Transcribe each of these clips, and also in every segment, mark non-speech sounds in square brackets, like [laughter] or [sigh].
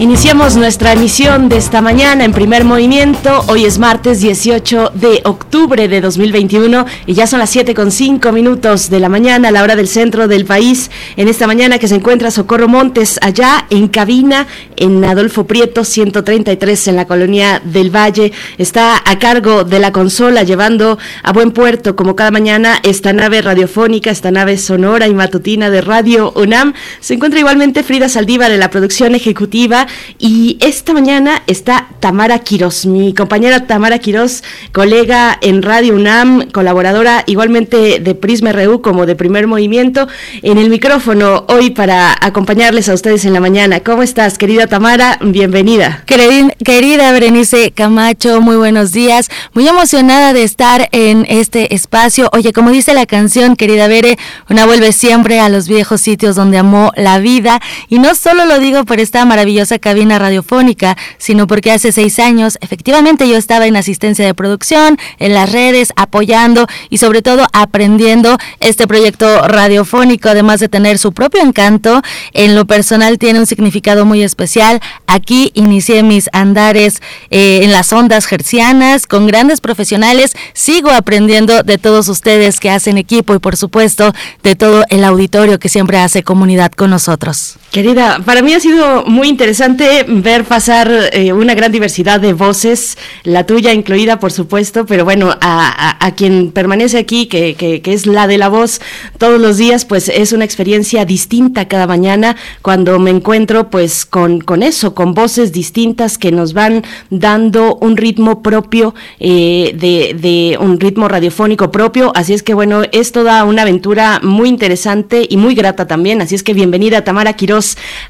Iniciamos nuestra emisión de esta mañana en primer movimiento. Hoy es martes 18 de octubre de 2021 y ya son las 7 con 5 minutos de la mañana a la hora del centro del país. En esta mañana que se encuentra Socorro Montes allá en cabina en Adolfo Prieto 133 en la colonia del Valle. Está a cargo de la consola llevando a buen puerto como cada mañana esta nave radiofónica, esta nave sonora y matutina de Radio UNAM. Se encuentra igualmente Frida Saldívar en la producción ejecutiva y esta mañana está Tamara Quiroz, mi compañera Tamara Quiroz, colega en Radio UNAM, colaboradora igualmente de Prisma RU como de Primer Movimiento, en el micrófono hoy para acompañarles a ustedes en la mañana. ¿Cómo estás, querida Tamara? Bienvenida. Querida Berenice Camacho, muy buenos días. Muy emocionada de estar en este espacio. Oye, como dice la canción, querida Bere, una vuelve siempre a los viejos sitios donde amó la vida. Y no solo lo digo por esta maravillosa cabina radiofónica, sino porque hace seis años efectivamente yo estaba en asistencia de producción, en las redes, apoyando y sobre todo aprendiendo este proyecto radiofónico, además de tener su propio encanto, en lo personal tiene un significado muy especial. Aquí inicié mis andares eh, en las ondas gercianas con grandes profesionales, sigo aprendiendo de todos ustedes que hacen equipo y por supuesto de todo el auditorio que siempre hace comunidad con nosotros. Querida, para mí ha sido muy interesante ver pasar eh, una gran diversidad de voces, la tuya incluida, por supuesto, pero bueno, a, quien permanece aquí, que, que, es la de la voz todos los días, pues es una experiencia distinta cada mañana cuando me encuentro pues con, con eso, con voces distintas que nos van dando un ritmo propio, eh, de, de un ritmo radiofónico propio, así es que bueno, es toda una aventura muy interesante y muy grata también, así es que bienvenida Tamara Quiroz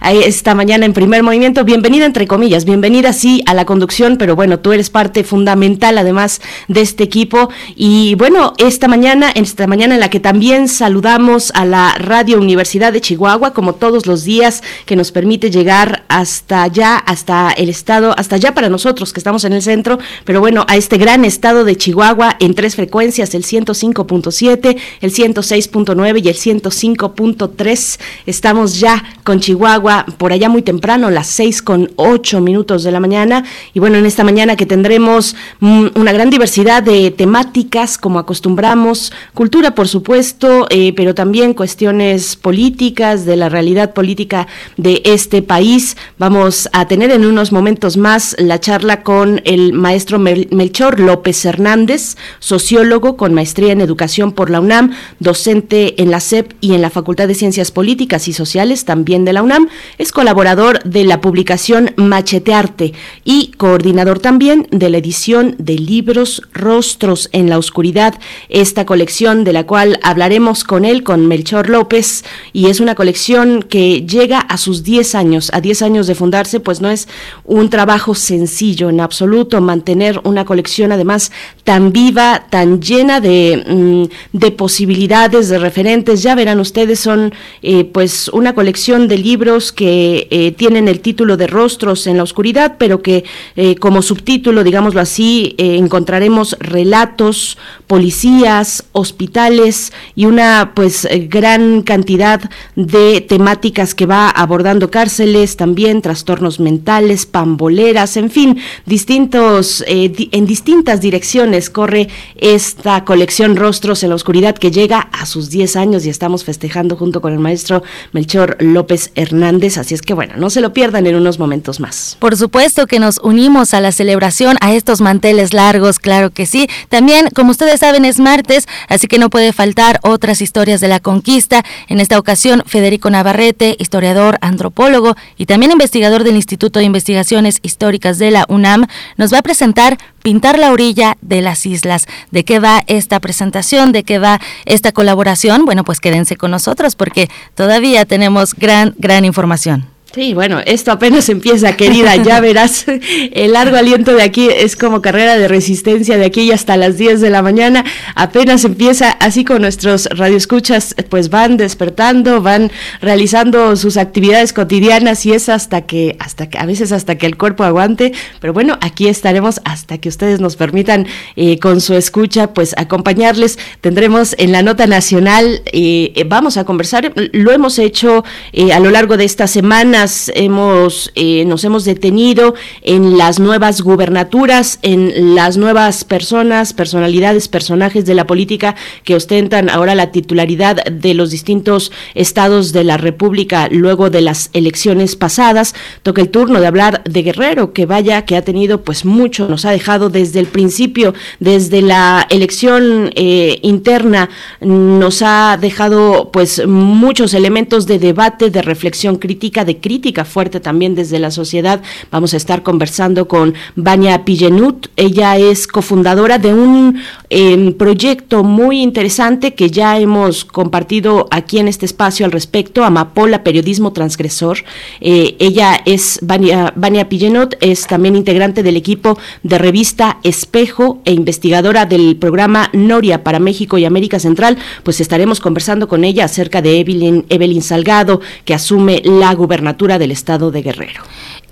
esta mañana en primer movimiento. Bienvenida entre comillas, bienvenida sí a la conducción, pero bueno, tú eres parte fundamental además de este equipo. Y bueno, esta mañana, esta mañana en la que también saludamos a la Radio Universidad de Chihuahua, como todos los días, que nos permite llegar hasta allá, hasta el estado, hasta allá para nosotros que estamos en el centro, pero bueno, a este gran estado de Chihuahua en tres frecuencias, el 105.7, el 106.9 y el 105.3. Estamos ya con Chihuahua por allá muy temprano, las seis con ocho minutos de la mañana. Y bueno, en esta mañana que tendremos mm, una gran diversidad de temáticas, como acostumbramos, cultura, por supuesto, eh, pero también cuestiones políticas, de la realidad política de este país. Vamos a tener en unos momentos más la charla con el maestro Melchor López Hernández, sociólogo con maestría en educación por la UNAM, docente en la SEP y en la Facultad de Ciencias Políticas y Sociales, también de de la UNAM, es colaborador de la publicación Machetearte y coordinador también de la edición de libros Rostros en la Oscuridad, esta colección de la cual hablaremos con él, con Melchor López, y es una colección que llega a sus 10 años, a 10 años de fundarse, pues no es un trabajo sencillo en absoluto mantener una colección además tan viva, tan llena de, mm, de posibilidades, de referentes, ya verán ustedes, son eh, pues una colección de libros que eh, tienen el título de Rostros en la Oscuridad, pero que eh, como subtítulo, digámoslo así, eh, encontraremos relatos, policías, hospitales y una pues gran cantidad de temáticas que va abordando cárceles, también trastornos mentales, pamboleras, en fin, distintos en distintas direcciones corre esta colección Rostros en la Oscuridad que llega a sus 10 años y estamos festejando junto con el maestro Melchor López Hernández. Así es que bueno, no se lo pierdan en unos momentos más. Por supuesto que nos unimos a la celebración, a estos manteles largos, claro que sí. También, como ustedes saben, es martes, así que no puede faltar otras historias de la conquista. En esta ocasión, Federico Navarrete, historiador, antropólogo y también investigador del Instituto de Investigaciones Históricas de la UNAM, nos va a presentar Pintar la orilla de las islas. ¿De qué va esta presentación? ¿De qué va esta colaboración? Bueno, pues quédense con nosotros porque todavía tenemos gran, gran información. Sí, bueno, esto apenas empieza, querida, ya [laughs] verás, el largo aliento de aquí es como carrera de resistencia de aquí hasta las 10 de la mañana, apenas empieza, así con nuestros radioescuchas, pues van despertando, van realizando sus actividades cotidianas y es hasta que, hasta que, a veces hasta que el cuerpo aguante, pero bueno, aquí estaremos hasta que ustedes nos permitan eh, con su escucha, pues acompañarles, tendremos en la nota nacional, eh, vamos a conversar, lo hemos hecho eh, a lo largo de esta semana, hemos, eh, nos hemos detenido en las nuevas gubernaturas, en las nuevas personas, personalidades, personajes de la política que ostentan ahora la titularidad de los distintos estados de la República luego de las elecciones pasadas. Toca el turno de hablar de Guerrero, que vaya, que ha tenido pues mucho, nos ha dejado desde el principio, desde la elección eh, interna, nos ha dejado pues muchos elementos de debate, de reflexión crítica, de crítica fuerte también desde la sociedad. Vamos a estar conversando con Vania Pillenut. Ella es cofundadora de un em, proyecto muy interesante que ya hemos compartido aquí en este espacio al respecto, Amapola Periodismo Transgresor. Eh, ella es Vania, Vania Pillenut, es también integrante del equipo de revista Espejo e investigadora del programa Noria para México y América Central. Pues estaremos conversando con ella acerca de Evelyn, Evelyn Salgado, que asume la gubernatura del estado de Guerrero.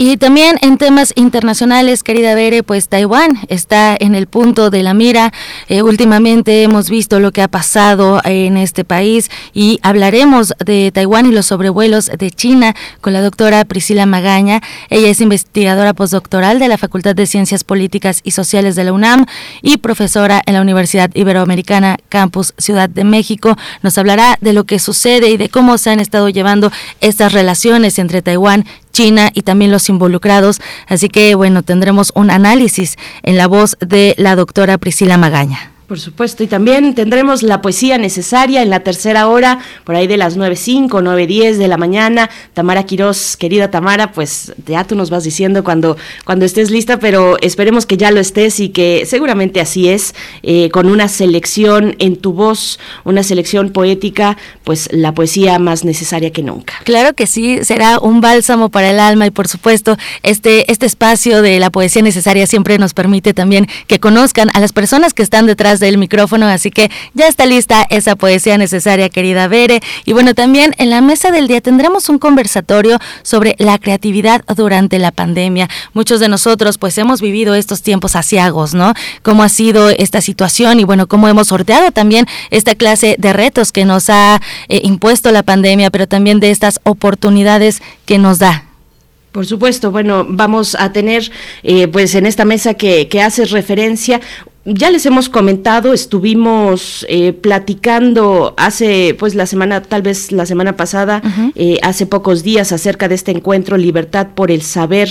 Y también en temas internacionales, querida Bere, pues Taiwán está en el punto de la mira. Eh, últimamente hemos visto lo que ha pasado en este país y hablaremos de Taiwán y los sobrevuelos de China con la doctora Priscila Magaña. Ella es investigadora postdoctoral de la Facultad de Ciencias Políticas y Sociales de la UNAM y profesora en la Universidad Iberoamericana Campus Ciudad de México. Nos hablará de lo que sucede y de cómo se han estado llevando estas relaciones entre Taiwán China y también los involucrados. Así que bueno, tendremos un análisis en la voz de la doctora Priscila Magaña. Por supuesto, y también tendremos la poesía necesaria en la tercera hora, por ahí de las 9.05, 9.10 de la mañana. Tamara Quirós, querida Tamara, pues ya tú nos vas diciendo cuando, cuando estés lista, pero esperemos que ya lo estés y que seguramente así es, eh, con una selección en tu voz, una selección poética, pues la poesía más necesaria que nunca. Claro que sí, será un bálsamo para el alma y por supuesto este, este espacio de la poesía necesaria siempre nos permite también que conozcan a las personas que están del micrófono, así que ya está lista esa poesía necesaria, querida Bere. Y bueno, también en la mesa del día tendremos un conversatorio sobre la creatividad durante la pandemia. Muchos de nosotros pues hemos vivido estos tiempos asiagos, ¿no? Cómo ha sido esta situación y bueno, cómo hemos sorteado también esta clase de retos que nos ha eh, impuesto la pandemia, pero también de estas oportunidades que nos da. Por supuesto, bueno, vamos a tener eh, pues en esta mesa que, que hace referencia ya les hemos comentado, estuvimos eh, platicando hace, pues la semana, tal vez la semana pasada, eh, hace pocos días, acerca de este encuentro Libertad por el Saber,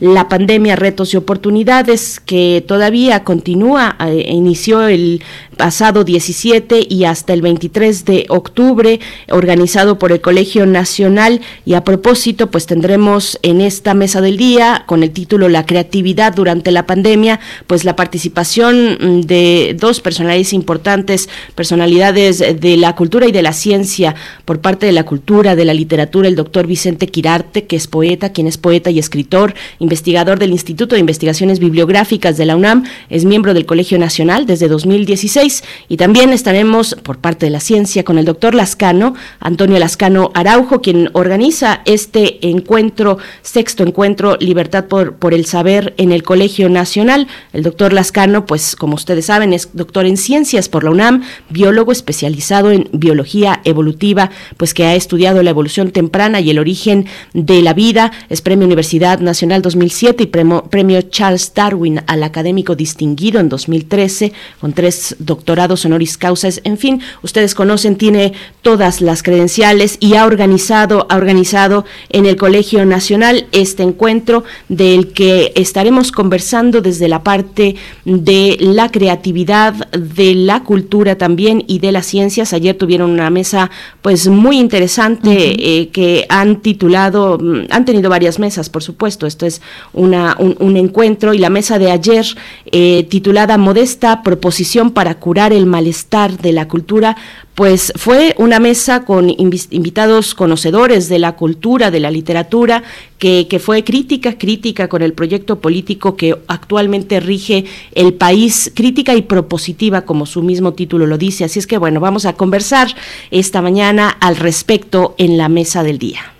la pandemia, retos y oportunidades, que todavía continúa, eh, inició el pasado 17 y hasta el 23 de octubre, organizado por el Colegio Nacional. Y a propósito, pues tendremos en esta mesa del día, con el título La creatividad durante la pandemia, pues la participación Mm, de dos personalidades importantes, personalidades de la cultura y de la ciencia, por parte de la cultura, de la literatura, el doctor Vicente Quirarte, que es poeta, quien es poeta y escritor, investigador del Instituto de Investigaciones Bibliográficas de la UNAM, es miembro del Colegio Nacional desde 2016 y también estaremos por parte de la ciencia con el doctor Lascano, Antonio Lascano Araujo, quien organiza este encuentro, sexto encuentro Libertad por, por el Saber en el Colegio Nacional. El doctor Lascano, pues como ustedes saben, es doctor en ciencias por la UNAM, biólogo especializado en biología evolutiva, pues que ha estudiado la evolución temprana y el origen de la vida, es Premio Universidad Nacional 2007 y premio, Charles Darwin al académico distinguido en 2013, con tres doctorados honoris causa. En fin, ustedes conocen, tiene todas las credenciales y ha organizado, ha organizado en el Colegio Nacional este encuentro del que estaremos conversando desde la parte de la creatividad, de la cultura también y de las ciencias. Ayer tuvieron una mesa pues muy interesante eh, que han titulado, mm, han tenido varias mesas, por supuesto. Esto es una, un, encuentro y la mesa de ayer eh, titulada Modesta Proposición para curar el malestar de la cultura pues fue una mesa con invitados conocedores de la cultura, de la literatura, que, que, fue crítica, crítica con el proyecto político que actualmente rige el país, crítica y propositiva, como su mismo título lo dice. Así es que bueno, vamos a conversar esta mañana al respecto en la mesa del día.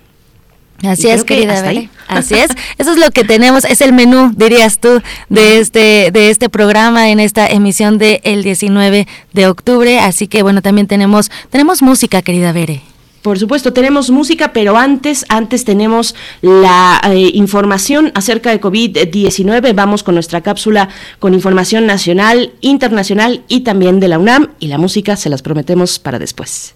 Así es, querida Así es. Eso es lo que tenemos, es el menú, dirías tú, de este de este programa en esta emisión del el 19 de octubre, así que bueno, también tenemos tenemos música, querida Bere. Por supuesto, tenemos música, pero antes, antes tenemos la eh, información acerca de COVID-19. Vamos con nuestra cápsula con información nacional, internacional y también de la UNAM. Y la música se las prometemos para después.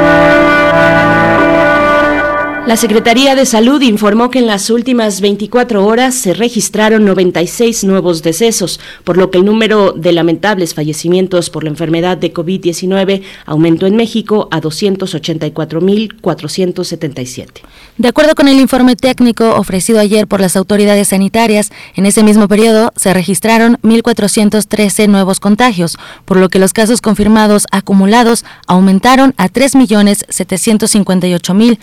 La Secretaría de Salud informó que en las últimas 24 horas se registraron 96 nuevos decesos, por lo que el número de lamentables fallecimientos por la enfermedad de COVID-19 aumentó en México a 284.477. De acuerdo con el informe técnico ofrecido ayer por las autoridades sanitarias, en ese mismo periodo se registraron 1.413 nuevos contagios, por lo que los casos confirmados acumulados aumentaron a 3.758.000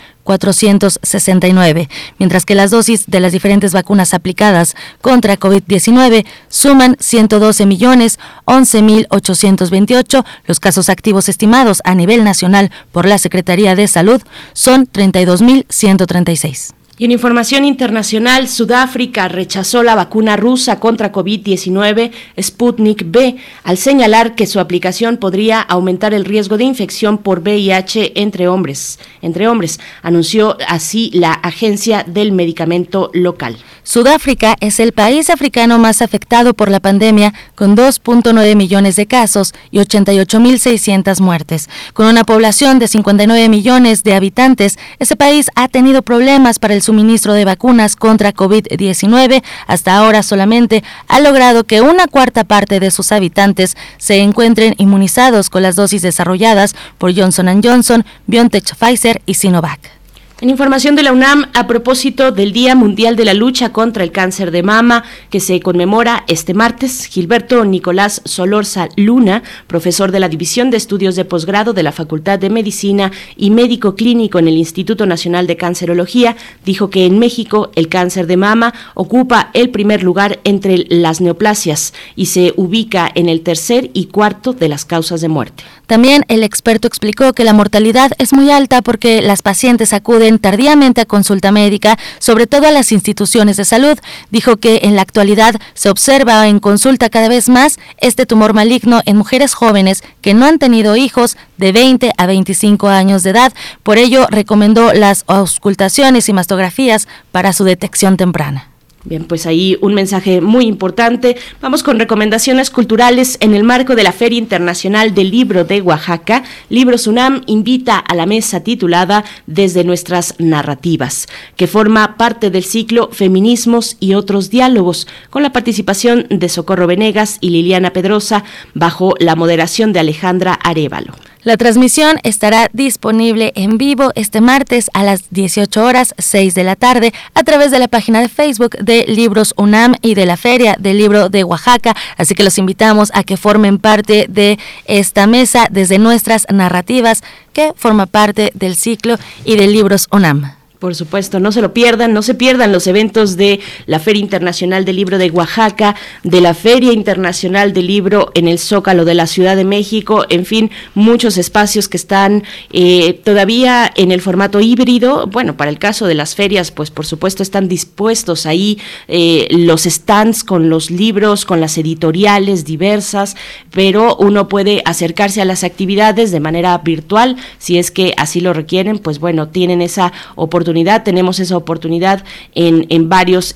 469, mientras que las dosis de las diferentes vacunas aplicadas contra COVID-19 suman 112 millones 11.828. Los casos activos estimados a nivel nacional por la Secretaría de Salud son 32.136. Y en información internacional, Sudáfrica rechazó la vacuna rusa contra COVID-19 Sputnik B al señalar que su aplicación podría aumentar el riesgo de infección por VIH entre hombres, entre hombres, anunció así la Agencia del Medicamento local. Sudáfrica es el país africano más afectado por la pandemia con 2.9 millones de casos y 88.600 muertes. Con una población de 59 millones de habitantes, ese país ha tenido problemas para el suministro de vacunas contra COVID-19. Hasta ahora solamente ha logrado que una cuarta parte de sus habitantes se encuentren inmunizados con las dosis desarrolladas por Johnson Johnson, BioNTech Pfizer y Sinovac. En información de la UNAM, a propósito del Día Mundial de la Lucha contra el Cáncer de Mama, que se conmemora este martes, Gilberto Nicolás Solorza Luna, profesor de la División de Estudios de Posgrado de la Facultad de Medicina y médico clínico en el Instituto Nacional de Cancerología, dijo que en México el cáncer de mama ocupa el primer lugar entre las neoplasias y se ubica en el tercer y cuarto de las causas de muerte. También el experto explicó que la mortalidad es muy alta porque las pacientes acuden tardíamente a consulta médica, sobre todo a las instituciones de salud. Dijo que en la actualidad se observa en consulta cada vez más este tumor maligno en mujeres jóvenes que no han tenido hijos de 20 a 25 años de edad. Por ello, recomendó las auscultaciones y mastografías para su detección temprana. Bien, pues ahí un mensaje muy importante. Vamos con recomendaciones culturales en el marco de la Feria Internacional del Libro de Oaxaca. Libros UNAM invita a la mesa titulada Desde nuestras narrativas, que forma parte del ciclo Feminismos y otros diálogos, con la participación de Socorro Venegas y Liliana Pedrosa, bajo la moderación de Alejandra Arevalo. La transmisión estará disponible en vivo este martes a las 18 horas 6 de la tarde a través de la página de Facebook de Libros UNAM y de la Feria del Libro de Oaxaca, así que los invitamos a que formen parte de esta mesa desde nuestras narrativas que forma parte del ciclo y de Libros UNAM. Por supuesto, no se lo pierdan, no se pierdan los eventos de la Feria Internacional del Libro de Oaxaca, de la Feria Internacional del Libro en el Zócalo de la Ciudad de México, en fin, muchos espacios que están eh, todavía en el formato híbrido. Bueno, para el caso de las ferias, pues por supuesto están dispuestos ahí eh, los stands con los libros, con las editoriales diversas, pero uno puede acercarse a las actividades de manera virtual, si es que así lo requieren, pues bueno, tienen esa oportunidad tenemos esa oportunidad en, en varios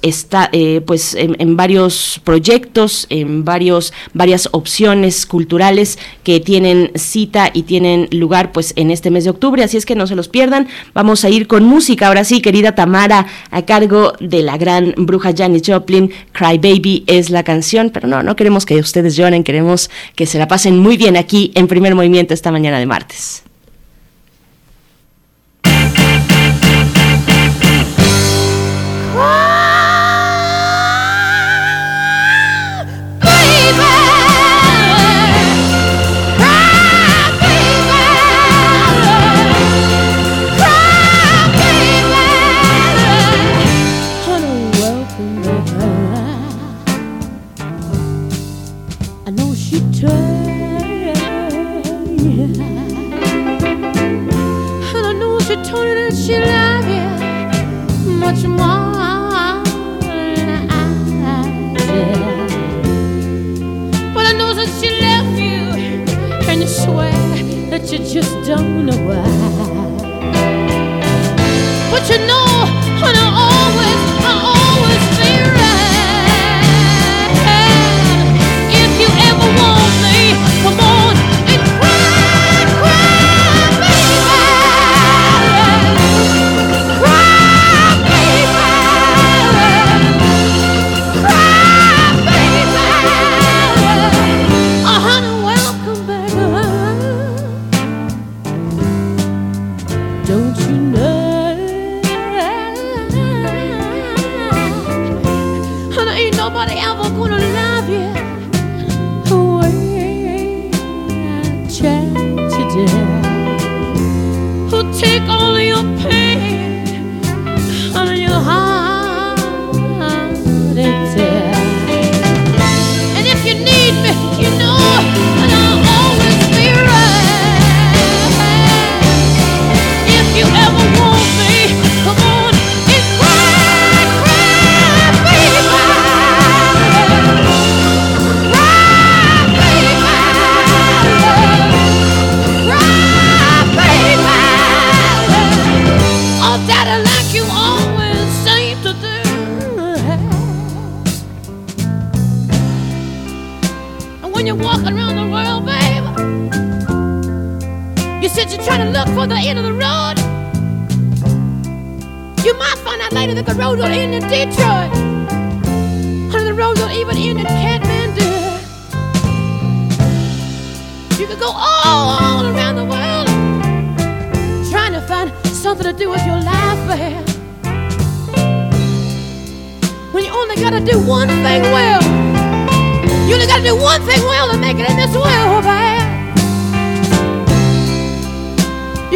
eh, pues en, varios proyectos, en varios varias opciones culturales que tienen cita y tienen lugar pues en este mes de octubre, así es que no se los pierdan. Vamos a ir con música ahora sí, querida Tamara, a cargo de la gran bruja Janis Joplin, Cry Baby es la canción, pero no, no queremos que ustedes lloren, queremos que se la pasen muy bien aquí en Primer Movimiento esta mañana de martes. Just don't know why.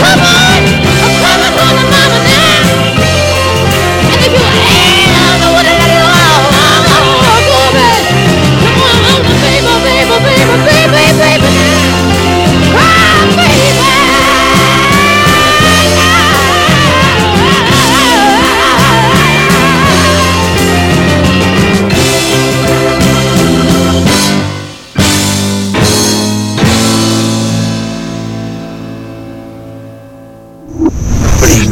come on,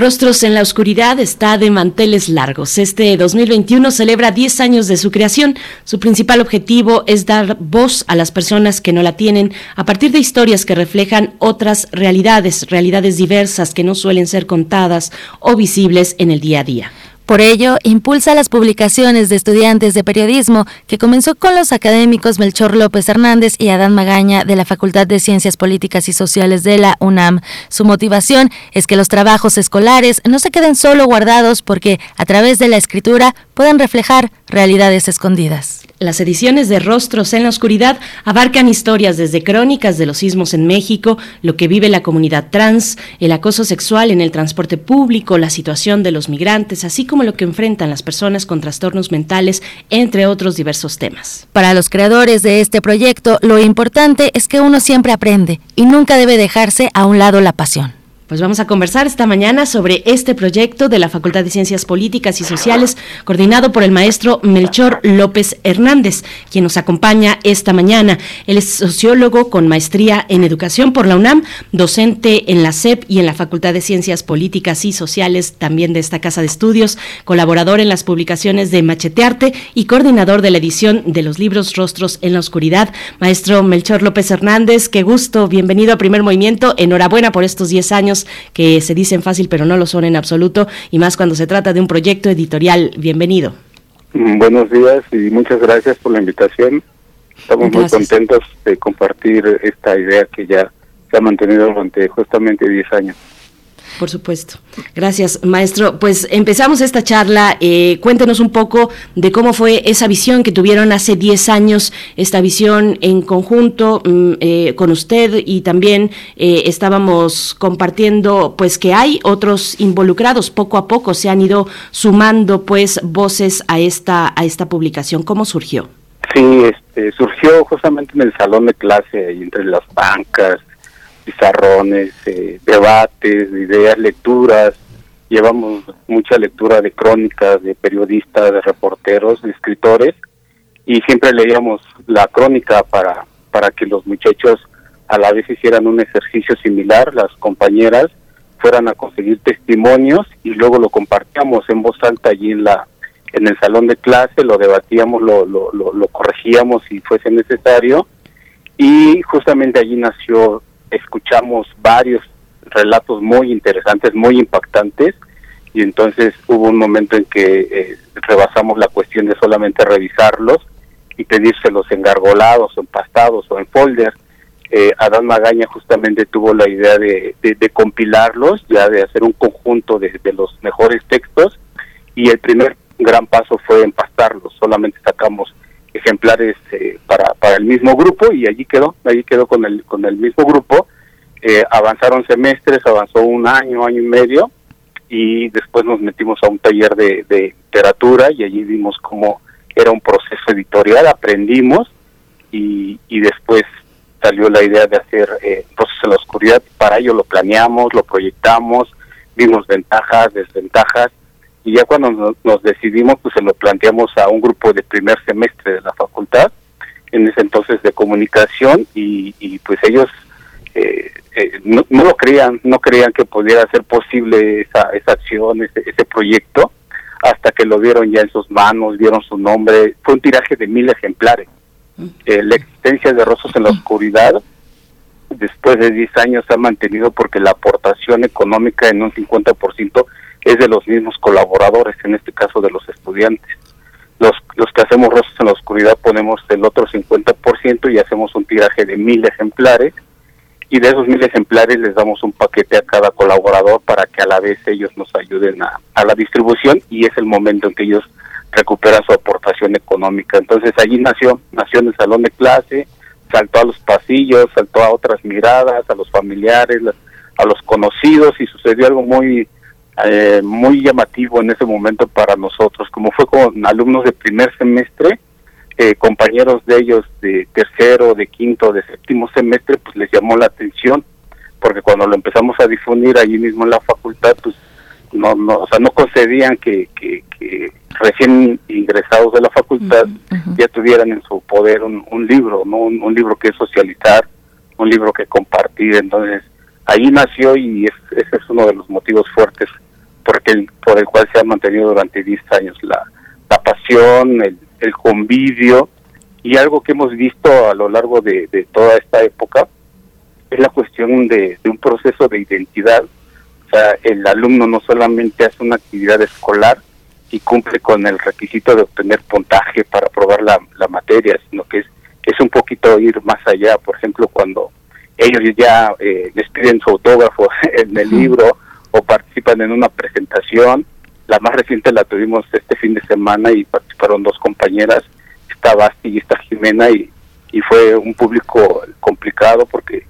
Rostros en la Oscuridad está de manteles largos. Este 2021 celebra 10 años de su creación. Su principal objetivo es dar voz a las personas que no la tienen a partir de historias que reflejan otras realidades, realidades diversas que no suelen ser contadas o visibles en el día a día. Por ello, impulsa las publicaciones de estudiantes de periodismo, que comenzó con los académicos Melchor López Hernández y Adán Magaña de la Facultad de Ciencias Políticas y Sociales de la UNAM. Su motivación es que los trabajos escolares no se queden solo guardados porque, a través de la escritura, puedan reflejar realidades escondidas. Las ediciones de Rostros en la Oscuridad abarcan historias desde crónicas de los sismos en México, lo que vive la comunidad trans, el acoso sexual en el transporte público, la situación de los migrantes, así como lo que enfrentan las personas con trastornos mentales, entre otros diversos temas. Para los creadores de este proyecto, lo importante es que uno siempre aprende y nunca debe dejarse a un lado la pasión. Pues vamos a conversar esta mañana sobre este proyecto de la Facultad de Ciencias Políticas y Sociales, coordinado por el maestro Melchor López Hernández, quien nos acompaña esta mañana. Él es sociólogo con maestría en educación por la UNAM, docente en la SEP y en la Facultad de Ciencias Políticas y Sociales, también de esta casa de estudios, colaborador en las publicaciones de Machetearte y coordinador de la edición de los libros Rostros en la Oscuridad. Maestro Melchor López Hernández, qué gusto, bienvenido a Primer Movimiento, enhorabuena por estos 10 años que se dicen fácil pero no lo son en absoluto y más cuando se trata de un proyecto editorial. Bienvenido. Mm, buenos días y muchas gracias por la invitación. Estamos muy contentos de compartir esta idea que ya se ha mantenido durante justamente 10 años. Por supuesto. Gracias, maestro. Pues empezamos esta charla. Eh, cuéntenos un poco de cómo fue esa visión que tuvieron hace 10 años, esta visión en conjunto mm, eh, con usted y también eh, estábamos compartiendo pues que hay otros involucrados. Poco a poco se han ido sumando pues voces a esta, a esta publicación. ¿Cómo surgió? Sí, este, surgió justamente en el salón de clase, entre las bancas, pizarrones, eh, debates, ideas, lecturas. Llevamos mucha lectura de crónicas, de periodistas, de reporteros, de escritores, y siempre leíamos la crónica para, para que los muchachos a la vez hicieran un ejercicio similar, las compañeras fueran a conseguir testimonios y luego lo compartíamos en voz alta allí en la en el salón de clase, lo debatíamos, lo, lo, lo, lo corregíamos si fuese necesario y justamente allí nació escuchamos varios relatos muy interesantes, muy impactantes, y entonces hubo un momento en que eh, rebasamos la cuestión de solamente revisarlos y pedírselos engargolados, empastados o en folder. Eh, Adán Magaña justamente tuvo la idea de, de, compilarlos, ya de hacer un conjunto de, de, los mejores textos, y el primer gran paso fue empastarlos, solamente sacamos ejemplares eh, para, el mismo grupo y allí quedó, allí quedó con el, con el mismo grupo. Eh, avanzaron semestres, avanzó un año, año y medio y después nos metimos a un taller de, literatura y allí vimos cómo era un proceso editorial, aprendimos y, y después salió la idea de hacer eh, Proceso en la Oscuridad, para ello lo planeamos, lo proyectamos, vimos ventajas, desventajas y ya cuando nos, decidimos pues se lo planteamos a un grupo de primer semestre de la facultad en ese entonces de comunicación y, y pues ellos eh, eh, no, no, lo creían no creían que pudiera ser posible esa, esa acción ese, ese proyecto hasta que lo vieron ya en sus manos vieron su nombre. Fue un tiraje de mil ejemplares. Eh, la existencia de Rostros en la Oscuridad después de 10 años se ha mantenido porque la aportación económica en un 50% es de los mismos colaboradores, en este caso de los estudiantes. Los, los que hacemos rostros en la oscuridad ponemos el otro 50% y hacemos un tiraje de mil ejemplares y de esos mil ejemplares les damos un paquete a cada colaborador para que a la vez ellos nos ayuden a, a la distribución y es el momento en que ellos recuperan su aportación económica. Entonces allí nació, nació en el salón de clase, saltó a los pasillos, saltó a otras miradas, a los familiares, a los conocidos y sucedió algo muy eh, muy llamativo en ese momento para nosotros, como fue con alumnos de primer semestre, eh, compañeros de ellos de tercero, de quinto, de séptimo semestre, pues les llamó la atención, porque cuando lo empezamos a difundir allí mismo en la facultad, pues no, no, o sea, no concedían que, que, que recién ingresados de la facultad uh -huh. ya tuvieran en su poder un, un libro, no un, un, libro que socializar, un libro que compartir. Entonces, ahí nació y es, ese es uno de los motivos fuertes porque el, por el cual se ha mantenido durante 10 años la, la pasión, el, el convivio y algo que hemos visto a lo largo de, toda esta época es la cuestión de, de un proceso de identidad. O sea, el alumno no solamente hace una actividad escolar y cumple con el requisito de obtener puntaje para aprobar la, la materia, sino que es, es un poquito ir más allá. Por ejemplo, cuando ellos ya eh, les piden su autógrafo [laughs] en el libro o participan en una presentación, la más reciente la tuvimos este fin de semana y participaron dos compañeras, esta Basti y esta Jimena, y, y fue un público complicado porque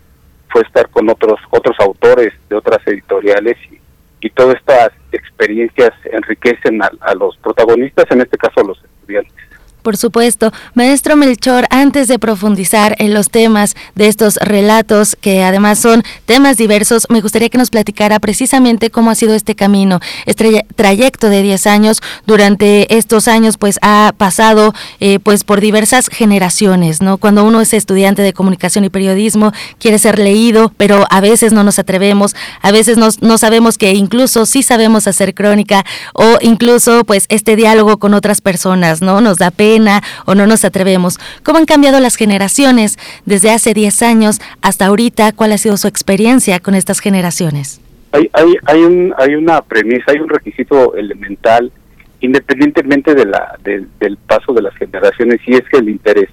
fue estar con otros otros autores de otras editoriales y, y todas estas experiencias enriquecen a, a los protagonistas, en este caso a los estudiantes. Por supuesto. Maestro Melchor, antes de profundizar en los temas de estos relatos, que además son temas diversos, me gustaría que nos platicara precisamente cómo ha sido este camino, este trayecto de 10 años. Durante estos años, pues ha pasado eh, pues por diversas generaciones, ¿no? Cuando uno es estudiante de comunicación y periodismo, quiere ser leído, pero a veces no nos atrevemos, a veces no, no sabemos que incluso sí sabemos hacer crónica o incluso pues este diálogo con otras personas, ¿no? Nos da pena o no nos atrevemos. ¿Cómo han cambiado las generaciones desde hace 10 años hasta ahorita? ¿Cuál ha sido su experiencia con estas generaciones? Hay, hay, hay, un, hay una premisa, hay un requisito elemental, independientemente de la, de, del paso de las generaciones, y es que el interés.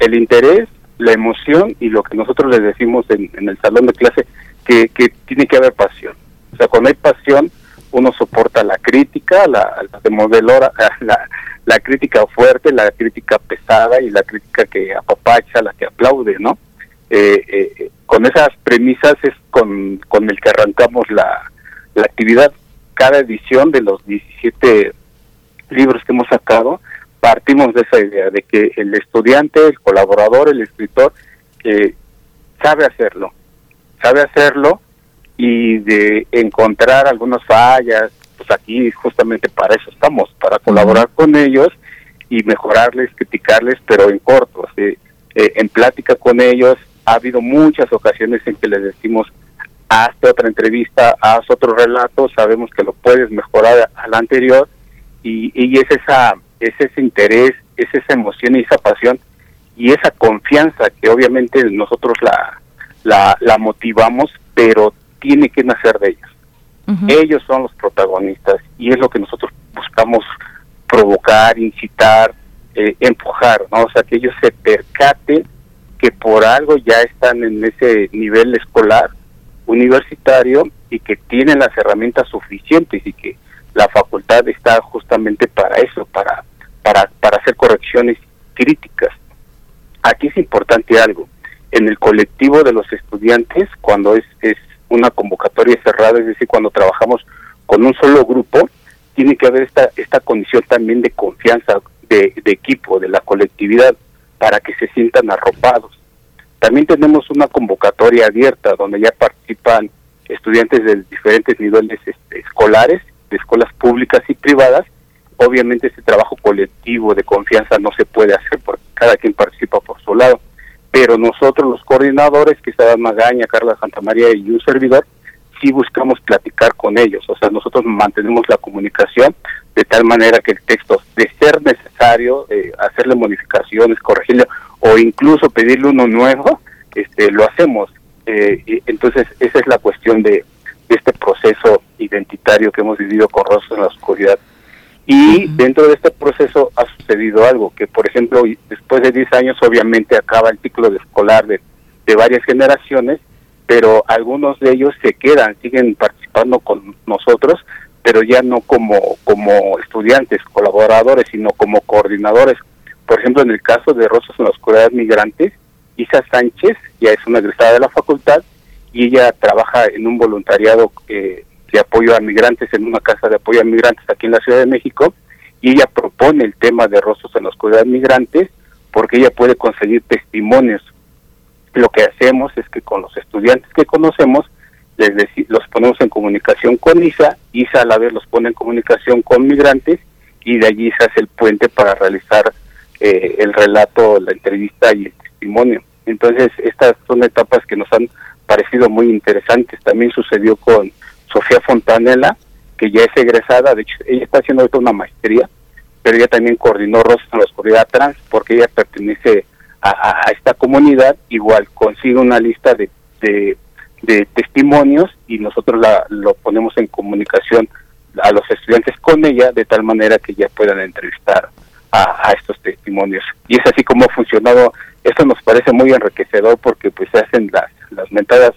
El interés, la emoción y lo que nosotros les decimos en, en el salón de clase, que, que tiene que haber pasión. O sea, cuando hay pasión, uno soporta la crítica, la, la demodelora, la, la crítica fuerte, la crítica pesada y la crítica que apapacha, la que aplaude, ¿no? Eh, eh, con esas premisas es con, con el que arrancamos la, la actividad. Cada edición de los 17 libros que hemos sacado, partimos de esa idea, de que el estudiante, el colaborador, el escritor, eh, sabe hacerlo, sabe hacerlo y de encontrar algunas fallas, pues aquí justamente para eso estamos, para colaborar con ellos y mejorarles, criticarles, pero en corto, eh, en plática con ellos. Ha habido muchas ocasiones en que les decimos, hazte otra entrevista, haz otro relato, sabemos que lo puedes mejorar al anterior y, y es esa es ese interés, es esa emoción y esa pasión y esa confianza que obviamente nosotros la, la, la motivamos, pero tiene que nacer de ellos. Ellos son los protagonistas y es lo que nosotros buscamos provocar, incitar, eh, empujar, ¿no? O sea, que ellos se percaten que por algo ya están en ese nivel escolar, universitario, y que tienen las herramientas suficientes y que la facultad está justamente para eso, para, para, para hacer correcciones críticas. Aquí es importante algo. En el colectivo de los estudiantes, cuando es, es una convocatoria cerrada, es decir, cuando trabajamos con un solo grupo, tiene que haber esta, esta condición también de confianza, de, equipo, de la colectividad, para que se sientan arropados. También tenemos una convocatoria abierta donde ya participan estudiantes de diferentes niveles este, escolares, de escuelas públicas y privadas. Obviamente ese trabajo colectivo de confianza no se puede hacer porque cada quien participa por su lado pero nosotros los coordinadores, que Esteban Magaña, Carla Santamaría y un servidor, sí buscamos platicar con ellos, o sea, nosotros mantenemos la comunicación de tal manera que el texto, de ser necesario, eh, hacerle modificaciones, corregirle o incluso pedirle uno nuevo, este, lo hacemos. Eh, y entonces, esa es la cuestión de, este proceso identitario que hemos vivido con en la Oscuridad y dentro de este proceso ha sucedido algo, que por ejemplo, después de 10 años obviamente acaba el ciclo de escolar de, de varias generaciones, pero algunos de ellos se quedan, siguen participando con nosotros, pero ya no como, como estudiantes, colaboradores, sino como coordinadores. Por ejemplo, en el caso de Rosas en la Oscuridad Migrantes, Isa Sánchez ya es una egresada de la facultad y ella trabaja en un voluntariado eh, de apoyo a migrantes en una casa de apoyo a migrantes aquí en la Ciudad de México y ella propone el tema de rostros en la oscuridad migrantes porque ella puede conseguir testimonios. Lo que hacemos es que con los estudiantes que conocemos les los ponemos en comunicación con ISA, ISA a la vez los pone en comunicación con migrantes y de allí se hace el puente para realizar eh, el relato, la entrevista y el testimonio. Entonces, estas son etapas que nos han parecido muy interesantes. También sucedió con Sofía Fontanella, que ya es egresada, de hecho ella está haciendo ahorita una maestría, pero ella también coordinó Rosas en la Oscuridad Trans porque ella pertenece a, esta comunidad, igual consigue una lista de, de, de testimonios y nosotros la, lo ponemos en comunicación a los estudiantes con ella de tal manera que ya puedan entrevistar a, a, estos testimonios. Y es así como ha funcionado. Esto nos parece muy enriquecedor porque pues se hacen las, las mentadas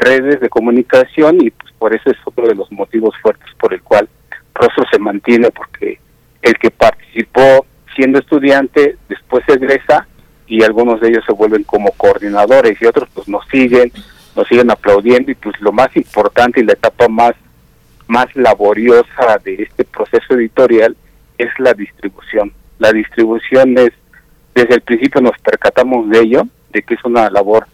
redes de comunicación y pues por eso es otro de los motivos fuertes por el cual Rostro se mantiene porque el que participó siendo estudiante después egresa y algunos de ellos se vuelven como coordinadores y otros pues nos siguen, nos siguen aplaudiendo y pues lo más importante y la etapa más más laboriosa de este proceso editorial es la distribución. La distribución es, desde el principio nos percatamos de ello, de que es una labor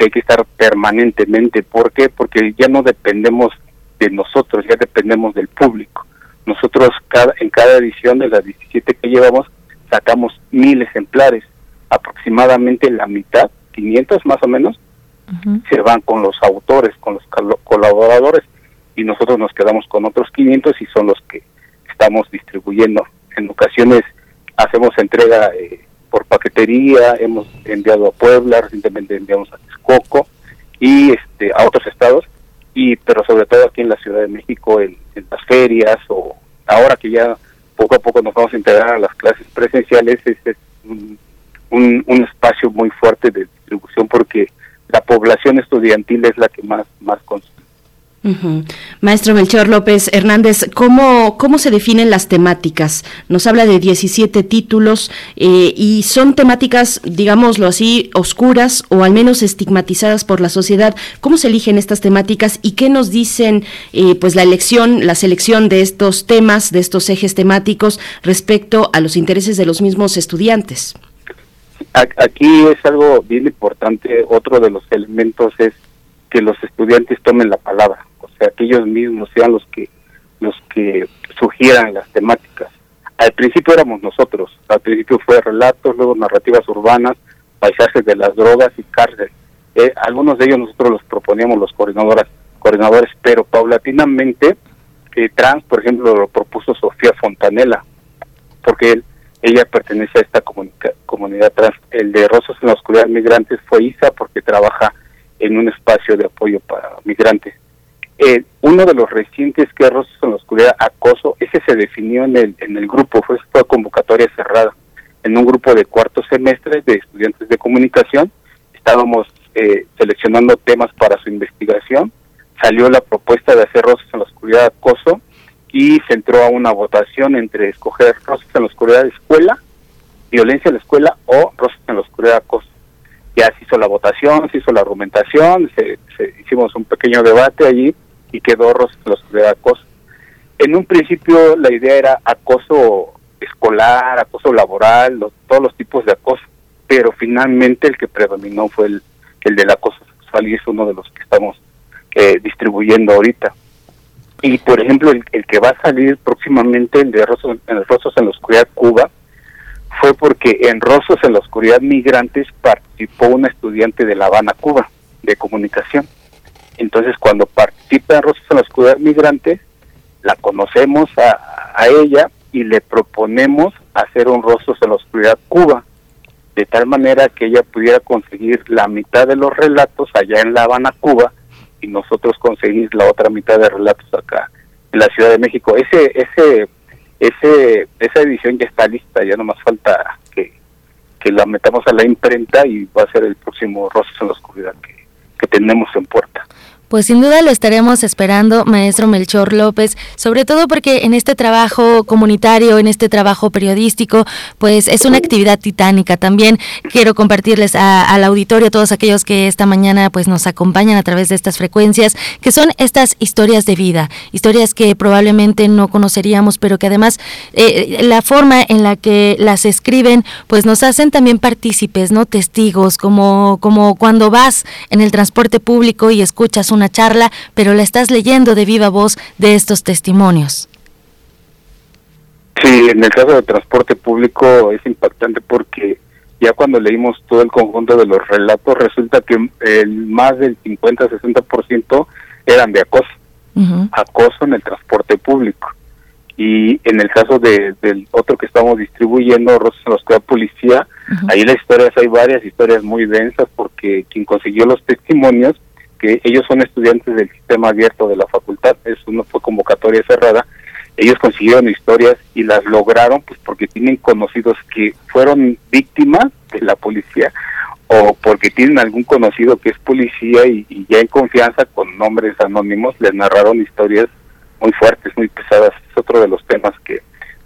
que hay que estar permanentemente. ¿Por qué? Porque ya no dependemos de nosotros, ya dependemos del público. Nosotros cada, en cada edición de las 17 que llevamos sacamos mil ejemplares, aproximadamente la mitad, 500 más o menos, se van con los autores, con los colaboradores y nosotros nos quedamos con otros 500 y son los que estamos distribuyendo. En ocasiones hacemos entrega eh, por paquetería, hemos enviado a Puebla, recientemente enviamos a Texcoco y este, a otros estados, y pero sobre todo aquí en la Ciudad de México, en, las ferias o ahora que ya poco a poco nos vamos a integrar a las clases presenciales, es, un, un, espacio muy fuerte de distribución porque la población estudiantil es la que más, más. Maestro Melchor López Hernández, ¿cómo, ¿cómo se definen las temáticas? Nos habla de 17 títulos eh, y son temáticas, digámoslo así, oscuras o al menos estigmatizadas por la sociedad. ¿Cómo se eligen estas temáticas y qué nos dicen eh, pues la elección, la selección de estos temas, de estos ejes temáticos respecto a los intereses de los mismos estudiantes? Aquí es algo bien importante. Otro de los elementos es que los estudiantes tomen la palabra que ellos mismos sean los que los que sugieran las temáticas. Al principio éramos nosotros, al principio fue relatos, luego narrativas urbanas, paisajes de las drogas y cárcel. Eh, algunos de ellos nosotros los proponíamos los coordinadores, coordinadores pero paulatinamente eh, trans, por ejemplo, lo propuso Sofía Fontanela, porque él, ella pertenece a esta comunidad trans. El de Rosas en la Oscuridad Migrantes fue Isa porque trabaja en un espacio de apoyo para migrantes. Eh, uno de los recientes que Rosas en la Oscuridad, acoso, ese se definió en el, en el grupo, fue, fue convocatoria cerrada, en un grupo de cuarto semestre de estudiantes de comunicación. Estábamos eh, seleccionando temas para su investigación. Salió la propuesta de hacer Rosas en la Oscuridad acoso y se entró a una votación entre escoger Rosas en la Oscuridad escuela, violencia en la escuela o Rosas en la Oscuridad acoso ya se hizo la votación, se hizo la argumentación, se, se hicimos un pequeño debate allí y quedó los de acoso. En un principio la idea era acoso escolar, acoso laboral, todos los tipos de acoso, pero finalmente el que predominó fue el, el del acoso sexual y es uno de los que estamos eh, distribuyendo ahorita. Y por ejemplo, el, que va a salir próximamente, el de Rosas en, Rosas en la Oscuridad Cuba, fue porque en Rosas en la Oscuridad Migrantes participó una estudiante de La Habana, Cuba, de comunicación. Entonces, cuando participa en Rosas en la Oscuridad Migrante, la conocemos a, ella y le proponemos hacer un Rostros en la Oscuridad Cuba, de tal manera que ella pudiera conseguir la mitad de los relatos allá en La Habana, Cuba, y nosotros conseguir la otra mitad de relatos acá en la Ciudad de México. Ese, ese, ese, esa edición ya está lista, ya no más falta que, que la metamos a la imprenta y va a ser el próximo Rostros en la Oscuridad que, que tenemos en puerta. Pues sin duda lo estaremos esperando, maestro Melchor López, sobre todo porque en este trabajo comunitario, en este trabajo periodístico, pues es una actividad titánica. También quiero compartirles al auditorio, a todos aquellos que esta mañana pues nos acompañan a través de estas frecuencias, que son estas historias de vida, historias que probablemente no conoceríamos, pero que además eh, la forma en la que las escriben, pues nos hacen también partícipes, no testigos, como como cuando vas en el transporte público y escuchas un una charla, pero la estás leyendo de viva voz de estos testimonios. Sí, en el caso del transporte público es impactante porque ya cuando leímos todo el conjunto de los relatos resulta que el más del 50-60% eran de acoso. acoso en el transporte público. Y en el caso de, del otro que estamos distribuyendo, Rosas en la Escuela Policía, ahí las historias, hay varias historias muy densas porque quien consiguió los testimonios, que ellos son estudiantes del sistema abierto de la facultad, no fue convocatoria cerrada, ellos consiguieron historias y las lograron pues porque tienen conocidos que fueron víctimas de la policía o porque tienen algún conocido que es policía y, y ya en confianza con nombres anónimos les narraron historias muy fuertes, muy pesadas. Es otro de los temas que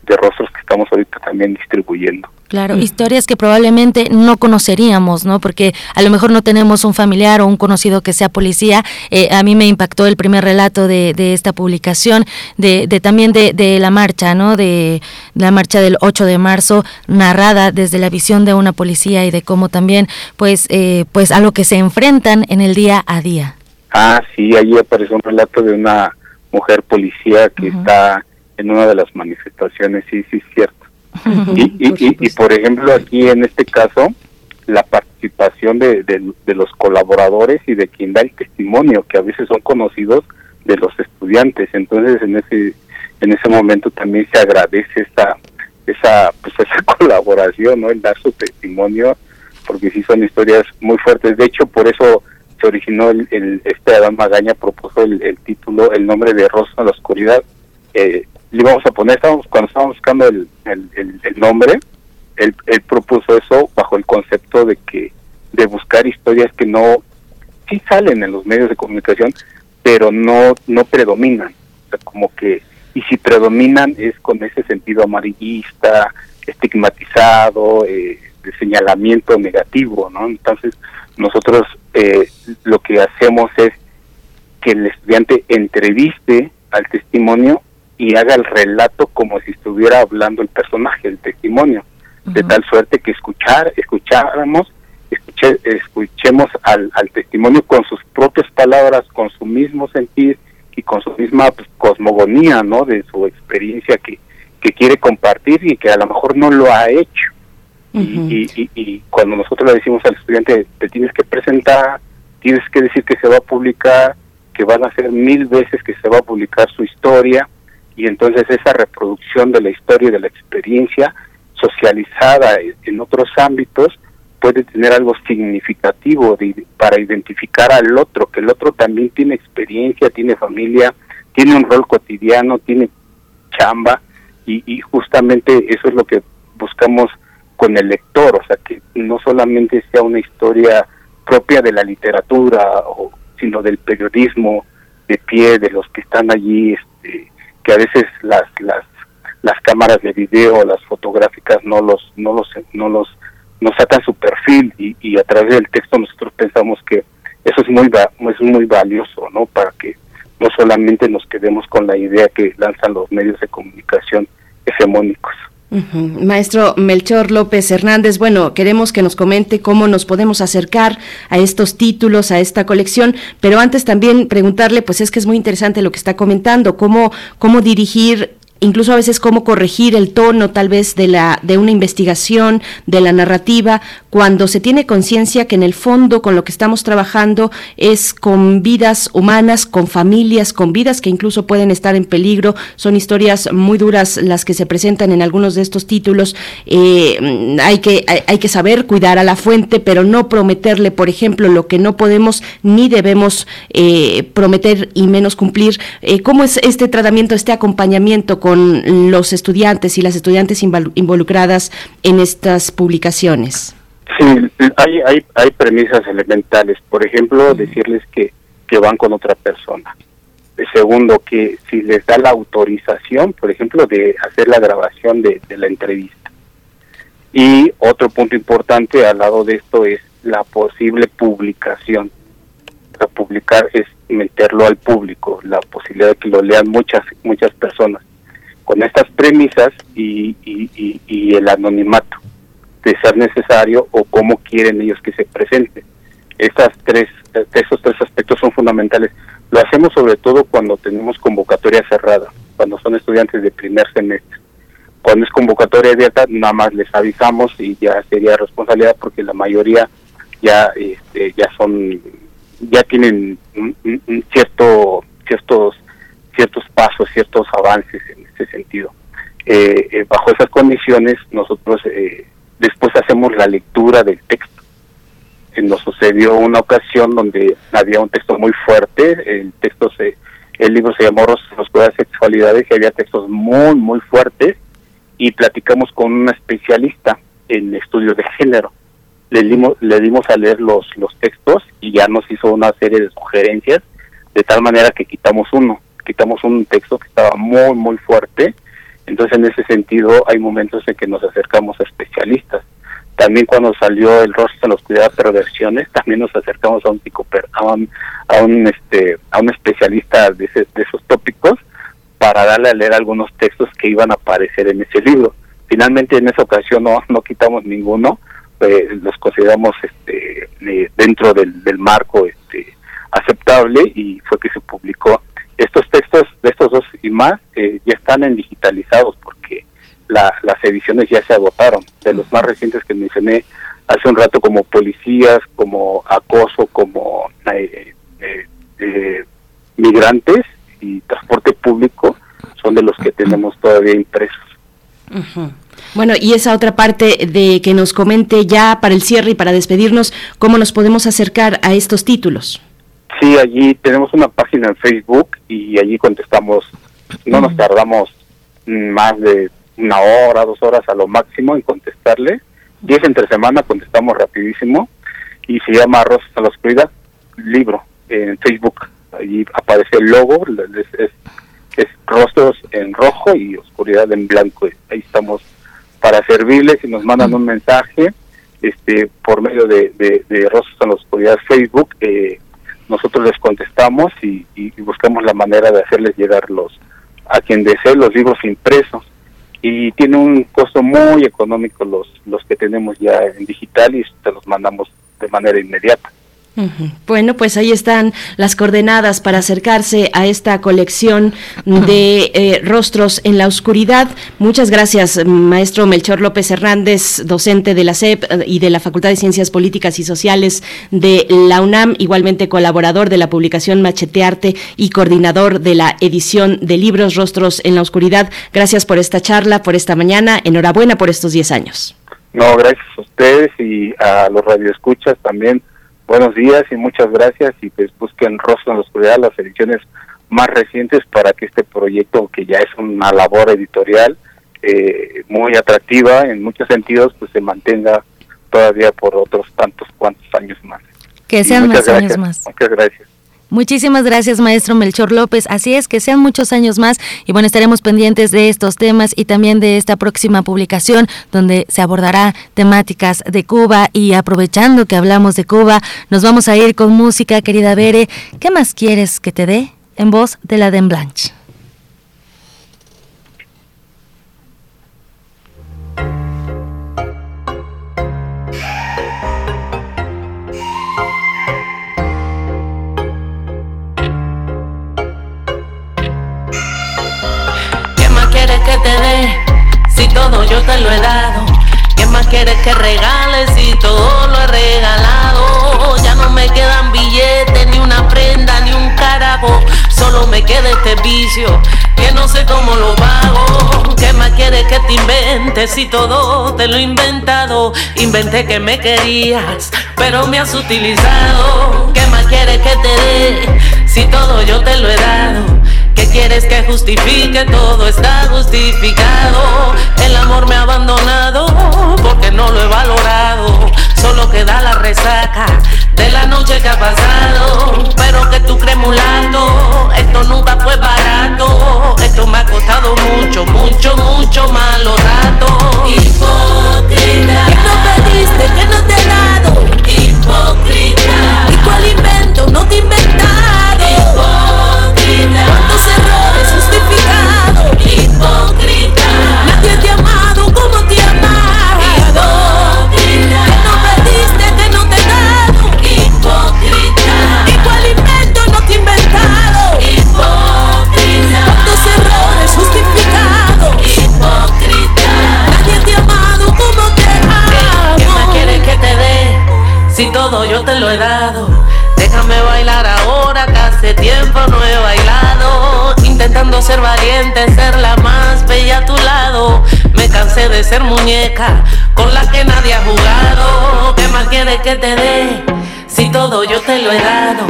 de rostros que estamos ahorita también distribuyendo. Claro, historias que probablemente no conoceríamos, ¿no? Porque a lo mejor no tenemos un familiar o un conocido que sea policía. Eh, a mí me impactó el primer relato de, de esta publicación, de, de también de, de, la marcha, ¿no? De la marcha del 8 de marzo, narrada desde la visión de una policía y de cómo también, pues, eh, pues a lo que se enfrentan en el día a día. Ah, sí, ahí apareció un relato de una mujer policía que está en una de las manifestaciones, sí, sí, es cierto. y, y, y, por ejemplo, aquí en este caso, la participación de, de, los colaboradores y de quien da el testimonio, que a veces son conocidos de los estudiantes. Entonces, en ese en ese momento también se agradece esa esa pues [laughs] esa colaboración, ¿no? El dar su testimonio, porque sí son historias muy fuertes. De hecho, por eso se originó el, el este Adán Magaña propuso el, el, título, el nombre de Rosa en la oscuridad. Eh, le íbamos a poner, estábamos, cuando estábamos buscando el, el, el nombre, él, él, propuso eso bajo el concepto de que de buscar historias que no sí salen en los medios de comunicación, pero no no predominan, o sea, como que y si predominan es con ese sentido amarillista, estigmatizado, eh, de señalamiento negativo, ¿no? Entonces nosotros eh, lo que hacemos es que el estudiante entreviste al testimonio y haga el relato como si estuviera hablando el personaje, el testimonio, uh -huh. de tal suerte que escuchar, escucháramos, escuche, escuchemos al, al, testimonio con sus propias palabras, con su mismo sentir y con su misma pues, cosmogonía, ¿no? De su experiencia que, que quiere compartir y que a lo mejor no lo ha hecho. Uh -huh. y, y, y, cuando nosotros le decimos al estudiante, te tienes que presentar, tienes que decir que se va a publicar, que van a ser mil veces que se va a publicar su historia, y entonces esa reproducción de la historia y de la experiencia socializada en otros ámbitos puede tener algo significativo de, para identificar al otro, que el otro también tiene experiencia, tiene familia, tiene un rol cotidiano, tiene chamba y, justamente eso es lo que buscamos con el lector, o sea, que no solamente sea una historia propia de la literatura, o, sino del periodismo de pie, de los que están allí este, que a veces las las las cámaras de video las fotográficas no los no los no los no sacan su perfil y, y a través del texto nosotros pensamos que eso es muy es muy valioso no para que no solamente nos quedemos con la idea que lanzan los medios de comunicación hegemónicos Maestro Melchor López Hernández, bueno, queremos que nos comente cómo nos podemos acercar a estos títulos, a esta colección, pero antes también preguntarle, pues es que es muy interesante lo que está comentando, cómo, cómo dirigir incluso a veces cómo corregir el tono tal vez de la de una investigación de la narrativa cuando se tiene conciencia que en el fondo con lo que estamos trabajando es con vidas humanas con familias con vidas que incluso pueden estar en peligro. Son historias muy duras las que se presentan en algunos de estos títulos. Eh, hay que hay, que saber cuidar a la fuente pero no prometerle por ejemplo lo que no podemos ni debemos eh, prometer y menos cumplir. Eh, cómo es este tratamiento este acompañamiento con los estudiantes y las estudiantes involucradas en estas publicaciones? Sí, hay, hay, hay premisas elementales. Por ejemplo, uh -huh. decirles que, que van con otra persona. Segundo, que si les da la autorización, por ejemplo, de hacer la grabación de, de la entrevista. Y otro punto importante al lado de esto es la posible publicación. La publicar es meterlo al público, la posibilidad de que lo lean muchas muchas personas con estas premisas y, y, y, el anonimato de ser necesario o cómo quieren ellos que se presente. Estas tres, esos tres aspectos son fundamentales. Lo hacemos sobre todo cuando tenemos convocatoria cerrada, cuando son estudiantes de primer semestre. Cuando es convocatoria abierta, nada más les avisamos y ya sería responsabilidad porque la mayoría ya este, ya son ya tienen un cierto ciertos ciertos pasos, ciertos avances en este sentido. Eh, eh, bajo esas condiciones, nosotros eh, después hacemos la lectura del texto. Eh, nos sucedió una ocasión donde había un texto muy fuerte, el texto se, el libro se llamó las Sexualidades y había textos muy, muy fuertes y platicamos con una especialista en estudios de género. Le dimos, le dimos a leer los, los textos y ya nos hizo una serie de sugerencias, de tal manera que quitamos uno, quitamos un texto que estaba muy, muy fuerte. Entonces, en ese sentido, hay momentos en que nos acercamos a especialistas. También cuando salió el rostro en la oscuridad perversiones, también nos acercamos a un psicoper, a un, a un este a un especialista de, ese- de esos tópicos para darle a leer algunos textos que iban a aparecer en ese libro. Finalmente en esa ocasión no, no quitamos ninguno, eh, los consideramos este eh, dentro del, del marco este aceptable y fue que se publicó. Estos textos de estos dos y más eh, ya están en digitalizados porque la- las ediciones ya se agotaron. De los más recientes que mencioné hace un rato como policías, como acoso, como eh, eh, eh, migrantes y transporte público son de los que tenemos todavía impresos. Bueno, y esa otra parte de que nos comente ya para el cierre y para despedirnos, cómo nos podemos acercar a estos títulos. Sí, allí tenemos una página en Facebook y allí contestamos, no nos tardamos mm, más de una hora, dos horas a lo máximo en contestarle. Es entre semana, contestamos rapidísimo y se llama Rosas a la Oscuridad, libro en Facebook. Allí aparece el logo, es, es, es rostros en rojo y oscuridad en blanco. Ahí estamos para servirles y nos mandan un mensaje este por medio de, de, de Rostros en la Oscuridad Facebook. Eh, nosotros les contestamos y, buscamos la manera de hacerles llegar los a quien desee los libros impresos y tiene un costo muy económico los los que tenemos ya en digital y te los mandamos de manera inmediata. Bueno, pues ahí están las coordenadas para acercarse a esta colección de eh, rostros en la oscuridad. Muchas gracias, maestro Melchor López Hernández, docente de la SEP eh, y de la Facultad de Ciencias Políticas y Sociales de la UNAM, igualmente colaborador de la publicación Machetearte y coordinador de la edición de libros Rostros en la Oscuridad. Gracias por esta charla, por esta mañana. Enhorabuena por estos 10 años. No, gracias a ustedes y a los radioescuchas también. Buenos días y muchas gracias y pues busquen Rostro en la Oscuridad, las ediciones más recientes para que este proyecto, que ya es una labor editorial eh, muy atractiva en muchos sentidos, pues se mantenga todavía por otros tantos cuantos años más. Que sean más años gracias, más. Muchas gracias. Muchísimas gracias, maestro Melchor López. Así es, que sean muchos años más y bueno, estaremos pendientes de estos temas y también de esta próxima publicación donde se abordará temáticas de Cuba y aprovechando que hablamos de Cuba, nos vamos a ir con música, querida Bere. ¿Qué más quieres que te dé? En voz de la Den Blanche. Yo te lo he dado. ¿Qué más quieres que regales si todo lo he regalado? Ya no me quedan billetes, ni una prenda, ni un carajo. Solo me queda este vicio que no sé cómo lo pago. ¿Qué más quieres que te inventes si todo te lo he inventado? Inventé que me querías, pero me has utilizado. ¿Qué más quieres que te dé si todo yo te lo he dado? ¿Qué quieres que justifique? Todo está justificado. El amor me ha abandonado porque no lo he valorado. Solo queda la resaca de la noche que ha pasado. Pero que tú crees mulato, esto nunca fue barato. Esto me ha costado mucho, mucho, mucho malo rato. Hipócrita. ¿Qué no pediste? ¿Qué no te he dado? Hipócrita. ¿Y cuál invento? No te he Hipócrita. ¿Cuántos errores justificados? Ser valiente, ser la más bella a tu lado. Me cansé de ser muñeca con la que nadie ha jugado. ¿Qué más quieres que te dé? Si todo yo te lo he dado.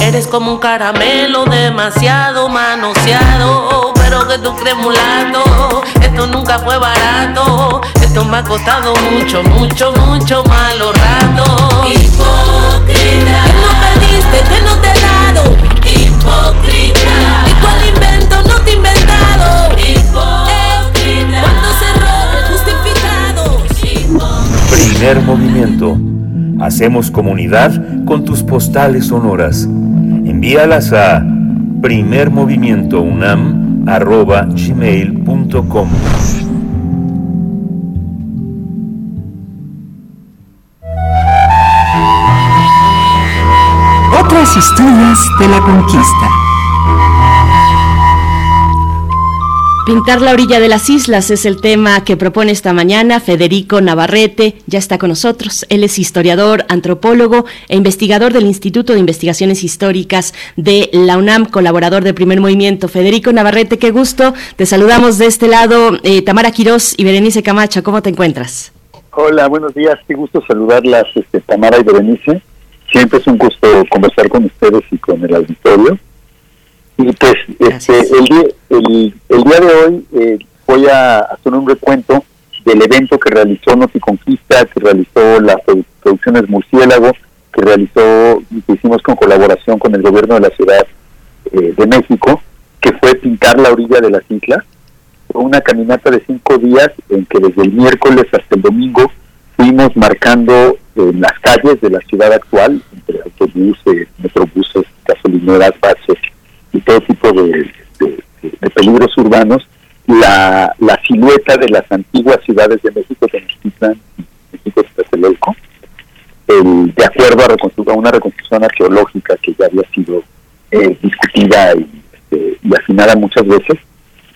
Eres como un caramelo demasiado manoseado, pero que tú crees mulato. Esto nunca fue barato. Esto me ha costado mucho, mucho, mucho malo rato. Hipócrita. Que no pediste, que no te he dado. Hipócrita. Primer movimiento. Hacemos comunidad con tus postales sonoras. Envíalas a primermovimientounam.gmail.com Otras historias de la conquista. Pintar la orilla de las islas es el tema que propone esta mañana Federico Navarrete. Ya está con nosotros. Él es historiador, antropólogo e investigador del Instituto de Investigaciones Históricas de la UNAM, colaborador de Primer Movimiento. Federico Navarrete, qué gusto. Te saludamos de este lado. Eh, Tamara Quirós y Berenice Camacho, ¿cómo te encuentras? Hola, buenos días. Qué gusto saludarlas, este, Tamara y Berenice. Siempre es un gusto conversar con ustedes y con el auditorio. Y pues este, el, día, el, el día de hoy eh, voy a hacer un recuento del evento que realizó Noticonquista, que realizó las produ- producciones Murciélago, que realizó, que hicimos con colaboración con el gobierno de la Ciudad eh, de México, que fue pintar la orilla de las islas. Fue una caminata de cinco días en que desde el miércoles hasta el domingo fuimos marcando en las calles de la ciudad actual, entre autobuses, metrobuses, gasolineras, bases y todo tipo de, de- de peligros urbanos, la, la silueta de las antiguas ciudades de México, Tenochtitlan México Tlatelolco, el- de acuerdo a, una reconstrucción arqueológica que ya había sido eh, discutida y, este, y afinada muchas veces,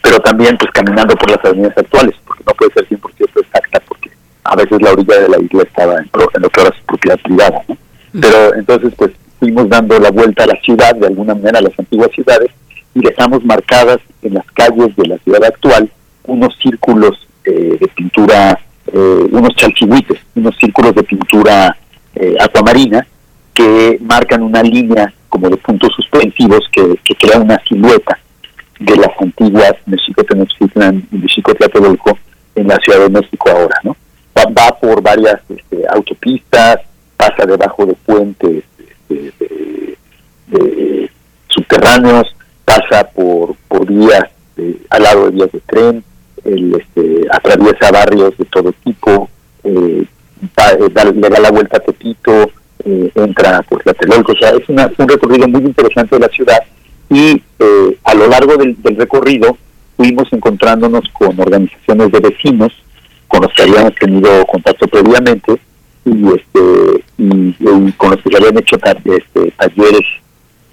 pero también pues caminando por las avenidas actuales, porque no puede ser 100% exacta, porque a veces la orilla de la isla estaba en, pro- en lo que ahora es propiedad privada, ¿no? Pero entonces pues fuimos dando la vuelta a la ciudad, de alguna manera a las antiguas ciudades, y dejamos marcadas en las calles de la ciudad actual unos círculos eh, de pintura, eh, unos chalchihuites, unos círculos de pintura eh, acuamarina que marcan una línea como de puntos suspensivos que, que crea una silueta de las antiguas México Tenochtitlan y México Tlatelolco en la Ciudad de México ahora, ¿no? Va, va por varias este, autopistas, pasa debajo de puentes de- de subterráneos, pasa por, por vías al lado de vías de tren, el, este, atraviesa barrios de todo tipo, eh, eh, da- le da la vuelta a Tepito, eh, entra por la Telolco, o sea, es una- un recorrido muy interesante de la ciudad y eh, a lo largo del recorrido fuimos encontrándonos con organizaciones de vecinos con los que habíamos tenido contacto previamente y este y, con los que se habían hecho este, talleres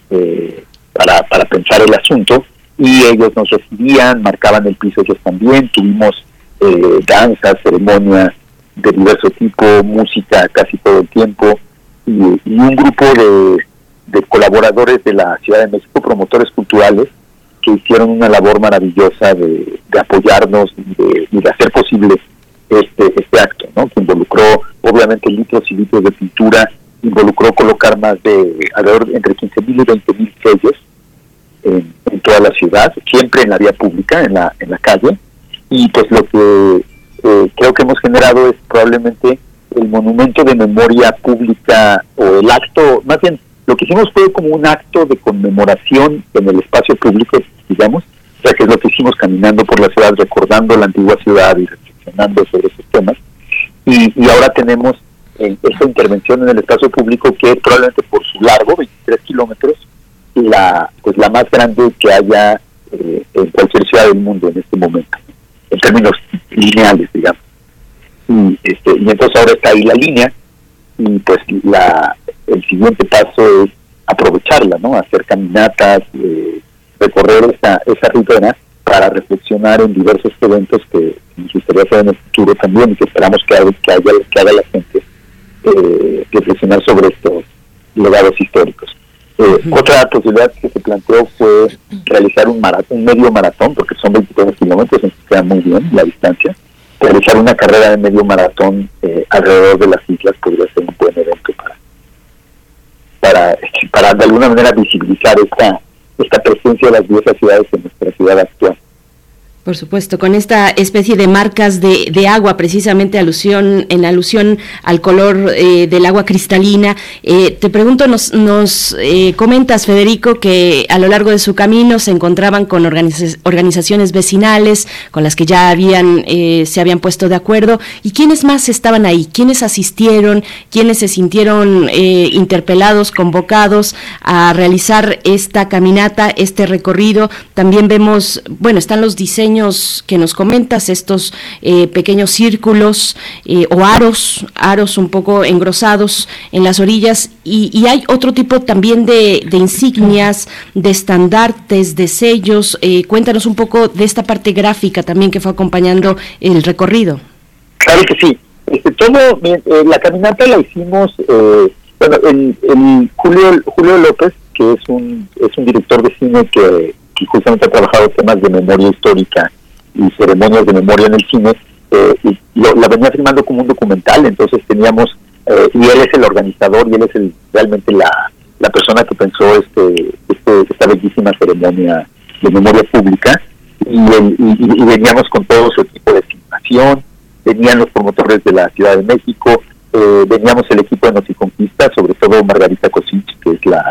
eh, para, para pensar el asunto y ellos nos recibían, marcaban el piso ellos también, tuvimos eh, danzas, ceremonias de diverso tipo, música casi todo el tiempo y, y un grupo de, de colaboradores de la Ciudad de México, promotores culturales, que hicieron una labor maravillosa de, de apoyarnos y de, y de hacer posible este, este acto, ¿no? que involucró obviamente litros y litros de pintura, involucró colocar más de alrededor de entre 15 mil y 20 mil sellos en, en toda la ciudad, siempre en la vía pública, en la, en la calle, y pues lo que eh, creo que hemos generado es probablemente el monumento de memoria pública o el acto, más bien lo que hicimos fue como un acto de conmemoración en el espacio público, digamos, o sea que es lo que hicimos caminando por la ciudad, recordando la antigua ciudad y sobre esos temas. Y, y ahora tenemos eh, esta intervención en el espacio público que probablemente por su largo, 23 kilómetros, la pues la más grande que haya eh, en cualquier ciudad del mundo en este momento, en términos lineales, digamos. Y, este, y entonces ahora está ahí la línea y pues la el siguiente paso es aprovecharla, ¿no? Hacer caminatas, eh, recorrer esa, esa ribera para reflexionar en diversos eventos que nos gustaría hacer en el futuro también y que esperamos que haga, que haya, que haga la gente eh, reflexionar sobre estos legados históricos. Eh, Otra posibilidad que se planteó fue realizar un maratón, un medio maratón, porque son 23 kilómetros, entonces queda muy bien la distancia. Realizar una carrera de medio maratón eh, alrededor de las islas podría ser un buen evento para, para, para de alguna manera visibilizar esta, esta presencia de las diversas ciudades en ciudad actual. Por supuesto, con esta especie de marcas de, agua, precisamente alusión, en alusión al color eh, del agua cristalina. Eh, te pregunto, nos, nos eh, comentas, Federico, que a lo largo de su camino se encontraban con organiza- organizaciones vecinales, con las que ya habían, eh, se habían puesto de acuerdo. ¿Y quiénes más estaban ahí? ¿Quiénes asistieron? ¿Quiénes se sintieron eh, interpelados, convocados a realizar esta caminata, este recorrido? También vemos, bueno, están los diseños que nos comentas, estos eh, pequeños círculos eh, o aros, aros un poco engrosados en las orillas y, y hay otro tipo también de, insignias, de estandartes, de sellos. Eh, cuéntanos un poco de esta parte gráfica también que fue acompañando el recorrido. Claro que sí. Este, bien, eh, la caminata la hicimos, eh, bueno, el, el Julio, Julio López, que es un, es un director de cine que, que justamente ha trabajado temas de memoria histórica y ceremonias de memoria en el cine, eh, y lo- la venía firmando como un documental, entonces teníamos, eh, y él es el organizador y él es el, realmente la, la persona que pensó este, este, esta bellísima ceremonia de memoria pública, y, el- y- veníamos con todo su equipo de filmación, venían los promotores de la Ciudad de México, eh, veníamos el equipo de Noticonquista, sobre todo Margarita Cosich, que es la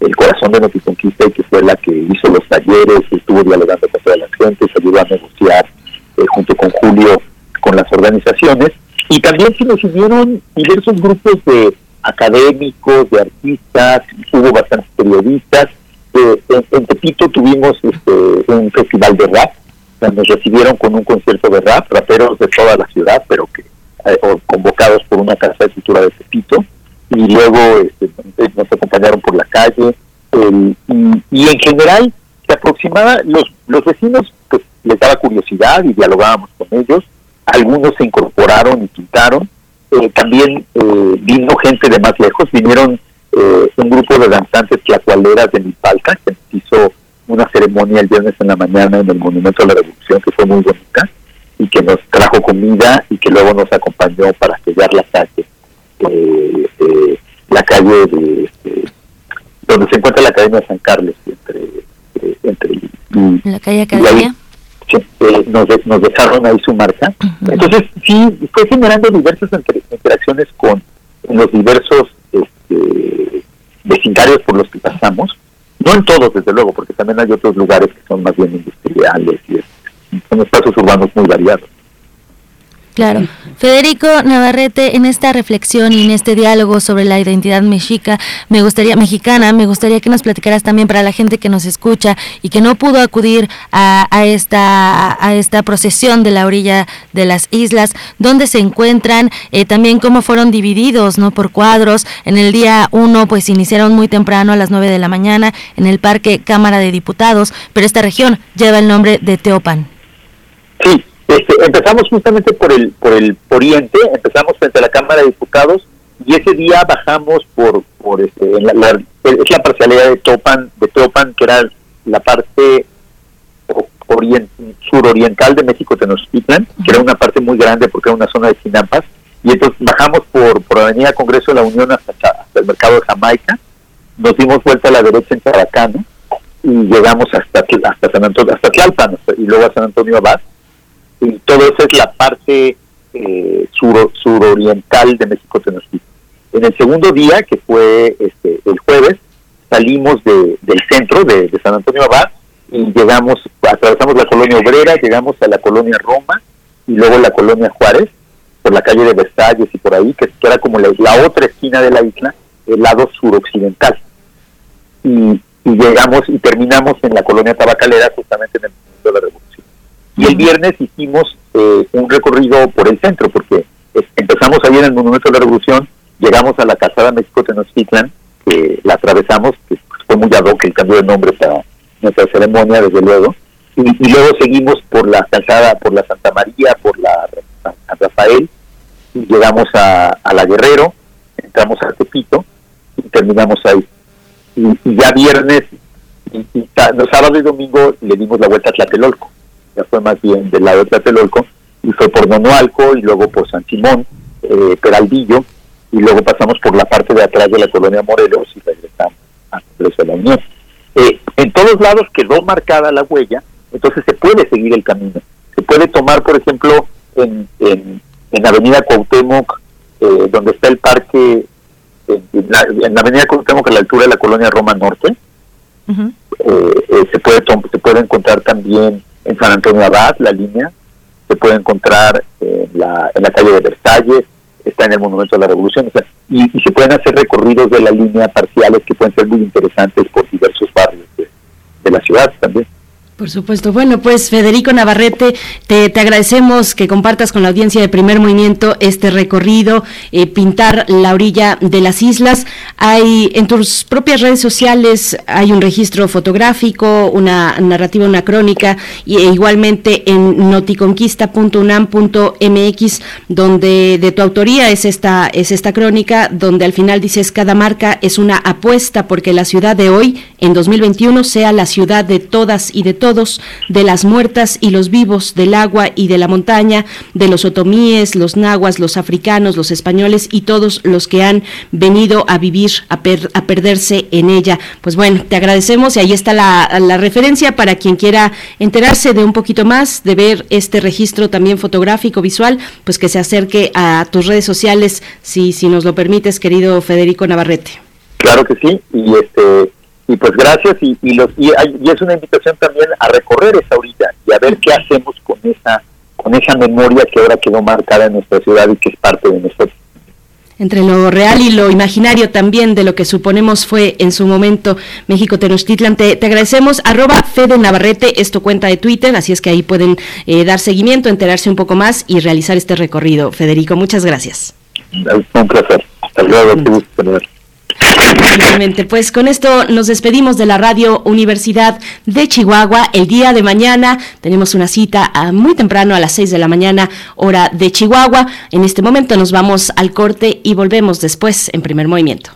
el corazón de Noticonquista y que fue la que hizo los talleres, estuvo dialogando con todas las gentes, ayudó a negociar eh, junto con Julio con las organizaciones y también se nos unieron diversos grupos de académicos, de artistas, hubo bastantes periodistas. Eh, en, en Tepito tuvimos este, un festival de rap, nos recibieron con un concierto de rap, raperos de toda la ciudad, pero que eh, convocados por una casa de cultura de Tepito, y luego este, nos acompañaron por la calle, el- y, y en general se aproximaba, los, los vecinos pues les daba curiosidad y dialogábamos con ellos, algunos se incorporaron y pintaron, eh, también eh, vino gente de más lejos, vinieron eh, un grupo de danzantes tlacualeras de Milpalta, que hizo una ceremonia el viernes en la mañana en el Monumento a la Revolución, que fue muy bonita, y que nos trajo comida y que luego nos acompañó para sellar la calle, eh, eh, la calle de, donde se encuentra la Academia de San Carlos, entre, eh, entre y- la calle ahí, Academia. eh, nos, nos dejaron ahí su marca. Entonces, sí, fue generando diversas inter- interacciones con los diversos este, vecindarios por los que pasamos. No en todos, desde luego, porque también hay otros lugares que son más bien industriales y son espacios urbanos muy variados. Claro. Federico Navarrete, en esta reflexión y en este diálogo sobre la identidad mexica, me gustaría, mexicana, me gustaría que nos platicaras también para la gente que nos escucha y que no pudo acudir a, a esta, a esta procesión de la orilla de las islas, dónde se encuentran, eh, también cómo fueron divididos, ¿no? Por cuadros. En el día uno, pues iniciaron muy temprano a las 9 de la mañana en el Parque Cámara de Diputados, pero esta región lleva el nombre de Teopan. Este, empezamos justamente por el por el oriente, empezamos frente a la Cámara de Diputados y ese día bajamos por por este, en la, es la parcialidad de Topan, de Teopan, que era la parte orient- suroriental de México Tenochtitlan, que era una parte muy grande porque era una zona de Chinampas, y entonces bajamos por, por Avenida Congreso de la Unión hasta, el mercado de Jamaica, nos dimos vuelta a la derecha en Tabacano y llegamos hasta hasta San Antonio, hasta Tlalpan y luego a San Antonio Abad y todo eso es la parte eh, sur, suroriental de México Tenochtitlan. En el segundo día, que fue este, el jueves, salimos de, del centro de, San Antonio Abad y llegamos, atravesamos la colonia obrera, llegamos a la colonia Roma y luego la colonia Juárez, por la calle de Versalles y por ahí, que, era como la, otra esquina de la isla, el lado suroccidental. Y, y llegamos y terminamos en la colonia tabacalera, justamente en el momento de la revolución. Y el viernes hicimos eh, un recorrido por el centro, porque empezamos ahí en el Monumento de la Revolución, llegamos a la Casada México Tenochtitlan, que la atravesamos, que fue muy ad hoc el cambio de nombre para nuestra ceremonia, desde luego, y, y luego seguimos por la calzada, por la Santa María, por la Rafael, y llegamos a, la Guerrero, entramos a Tepito y terminamos ahí. y, ya viernes y, sábado y domingo le dimos la vuelta a Tlatelolco, ya fue más bien del lado de Tlatelolco, y fue por Nonoalco y luego por San Simón, eh, Peraldillo, y luego pasamos por la parte de atrás de la colonia Morelos y regresamos a la Unión. Eh, en todos lados quedó marcada la huella, entonces se puede seguir el camino. Se puede tomar, por ejemplo, en, en, en Avenida Cuauhtémoc, eh, donde está el parque, en, la, Avenida Cuauhtémoc a la altura de la colonia Roma Norte, eh, se, puede se puede encontrar también en San Antonio Abad, la línea, se puede encontrar en la, calle de Versalles, está en el Monumento de la Revolución, y, se pueden hacer recorridos de la línea parciales que pueden ser muy interesantes por diversos barrios de la ciudad también. Por supuesto. Bueno, pues Federico Navarrete, te, agradecemos que compartas con la audiencia de primer movimiento este recorrido, eh, pintar la orilla de las islas. Hay en tus propias redes sociales hay un registro fotográfico, una narrativa, una crónica, y, e igualmente en noticonquista.unam.mx, donde de tu autoría es esta, es esta crónica, donde al final dices cada marca es una apuesta porque la ciudad de hoy, en 2021, sea la ciudad de todas y de todos todos, de las muertas y los vivos, del agua y de la montaña, de los otomíes, los nahuas, los africanos, los españoles y todos los que han venido a vivir, a, a perderse en ella. Pues bueno, te agradecemos y ahí está la, la referencia para quien quiera enterarse de un poquito más, de ver este registro también fotográfico, visual, pues que se acerque a tus redes sociales, si, si nos lo permites, querido Federico Navarrete. Claro que sí, y este y pues gracias y, y, los, y, es una invitación también a recorrer esa orilla y a ver qué hacemos con esa con esa memoria que ahora quedó marcada en nuestra ciudad y que es parte de nosotros entre lo real y lo imaginario también de lo que suponemos fue en su momento México Tenochtitlan. Te, te agradecemos. Arroba Fede Navarrete es tu cuenta de Twitter, así es que ahí pueden eh, dar seguimiento, enterarse un poco más y realizar este recorrido. Federico, muchas gracias. Un placer. Hasta luego. Pues con esto nos despedimos de la Radio Universidad de Chihuahua. El día de mañana tenemos una cita muy temprano a las 6 de la mañana, hora de Chihuahua. En este momento nos vamos al corte y volvemos después en primer movimiento.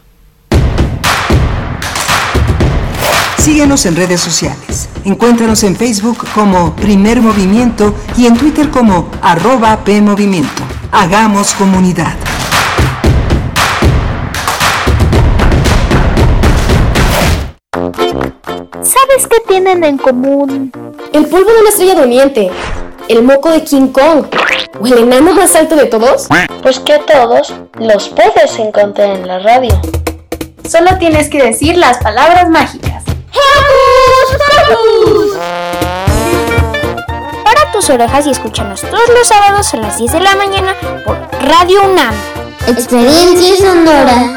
Síguenos en redes sociales. Encuéntranos en Facebook como Primer Movimiento y en Twitter como arroba PMovimiento. Hagamos comunidad. ¿Sabes qué tienen en común? El polvo de una estrella durmiente, el moco de King Kong o el enano más alto de todos. Pues que todos los puedes encontrar en la radio. Solo tienes que decir las palabras mágicas. Para tus orejas y escúchanos todos los sábados a las 10 de la mañana por Radio UNAM. Experiencia sonora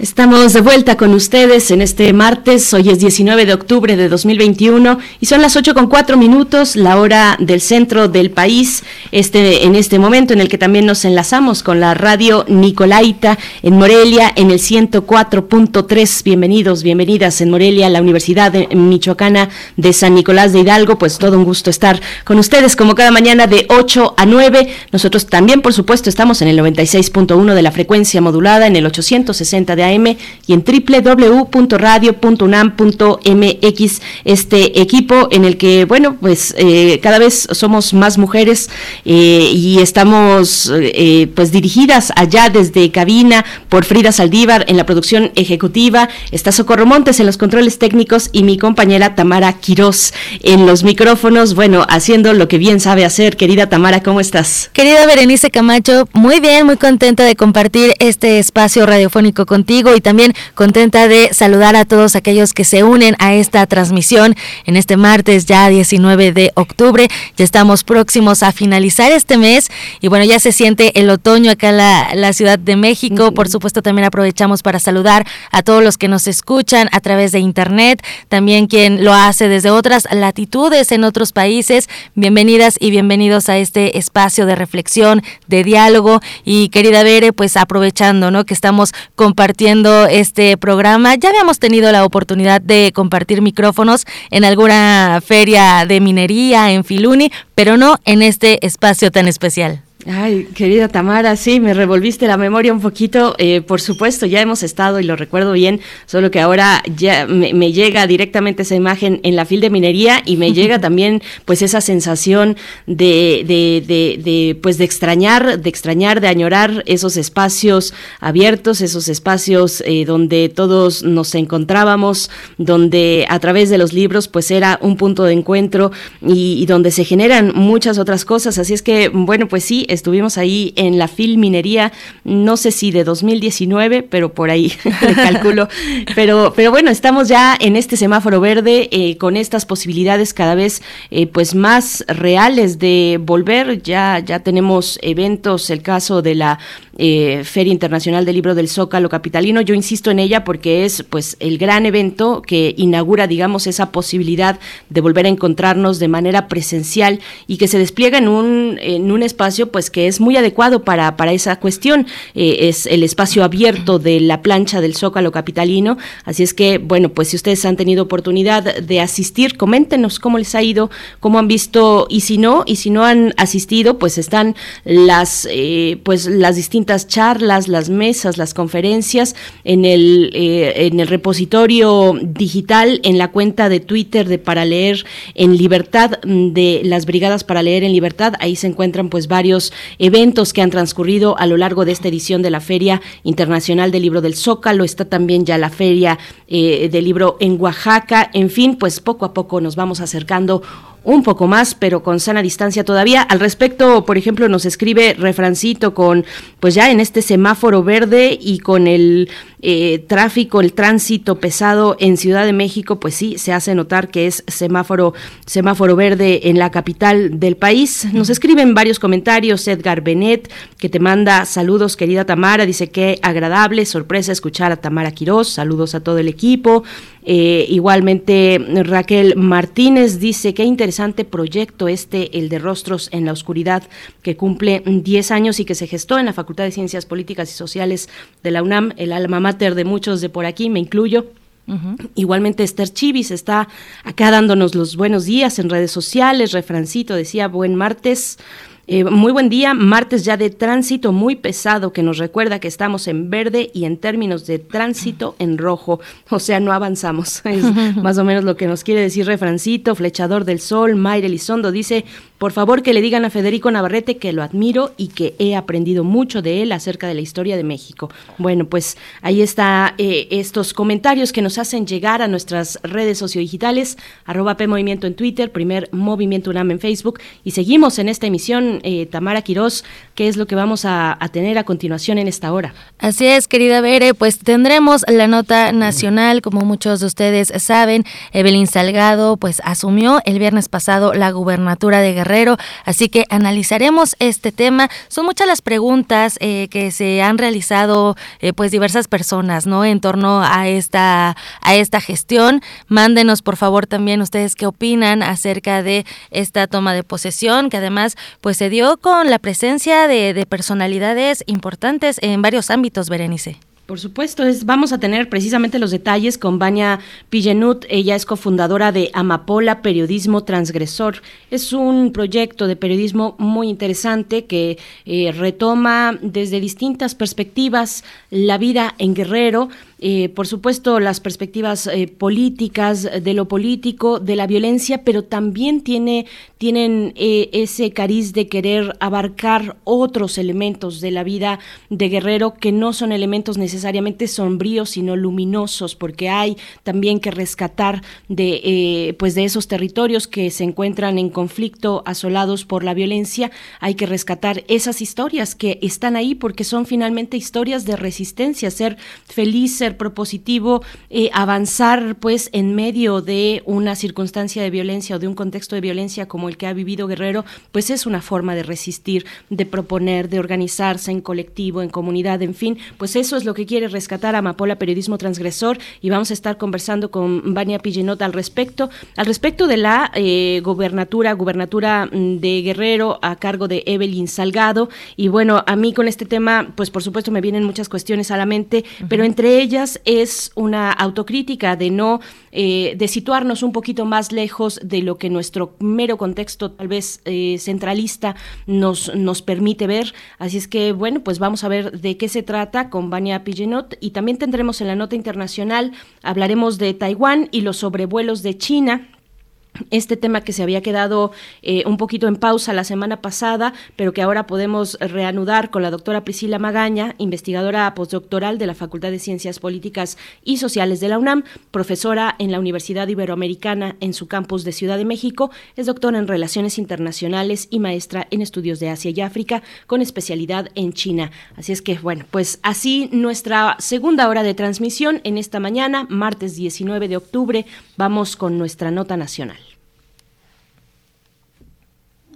Estamos de vuelta con ustedes en este martes, hoy es 19 de octubre de 2021 y son las 8 con 4 minutos, la hora del centro del país, este, en este momento en el que también nos enlazamos con la radio Nicolaita en Morelia en el 104.3. Bienvenidos, bienvenidas en Morelia, la Universidad Michoacana de San Nicolás de Hidalgo, pues todo un gusto estar con ustedes como cada mañana de 8 a 9. Nosotros también, por supuesto, estamos en el 96.1 de la frecuencia modulada, en el 860 de y en www.radio.unam.mx este equipo en el que, bueno, pues eh, cada vez somos más mujeres eh, y estamos eh, pues dirigidas allá desde cabina por Frida Saldívar en la producción ejecutiva, está Socorro Montes en los controles técnicos y mi compañera Tamara Quirós en los micrófonos, bueno, haciendo lo que bien sabe hacer. Querida Tamara, ¿cómo estás? Querida Berenice Camacho, muy bien, muy contenta de compartir este espacio radiofónico contigo y también contenta de saludar a todos aquellos que se unen a esta transmisión en este martes ya 19 de octubre. Ya estamos próximos a finalizar este mes y bueno, ya se siente el otoño acá en la, Ciudad de México. Por supuesto, también aprovechamos para saludar a todos los que nos escuchan a través de Internet, también quien lo hace desde otras latitudes en otros países. Bienvenidas y bienvenidos a este espacio de reflexión, de diálogo y querida Bere, pues aprovechando, ¿no? Que estamos compartiendo este programa. Ya habíamos tenido la oportunidad de compartir micrófonos en alguna feria de minería en Filuni, pero no en este espacio tan especial. Ay, querida Tamara, sí, me revolviste la memoria un poquito. Eh, por supuesto, ya hemos estado y lo recuerdo bien, solo que ahora ya me, llega directamente esa imagen en la fil de minería y me llega [laughs] también, pues, esa sensación de, de, de, pues, de extrañar, de extrañar, de añorar esos espacios abiertos, esos espacios eh, donde todos nos encontrábamos, donde a través de los libros, pues, era un punto de encuentro y, y donde se generan muchas otras cosas. Así es que, bueno, pues sí estuvimos ahí en la Filminería, no sé si de 2019, pero por ahí [laughs] calculo. Pero, pero bueno, estamos ya en este semáforo verde eh, con estas posibilidades cada vez eh, pues más reales de volver. Ya, ya tenemos eventos, el caso de la eh, Feria Internacional del Libro del Zócalo Capitalino. Yo insisto en ella porque es pues el gran evento que inaugura, digamos, esa posibilidad de volver a encontrarnos de manera presencial y que se despliega en un, en un espacio pues que es muy adecuado para, para esa cuestión. Eh, es el espacio abierto de la plancha del Zócalo Capitalino. Así es que, bueno, pues si ustedes han tenido oportunidad de asistir, coméntenos cómo les ha ido, cómo han visto y si no, y si no han asistido, pues están las, eh, pues las distintas charlas, las mesas, las conferencias en el, eh, en el repositorio digital, en la cuenta de Twitter de Para Leer en Libertad, de las Brigadas para Leer en Libertad. Ahí se encuentran pues varios eventos que han transcurrido a lo largo de esta edición de la Feria Internacional del Libro del Zócalo. Está también ya la Feria eh, del Libro en Oaxaca. En fin, pues poco a poco nos vamos acercando un poco más, pero con sana distancia todavía. Al respecto, por ejemplo, nos escribe Refrancito con, pues ya en este semáforo verde y con el eh, tráfico, el tránsito pesado en Ciudad de México, pues sí, se hace notar que es semáforo, semáforo verde en la capital del país. Nos escriben varios comentarios, Edgar Benet, que te manda saludos, querida Tamara, dice que agradable, sorpresa escuchar a Tamara Quirós, saludos a todo el equipo. Eh, igualmente, Raquel Martínez dice, qué interesante proyecto este, el de Rostros en la Oscuridad, que cumple 10 años y que se gestó en la Facultad de Ciencias Políticas y Sociales de la UNAM, el alma mater de muchos de por aquí, me incluyo. Igualmente Esther Chivis está acá dándonos los buenos días en redes sociales. Refrancito decía buen martes. Eh, muy buen día, martes ya de tránsito muy pesado que nos recuerda que estamos en verde y en términos de tránsito en rojo, o sea, no avanzamos. [laughs] Es [laughs] más o menos lo que nos quiere decir Refrancito, Flechador del Sol, Mayre Elizondo dice, por favor que le digan a Federico Navarrete que lo admiro y que he aprendido mucho de él acerca de la historia de México. Bueno, pues ahí está eh, estos comentarios que nos hacen llegar a nuestras redes sociodigitales, arroba P en Twitter, primer Movimiento UNAM en Facebook y seguimos en esta emisión eh, Tamara Quirós, qué es lo que vamos a, tener a continuación en esta hora. Así es, querida Bere, pues tendremos la nota nacional, como muchos de ustedes saben, Evelyn Salgado pues asumió el viernes pasado la gubernatura de Guerrero Así que analizaremos este tema. Son muchas las preguntas eh, que se han realizado eh, pues diversas personas, ¿no? En torno a esta, a esta gestión. Mándenos por favor también ustedes qué opinan acerca de esta toma de posesión, que además pues se dio con la presencia de, de personalidades importantes en varios ámbitos, Berenice. Por supuesto, es, vamos a tener precisamente los detalles con Vania Pillenut. Ella es cofundadora de Amapola Periodismo Transgresor. Es un proyecto de periodismo muy interesante que eh, retoma desde distintas perspectivas la vida en Guerrero eh, por supuesto, las perspectivas eh, políticas, de lo político, de la violencia, pero también tiene, tienen eh, ese cariz de querer abarcar otros elementos de la vida de Guerrero que no son elementos necesariamente sombríos, sino luminosos, porque hay también que rescatar de, pues de esos territorios que se encuentran en conflicto, asolados por la violencia, hay que rescatar esas historias que están ahí porque son finalmente historias de resistencia, ser feliz, propositivo, eh, avanzar pues en medio de una circunstancia de violencia o de un contexto de violencia como el que ha vivido Guerrero, pues es una forma de resistir, de proponer, de organizarse en colectivo, en comunidad, en fin, pues eso es lo que quiere rescatar Amapola Periodismo Transgresor y vamos a estar conversando con Vania Pillenot al respecto, al respecto de la eh, gobernatura, gubernatura mm, de Guerrero a cargo de Evelyn Salgado. Y bueno, a mí con este tema, pues por supuesto me vienen muchas cuestiones a la mente, pero entre ellas es una autocrítica de no, eh, de situarnos un poquito más lejos de lo que nuestro mero contexto tal vez eh, centralista nos, nos permite ver. Así es que, bueno, pues vamos a ver de qué se trata con Vania Pillenot y también tendremos en la nota internacional, hablaremos de Taiwán y los sobrevuelos de China este tema que se había quedado eh, un poquito en pausa la semana pasada, pero que ahora podemos reanudar con la doctora Priscila Magaña, investigadora postdoctoral de la Facultad de Ciencias Políticas y Sociales de la UNAM, profesora en la Universidad Iberoamericana en su campus de Ciudad de México, es doctora en Relaciones Internacionales y maestra en Estudios de Asia y África, con especialidad en China. Así es que, bueno, pues así nuestra segunda hora de transmisión en esta mañana, martes 19 de octubre, vamos con nuestra nota nacional.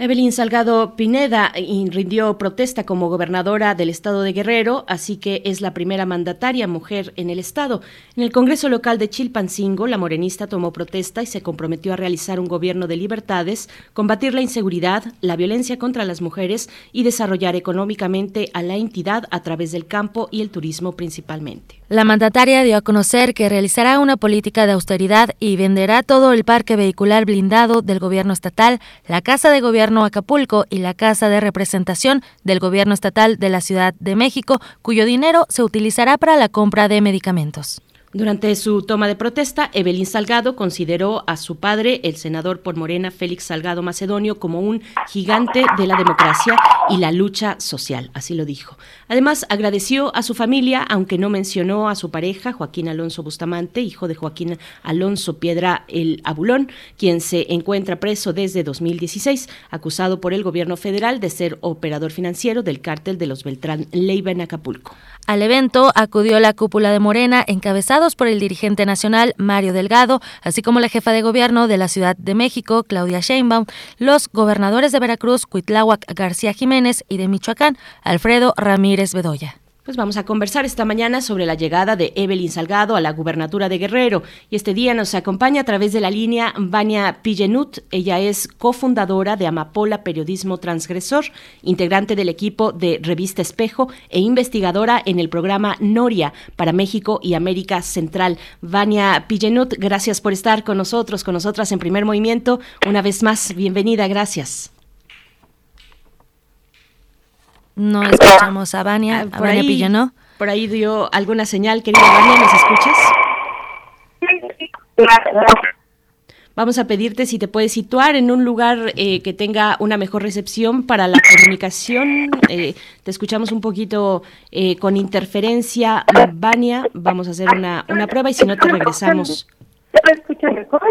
Evelyn Salgado Pineda eh, rindió protesta como gobernadora del estado de Guerrero, así que es la primera mandataria mujer en el estado. En el Congreso local de Chilpancingo, la morenista tomó protesta y se comprometió a realizar un gobierno de libertades, combatir la inseguridad, la violencia contra las mujeres y desarrollar económicamente a la entidad a través del campo y el turismo principalmente. La mandataria dio a conocer que realizará una política de austeridad y venderá todo el parque vehicular blindado del gobierno estatal, la Casa de Gobierno Acapulco y la Casa de Representación del Gobierno Estatal de la Ciudad de México, cuyo dinero se utilizará para la compra de medicamentos. Durante su toma de protesta, Evelyn Salgado consideró a su padre, el senador por Morena Félix Salgado Macedonio, como un gigante de la democracia y la lucha social, así lo dijo. Además, agradeció a su familia, aunque no mencionó a su pareja, Joaquín Alonso Bustamante, hijo de Joaquín Alonso Piedra el Abulón, quien se encuentra preso desde 2016, acusado por el gobierno federal de ser operador financiero del cártel de los Beltrán Leiva en Acapulco. Al evento acudió la cúpula de Morena, por el dirigente nacional Mario Delgado, así como la jefa de gobierno de la Ciudad de México, Claudia Sheinbaum, los gobernadores de Veracruz, Cuitláhuac García Jiménez y de Michoacán, Alfredo Ramírez Bedoya. Pues vamos a conversar esta mañana sobre la llegada de Evelyn Salgado a la gubernatura de Guerrero. Y este día nos acompaña a través de la línea Vania Pillenut. Ella es cofundadora de Amapola Periodismo Transgresor, integrante del equipo de Revista Espejo e investigadora en el programa Noria para México y América Central. Vania Pillenut, gracias por estar con nosotros, con nosotras en primer movimiento. Una vez más, bienvenida, gracias. No escuchamos a Vania, ah, a Vania Pillenot. Por ahí dio alguna señal, querida Vania, ¿nos escuchas? vamos a pedirte si te puedes situar en un lugar eh, que tenga una mejor recepción para la comunicación. Eh, te escuchamos un poquito eh, con interferencia, Vania. Vamos a hacer una, una prueba y si no te regresamos. ¿Me escuchan mejor?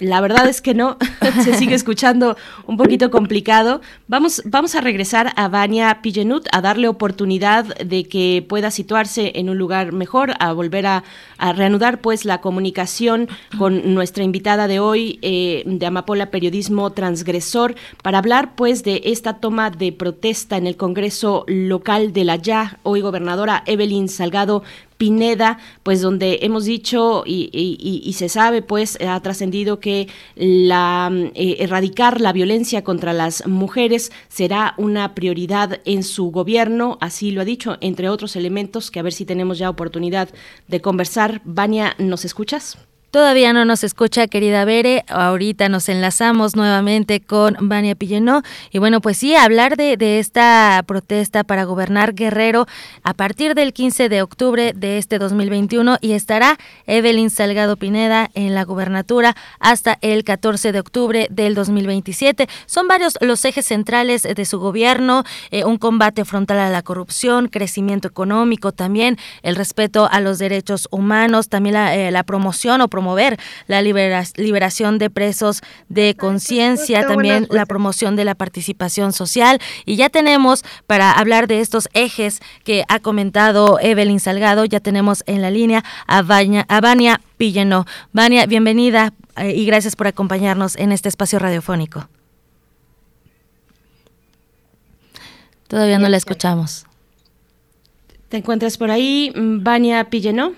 La verdad es que no, [laughs] se sigue escuchando un poquito complicado. Vamos, vamos a regresar a Vania Pillenut a darle oportunidad de que pueda situarse en un lugar mejor, a volver a, reanudar pues la comunicación con nuestra invitada de hoy eh, de Amapola Periodismo Transgresor para hablar pues de esta toma de protesta en el Congreso local de la ya hoy gobernadora Evelyn Salgado Pineda, pues donde hemos dicho y, se sabe, pues ha trascendido que la eh, erradicar la violencia contra las mujeres será una prioridad en su gobierno, así lo ha dicho, entre otros elementos que a ver si tenemos ya oportunidad de conversar. Vania, ¿nos escuchas? Todavía no nos escucha, querida Bere. Ahorita nos enlazamos nuevamente con Vania Pillenó. Y bueno, pues sí, hablar de, esta protesta para gobernar Guerrero a partir del 15 de octubre de este 2021 y estará Evelyn Salgado Pineda en la gubernatura hasta el 14 de octubre del 2027. Son varios los ejes centrales de su gobierno, eh, un combate frontal a la corrupción, crecimiento económico también, el respeto a los derechos humanos, también la, eh, la promoción o promover la liberación de presos de conciencia, también la promoción de la participación social. Y ya tenemos, para hablar de estos ejes que ha comentado Evelyn Salgado, ya tenemos en la línea a, Vania, a Vania Pilleno. Vania, bienvenida eh, y gracias por acompañarnos en este espacio radiofónico. Todavía no la escuchamos. ¿Te encuentras por ahí, Vania Pilleno?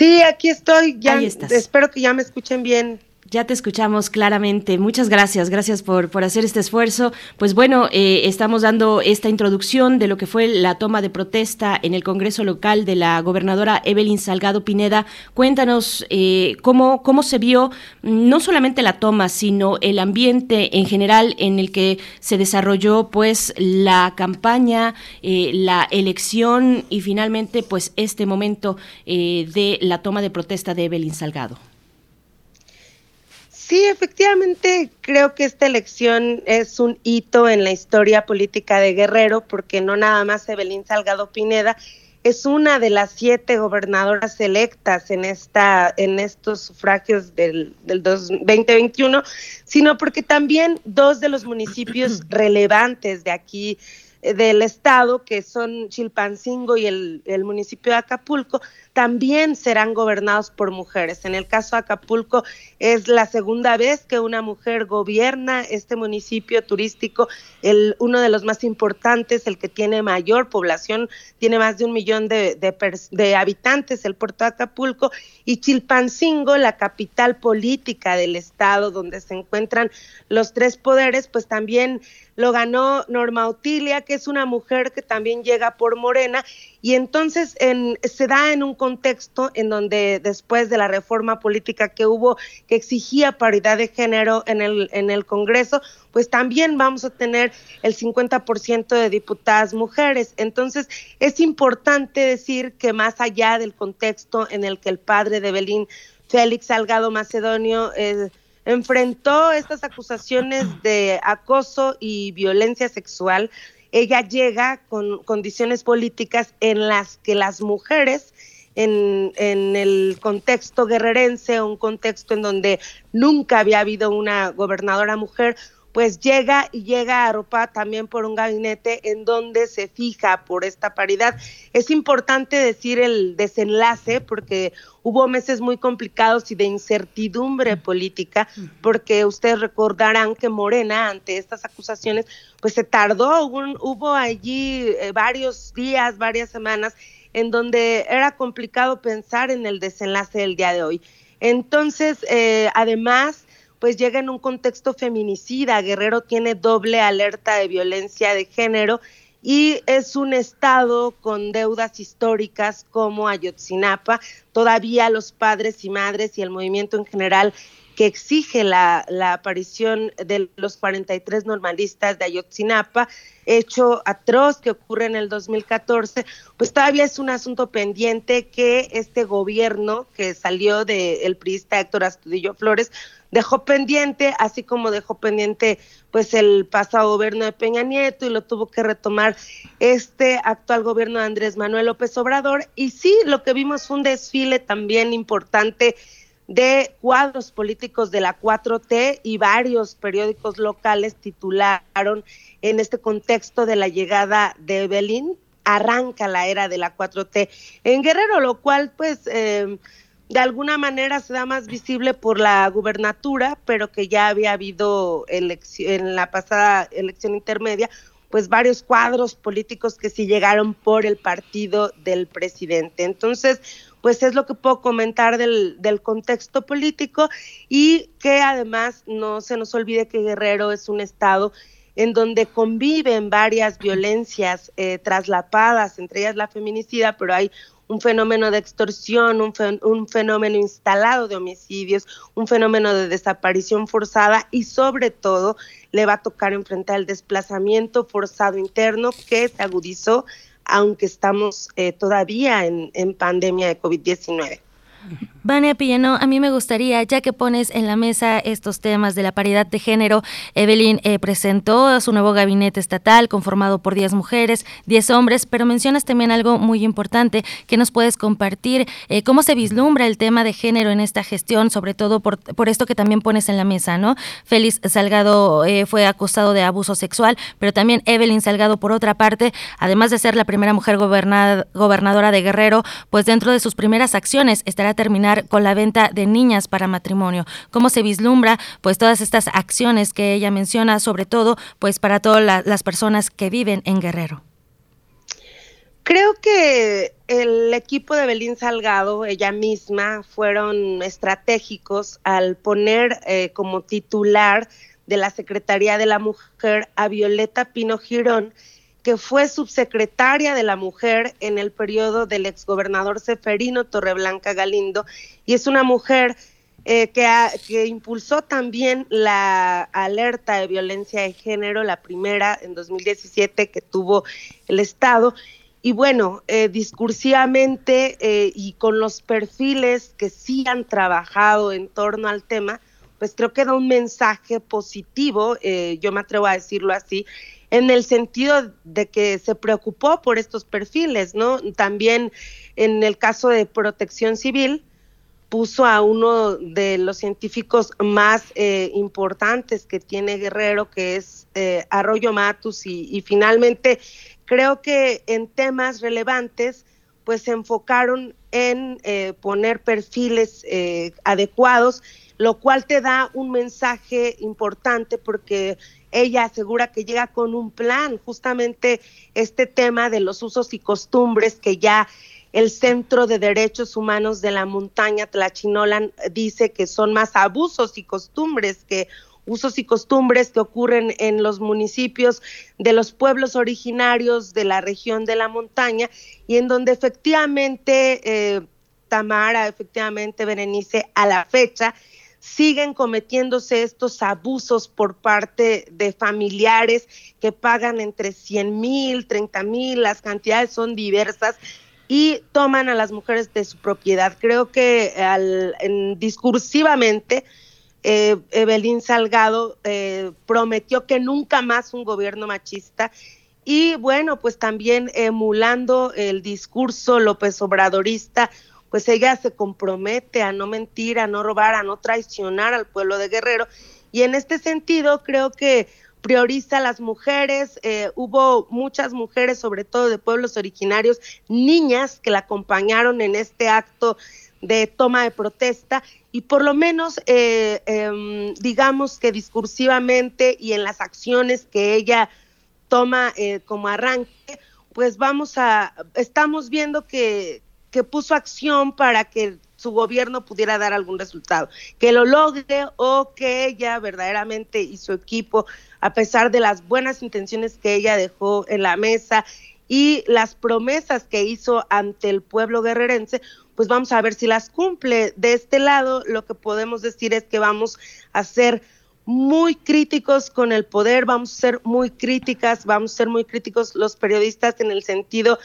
Sí, aquí estoy. Ya, espero que ya me escuchen bien. Ya te escuchamos claramente. Muchas gracias. Gracias por, por hacer este esfuerzo. Pues bueno, eh, estamos dando esta introducción de lo que fue la toma de protesta en el Congreso local de la gobernadora Evelyn Salgado Pineda. Cuéntanos eh, cómo, cómo se vio no solamente la toma, sino el ambiente en general en el que se desarrolló pues la campaña, eh, la elección y finalmente pues este momento de la toma de protesta de Evelyn Salgado. Sí, efectivamente, creo que esta elección es un hito en la historia política de Guerrero, porque no nada más Evelyn Salgado Pineda es una de las siete gobernadoras electas en esta en estos sufragios del, del 2021, sino porque también dos de los municipios [clears throat] relevantes de aquí del estado, que son Chilpancingo y el, el, municipio de Acapulco, también serán gobernados por mujeres. En el caso de Acapulco es la segunda vez que una mujer gobierna este municipio turístico, el, uno de los más importantes, el que tiene mayor población, tiene más de un millón de, de habitantes, el puerto de Acapulco, y Chilpancingo, la capital política del estado donde se encuentran los tres poderes, pues también lo ganó Norma Otilia, que es una mujer que también llega por Morena, y entonces en, se da en un contexto en donde después de la reforma política que hubo, que exigía paridad de género en el, en el Congreso, pues también vamos a tener el 50% de diputadas mujeres. Entonces es importante decir que más allá del contexto en el que el padre de Belín, Félix Salgado Macedonio, eh, enfrentó estas acusaciones de acoso y violencia sexual, ella llega con condiciones políticas en las que las mujeres en, en, el contexto guerrerense, un contexto en donde nunca había habido una gobernadora mujer, pues llega y llega a Aropa también por un gabinete en donde se fija por esta paridad. Es importante decir el desenlace porque hubo meses muy complicados y de incertidumbre política, porque ustedes recordarán que Morena, ante estas acusaciones, pues se tardó, hubo, allí eh, varios días, varias semanas, en donde era complicado pensar en el desenlace del día de hoy. Entonces, eh, además, pues llega en un contexto feminicida. Guerrero tiene doble alerta de violencia de género y es un estado con deudas históricas como Ayotzinapa. Todavía los padres y madres y el movimiento en general que exige la, aparición de los 43 normalistas de Ayotzinapa, hecho atroz que ocurre en el 2014, pues todavía es un asunto pendiente que este gobierno que salió del el priista Héctor Astudillo Flores dejó pendiente, así como dejó pendiente pues el pasado gobierno de Peña Nieto y lo tuvo que retomar este actual gobierno de Andrés Manuel López Obrador. Y sí, lo que vimos fue un desfile también importante de cuadros políticos de la 4T y varios periódicos locales titularon en este contexto de la llegada de Belín, arranca la era de la 4T en Guerrero, lo cual pues eh, de alguna manera se da más visible por la gubernatura, pero que ya había habido en la pasada elección intermedia, pues varios cuadros políticos que sí llegaron por el partido del presidente. Entonces, pues es lo que puedo comentar del, del contexto político y que además no se nos olvide que Guerrero es un estado en donde conviven varias violencias eh, traslapadas, entre ellas la feminicida, pero hay un fenómeno de extorsión, un, un, fenómeno instalado de homicidios, un fenómeno de desaparición forzada y sobre todo le va a tocar enfrentar el desplazamiento forzado interno que se agudizó aunque estamos eh, todavía en, en pandemia de COVID-19. Vania Pillano, a mí me gustaría, ya que pones en la mesa estos temas de la paridad de género, Evelyn eh, presentó su nuevo gabinete estatal conformado por 10 mujeres, 10 hombres, pero mencionas también algo muy importante que nos puedes compartir, eh, cómo se vislumbra el tema de género en esta gestión, sobre todo por, por esto que también pones en la mesa, ¿no? Félix Salgado eh, fue acusado de abuso sexual, pero también Evelyn Salgado, por otra parte, además de ser la primera mujer gobernadora de Guerrero, pues dentro de sus primeras acciones estará con la venta de niñas para matrimonio. ¿Cómo se vislumbra pues todas estas acciones que ella menciona, sobre todo pues para todas las personas que viven en Guerrero? Creo que el equipo de Belín Salgado, ella misma, fueron estratégicos al poner eh, como titular de la Secretaría de la Mujer a Violeta Pino Girón, que fue subsecretaria de la mujer en el periodo del exgobernador Seferino Torreblanca Galindo, y es una mujer eh, que, que impulsó también la alerta de violencia de género, la primera en 2017 que tuvo el Estado. Y bueno, eh, discursivamente eh, y con los perfiles que sí han trabajado en torno al tema, pues creo que da un mensaje positivo, yo me atrevo a decirlo así, en el sentido de que se preocupó por estos perfiles, ¿no? También en el caso de protección civil, puso a uno de los científicos más eh, importantes que tiene Guerrero, que es eh, Arroyo Matus, y, finalmente creo que en temas relevantes, pues se enfocaron en eh, poner perfiles adecuados, lo cual te da un mensaje importante porque ella asegura que llega con un plan, justamente este tema de los usos y costumbres que ya el Centro de Derechos Humanos de la Montaña Tlachinolan dice que son más abusos y costumbres que usos y costumbres que ocurren en los municipios de los pueblos originarios de la región de la montaña y en donde efectivamente eh, Tamara, efectivamente Berenice, a la fecha siguen cometiéndose estos abusos por parte de familiares que pagan entre 100 mil, 30 mil, las cantidades son diversas y toman a las mujeres de su propiedad. Creo que al, discursivamente eh, Evelyn Salgado eh, prometió que nunca más un gobierno machista y bueno, pues también emulando el discurso López Obradorista, pues ella se compromete a no mentir, a no robar, a no traicionar al pueblo de Guerrero. Y en este sentido creo que prioriza a las mujeres, eh, hubo muchas mujeres, sobre todo de pueblos originarios, niñas que la acompañaron en este acto de toma de protesta y por lo menos eh, em, digamos que discursivamente y en las acciones que ella toma eh, como arranque, pues vamos a, estamos viendo que, que puso acción para que su gobierno pudiera dar algún resultado, que lo logre o que ella verdaderamente y su equipo, a pesar de las buenas intenciones que ella dejó en la mesa y las promesas que hizo ante el pueblo guerrerense, pues vamos a ver si las cumple. De este lado, lo que podemos decir es que vamos a ser muy críticos con el poder, vamos a ser muy críticas, vamos a ser muy críticos los periodistas en el sentido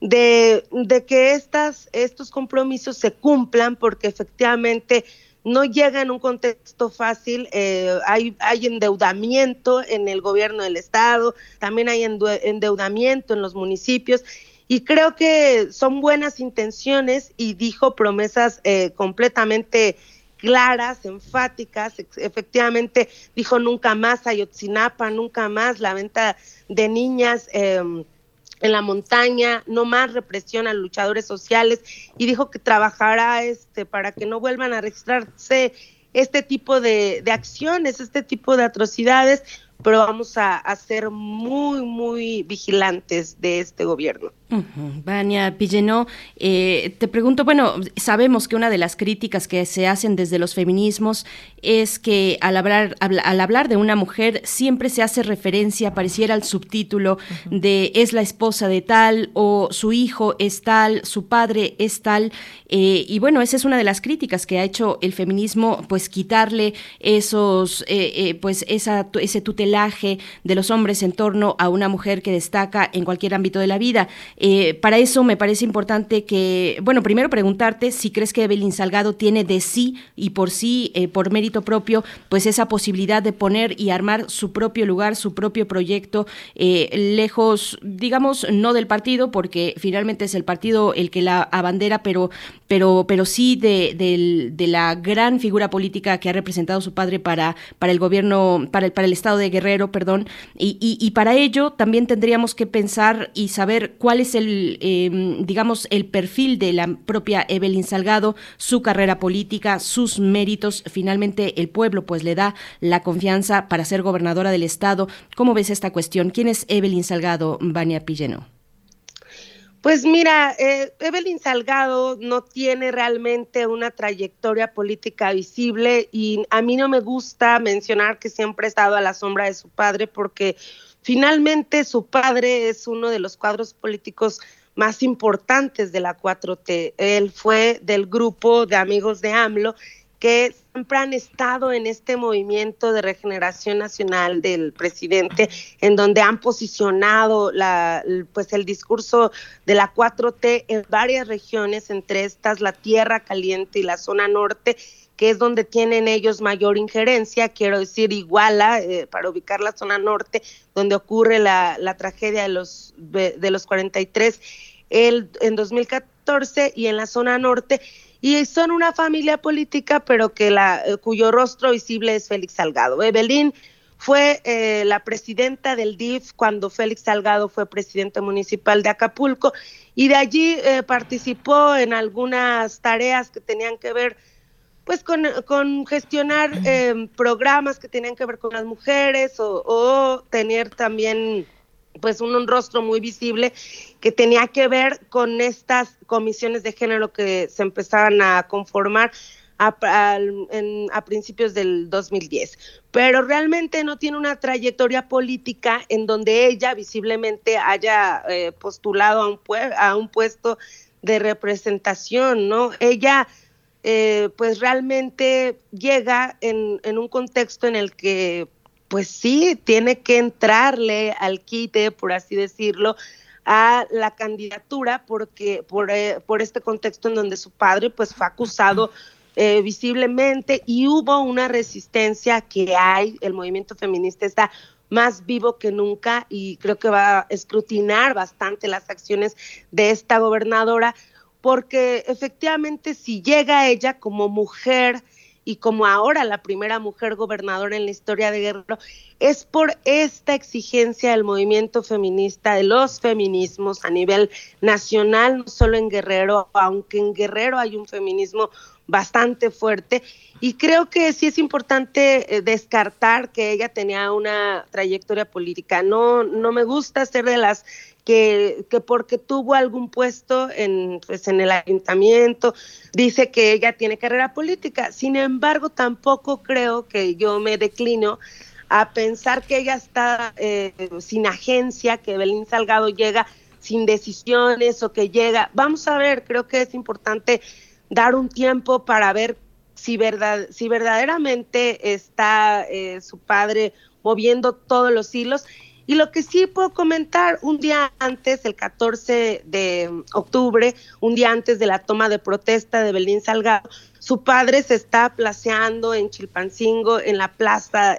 de, que estas, estos compromisos se cumplan, porque efectivamente no llega en un contexto fácil, eh, hay, hay endeudamiento en el gobierno del estado, también hay endeudamiento en los municipios y creo que son buenas intenciones y dijo promesas eh, completamente claras, enfáticas, efectivamente dijo nunca más Ayotzinapa, nunca más la venta de niñas. Eh, en la montaña, no más represión a luchadores sociales y dijo que trabajará este para que no vuelvan a registrarse este tipo de, acciones, este tipo de atrocidades, pero vamos a ser muy, muy vigilantes de este gobierno. Vania Pillenó, eh, te pregunto, bueno, sabemos que una de las críticas que se hacen desde los feminismos es que al hablar, al hablar de una mujer siempre se hace referencia, pareciera al subtítulo de es la esposa de tal o su hijo es tal, su padre es tal, eh, y bueno, esa es una de las críticas que ha hecho el feminismo, pues quitarle esos, eh, pues esa, ese tutelaje de los hombres en torno a una mujer que destaca en cualquier ámbito de la vida. Eh, para eso me parece importante que, bueno, primero preguntarte si crees que Evelyn Salgado tiene de sí y por sí, eh, por mérito propio, pues esa posibilidad de poner y armar su propio lugar, su propio proyecto, eh, lejos, digamos, no del partido, porque finalmente es el partido el que la abandera, pero, pero, pero sí de, de, la gran figura política que ha representado su padre para, para el gobierno, para el, para el estado de Guerrero, perdón, y, y, y para ello también tendríamos que pensar y saber cuál es el, em, digamos, el perfil de la propia Evelyn Salgado, su carrera política, sus méritos. Finalmente, el pueblo pues le da la confianza para ser gobernadora del estado. ¿Cómo ves esta cuestión? ¿Quién es Evelyn Salgado, Vania Pilleno? Pues mira, eh, Evelyn Salgado no tiene realmente una trayectoria política visible y a mí no me gusta mencionar que siempre ha estado a la sombra de su padre porque Finalmente, su padre es uno de los cuadros políticos más importantes de la 4T. Él fue del grupo de amigos de AMLO que siempre han estado en este movimiento de regeneración nacional del presidente, en donde han posicionado la, pues el discurso de la 4T en varias regiones, entre estas la Tierra Caliente y la zona norte, que es donde tienen ellos mayor injerencia, quiero decir Iguala, eh, para ubicar la zona norte, donde ocurre la, la tragedia de los, de, los 43 el, en 2014 y en la zona norte, y son una familia política, pero que la, eh, cuyo rostro visible es Félix Salgado. Evelyn fue eh, la presidenta del DIF cuando Félix Salgado fue presidente municipal de Acapulco y de allí participó en algunas tareas que tenían que ver pues con, con gestionar eh, programas que tenían que ver con las mujeres o, tener también pues un, rostro muy visible que tenía que ver con estas comisiones de género que se empezaban a conformar a, a, principios del 2010. Pero realmente no tiene una trayectoria política en donde ella visiblemente haya eh, postulado a un, a un puesto de representación, ¿no? Ella eh, pues realmente llega en, en, un contexto en el que, pues sí, tiene que entrarle al quite, por así decirlo, a la candidatura, porque por, eh, por este contexto en donde su padre, pues fue acusado. Eh, visiblemente y hubo una resistencia que hay, el movimiento feminista está más vivo que nunca y creo que va a escrutinar bastante las acciones de esta gobernadora, porque efectivamente si llega ella como mujer y como ahora la primera mujer gobernadora en la historia de Guerrero, es por esta exigencia del movimiento feminista, de los feminismos a nivel nacional, no solo en Guerrero, aunque en Guerrero hay un feminismo bastante fuerte. Y creo que sí es importante eh, descartar que ella tenía una trayectoria política. No, no me gusta ser de las que, que porque tuvo algún puesto en, pues, en el ayuntamiento, dice que ella tiene carrera política. Sin embargo, tampoco creo que yo me declino a pensar que ella está eh, sin agencia, que Belín Salgado llega sin decisiones o que llega. Vamos a ver, creo que es importante dar un tiempo para ver si, verdad, si verdaderamente está eh, su padre moviendo todos los hilos. Y lo que sí puedo comentar, un día antes, el 14 de octubre, un día antes de la toma de protesta de Belín Salgado, su padre se está placeando en Chilpancingo, en la plaza,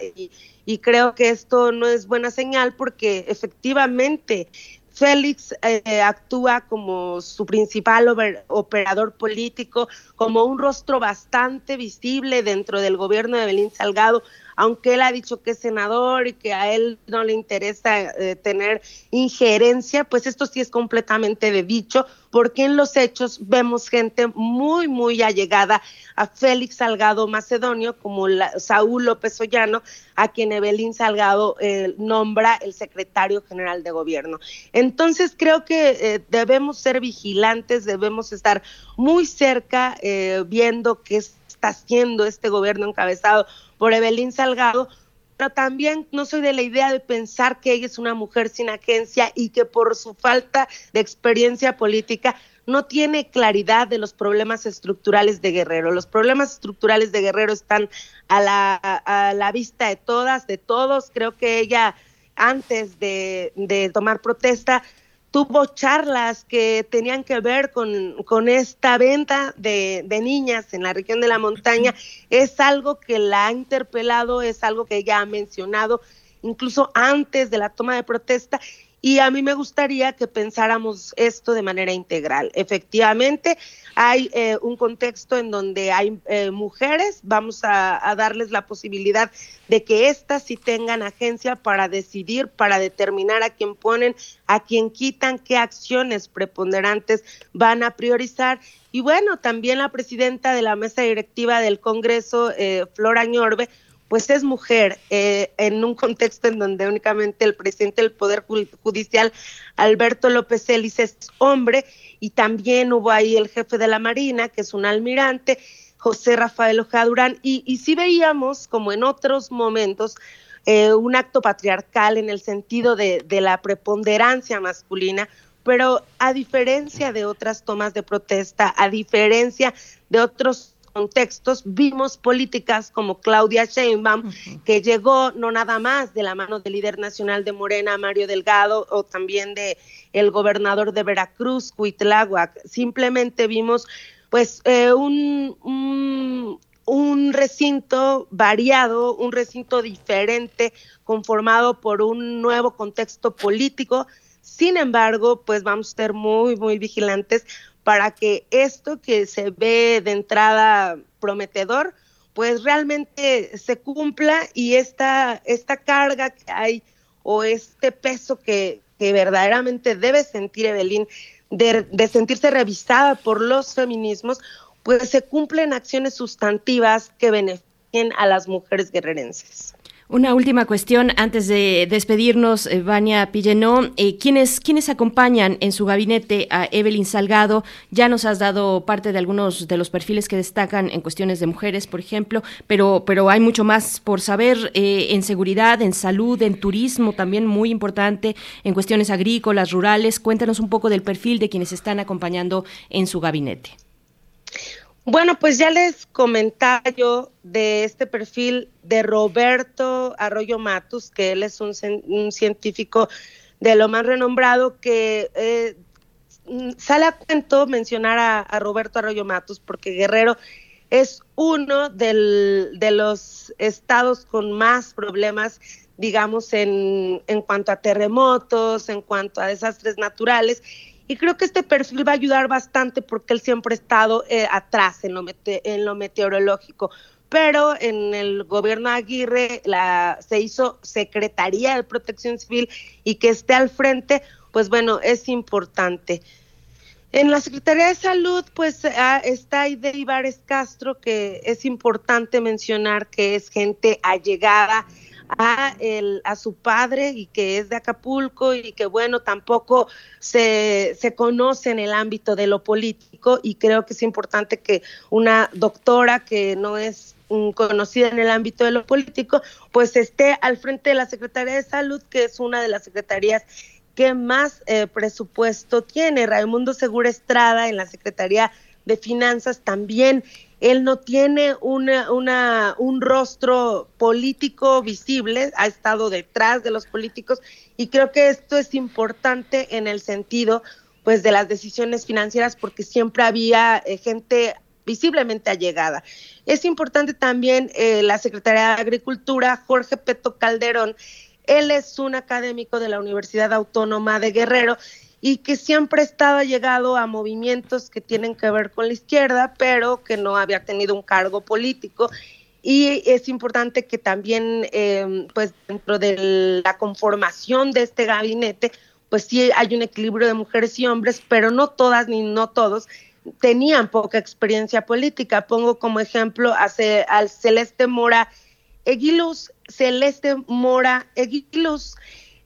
y, creo que esto no es buena señal porque efectivamente Félix eh, actúa como su principal operador político, como un rostro bastante visible dentro del gobierno de Belín Salgado, aunque él ha dicho que es senador y que a él no le interesa eh, tener injerencia, pues esto sí es completamente de dicho, porque en los hechos vemos gente muy, muy allegada a Félix Salgado Macedonio, como Saúl López Ollano, a quien Evelyn Salgado eh, nombra el secretario general de gobierno. Entonces creo que eh, debemos ser vigilantes, debemos estar muy cerca viendo qué haciendo este gobierno encabezado por Evelyn Salgado, pero también no soy de la idea de pensar que ella es una mujer sin agencia y que por su falta de experiencia política no tiene claridad de los problemas estructurales de Guerrero. Los problemas estructurales de Guerrero están a la, a la vista de todas, de todos. Creo que ella, antes de tomar protesta, tuvo charlas que tenían que ver con, con esta venta de, de, niñas en la región de la montaña. Es algo que la ha interpelado, es algo que ella ha mencionado incluso antes de la toma de protesta y a mí me gustaría que pensáramos esto de manera integral. Efectivamente, hay eh, un contexto en donde hay eh, mujeres, vamos a, a, darles la posibilidad de que éstas sí tengan agencia para decidir, para determinar a quién ponen, a quién quitan, qué acciones preponderantes van a priorizar. Y bueno, también la presidenta de la mesa directiva del Congreso, eh, Flora Ñorbe, pues es mujer eh, en un contexto en donde únicamente el presidente del Poder Judicial, Alberto López Ellis, es hombre, y también hubo ahí el jefe de la Marina, que es un almirante, José Rafael Ojeda Durán, y, y sí veíamos, como en otros momentos, eh, un acto patriarcal en el sentido de, de la preponderancia masculina, pero a diferencia de otras tomas de protesta, a diferencia de otros contextos vimos políticas como Claudia Sheinbaum, que llegó no nada más de la mano del líder nacional de Morena, Mario Delgado, o también de el gobernador de Veracruz, Cuitláhuac. Simplemente vimos pues eh, un, un, un recinto variado, un recinto diferente, conformado por un nuevo contexto político. Sin embargo, pues vamos a estar muy, muy vigilantes para que esto que se ve de entrada prometedor, pues realmente se cumpla y esta, esta carga que hay o este peso que, verdaderamente debe sentir Evelyn, de, de sentirse revisada por los feminismos, pues se cumplen acciones sustantivas que beneficien a las mujeres guerrerenses. Una última cuestión antes de despedirnos, eh, Vania Pillenó. Eh, ¿quiénes, ¿Quiénes acompañan en su gabinete a Evelyn Salgado? Ya nos has dado parte de algunos de los perfiles que destacan en cuestiones de mujeres, por ejemplo, pero, pero hay mucho más por saber eh, en seguridad, en salud, en turismo, también muy importante, en cuestiones agrícolas, rurales. Cuéntanos un poco del perfil de quienes están acompañando en su gabinete. Bueno, pues ya les comentaba yo de este perfil de Roberto Arroyo Matus, que él es un, un científico de lo más renombrado que eh, sale a cuento mencionar a, Roberto Arroyo Matus porque Guerrero es uno de los estados con más problemas, digamos, en, en cuanto a terremotos, en cuanto a desastres naturales y creo que este perfil va a ayudar bastante porque él siempre ha estado eh, atrás en lo, en lo meteorológico. Pero en el gobierno de Aguirre se hizo Secretaría de Protección Civil y que esté al frente, pues bueno, es importante. En la Secretaría de Salud, pues ah, está Ide Ibares Castro, que es importante mencionar que es gente allegada a, el, a su padre y que es de Acapulco y que bueno, tampoco se, se conoce en el ámbito de lo político y creo que es importante que una doctora que no es conocida en el ámbito de lo político, pues esté al frente de la Secretaría de Salud, que es una de las secretarías que más eh, presupuesto tiene. Raimundo Segura Estrada en la Secretaría de Finanzas también. Él no tiene un rostro político visible, ha estado detrás de los políticos y creo que esto es importante en el sentido pues de las decisiones financieras porque siempre había eh, gente visiblemente allegada. Es importante también eh, la Secretaría de Agricultura, Jorge Peto Calderón. Él es un académico de la Universidad Autónoma de Guerrero y que siempre estaba llegado a movimientos que tienen que ver con la izquierda, pero que no había tenido un cargo político. Y es importante que también, em, pues dentro de la conformación de este gabinete, pues sí hay un equilibrio de mujeres y hombres, pero no todas ni no todos tenían poca experiencia política. Pongo como ejemplo a Celeste Mora Eguiluz. Celeste Mora Eguiluz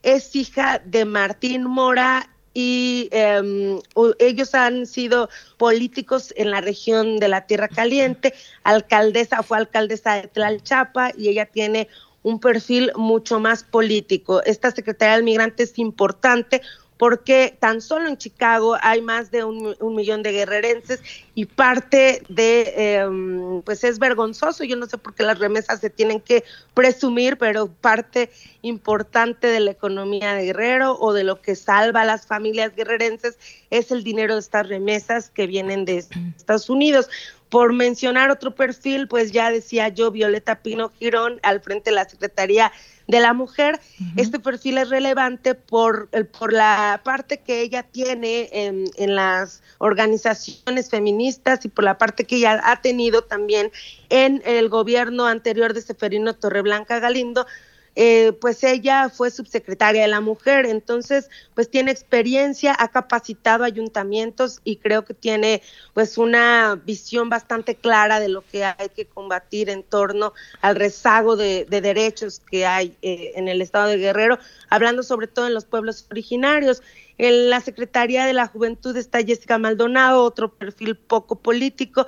es hija de Martín Mora y em, ellos han sido políticos en la región de la Tierra Caliente, alcaldesa, fue alcaldesa de Tlalchapa y ella tiene un perfil mucho más político. Esta Secretaría del Migrante es importante porque tan solo en Chicago hay más de un, millón de guerrerenses y parte de, em, pues es vergonzoso, yo no sé por qué las remesas se tienen que presumir, pero parte importante de la economía de Guerrero o de lo que salva a las familias guerrerenses es el dinero de estas remesas que vienen de Estados Unidos. Por mencionar otro perfil, pues ya decía yo, Violeta Pino Girón, al frente de la Secretaría de la Mujer. Este perfil es relevante por, por la parte que ella tiene en, en las organizaciones feministas y por la parte que ella ha tenido también en el gobierno anterior de Seferino Torreblanca Galindo, eh, pues ella fue subsecretaria de la mujer, entonces pues tiene experiencia, ha capacitado ayuntamientos y creo que tiene pues una visión bastante clara de lo que hay que combatir en torno al rezago de, derechos que hay eh, en el estado de Guerrero, hablando sobre todo en los pueblos originarios. En la Secretaría de la Juventud está Jessica Maldonado, otro perfil poco político.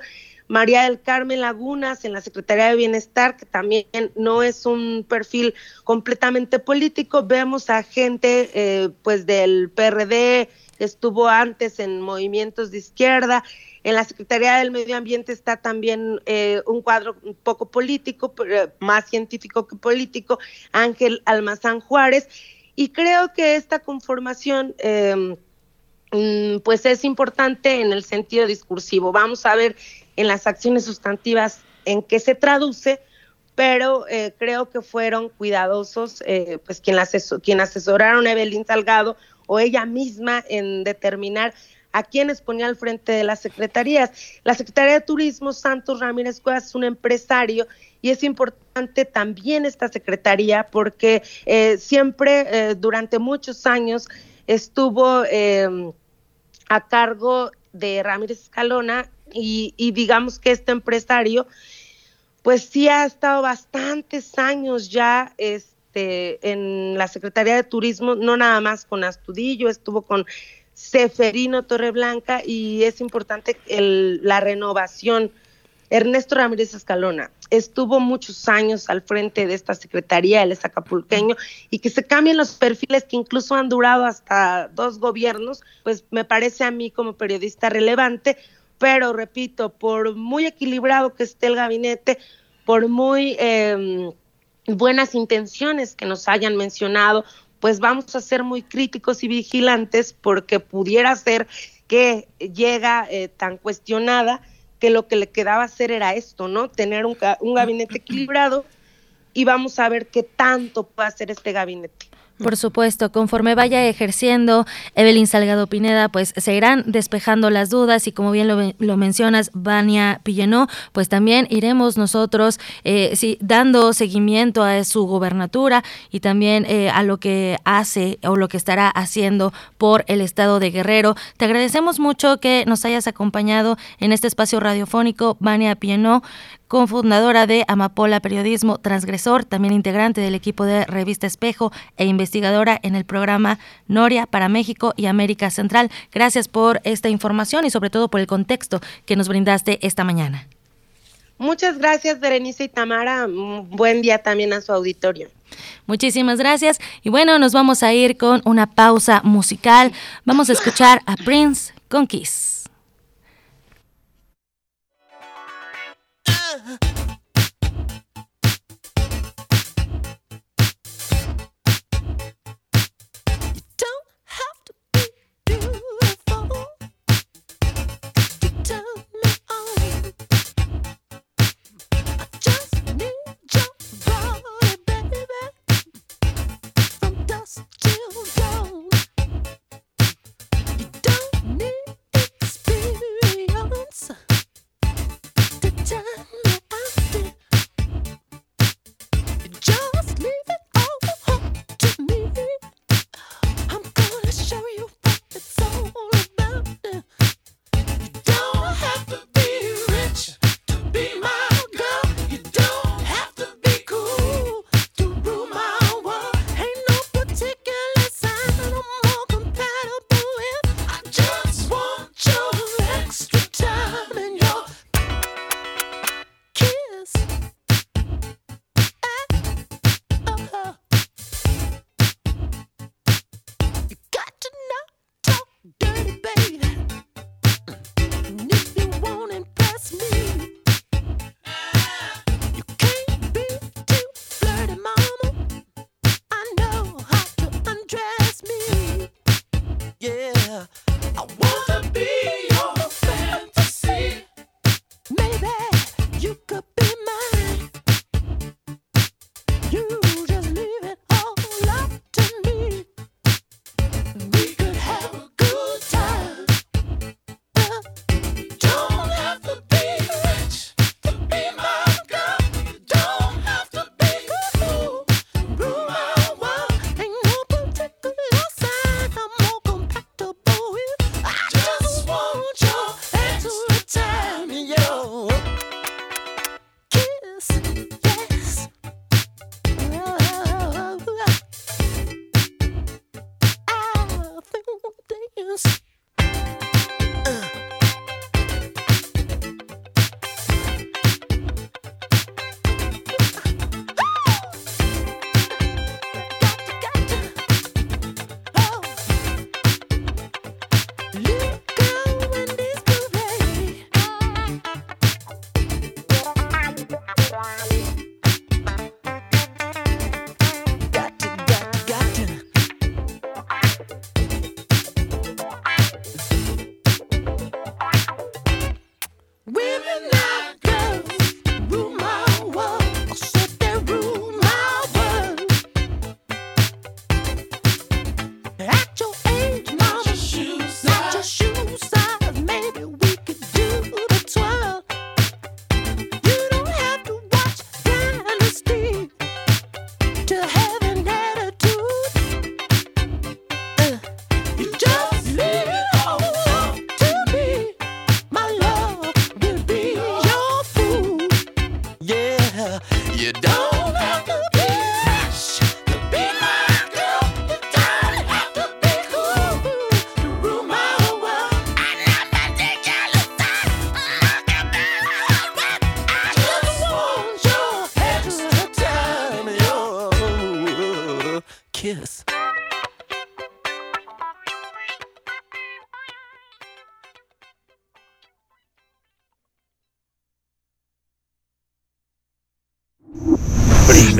María del Carmen Lagunas en la Secretaría de Bienestar, que también no es un perfil completamente político. Vemos a gente eh, pues del PRD, estuvo antes en movimientos de izquierda. En la Secretaría del Medio Ambiente está también eh, un cuadro un poco político, pero más científico que político, Ángel Almazán Juárez. Y creo que esta conformación... Eh, mm, pues es importante en el sentido discursivo. Vamos a ver en las acciones sustantivas en qué se traduce, pero eh, creo que fueron cuidadosos, eh, pues quien, quien asesoraron a Evelyn Salgado o ella misma en determinar a quiénes ponía al frente de las secretarías. La Secretaría de Turismo, Santos Ramírez Cuevas, es un empresario y es importante también esta secretaría porque eh, siempre durante muchos años estuvo a cargo de Ramírez Escalona y, digamos que este empresario, pues sí ha estado bastantes años ya este, en la Secretaría de Turismo, no nada más con Astudillo, estuvo con Seferino Torreblanca y es importante el, la renovación. Ernesto Ramírez Escalona estuvo muchos años al frente de esta secretaría, él es acapulqueño, y que se cambien los perfiles que incluso han durado hasta dos gobiernos, pues me parece a mí como periodista relevante, pero repito, por muy equilibrado que esté el gabinete, por muy em, buenas intenciones que nos hayan mencionado, pues vamos a ser muy críticos y vigilantes porque pudiera ser que llega eh, tan cuestionada que lo que le quedaba hacer era esto, ¿no? Tener un, un gabinete equilibrado y vamos a ver qué tanto puede hacer este gabinete. Por supuesto, conforme vaya ejerciendo Evelyn Salgado Pineda, pues se irán despejando las dudas y como bien lo, mencionas, Vania Pillenó, pues también iremos nosotros eh, sí, dando seguimiento a su gobernatura y también eh, a lo que hace o lo que estará haciendo por el estado de Guerrero. Te agradecemos mucho que nos hayas acompañado en este espacio radiofónico, Vania Pillenó cofundadora de Amapola Periodismo Transgresor, también integrante del equipo de Revista Espejo e investigadora en el programa Noria para México y América Central. Gracias por esta información y sobre todo por el contexto que nos brindaste esta mañana. Muchas gracias, Berenice y Tamara. Buen día también a su auditorio. Muchísimas gracias. Y bueno, nos vamos a ir con una pausa musical. Vamos a escuchar a Prince con Kiss.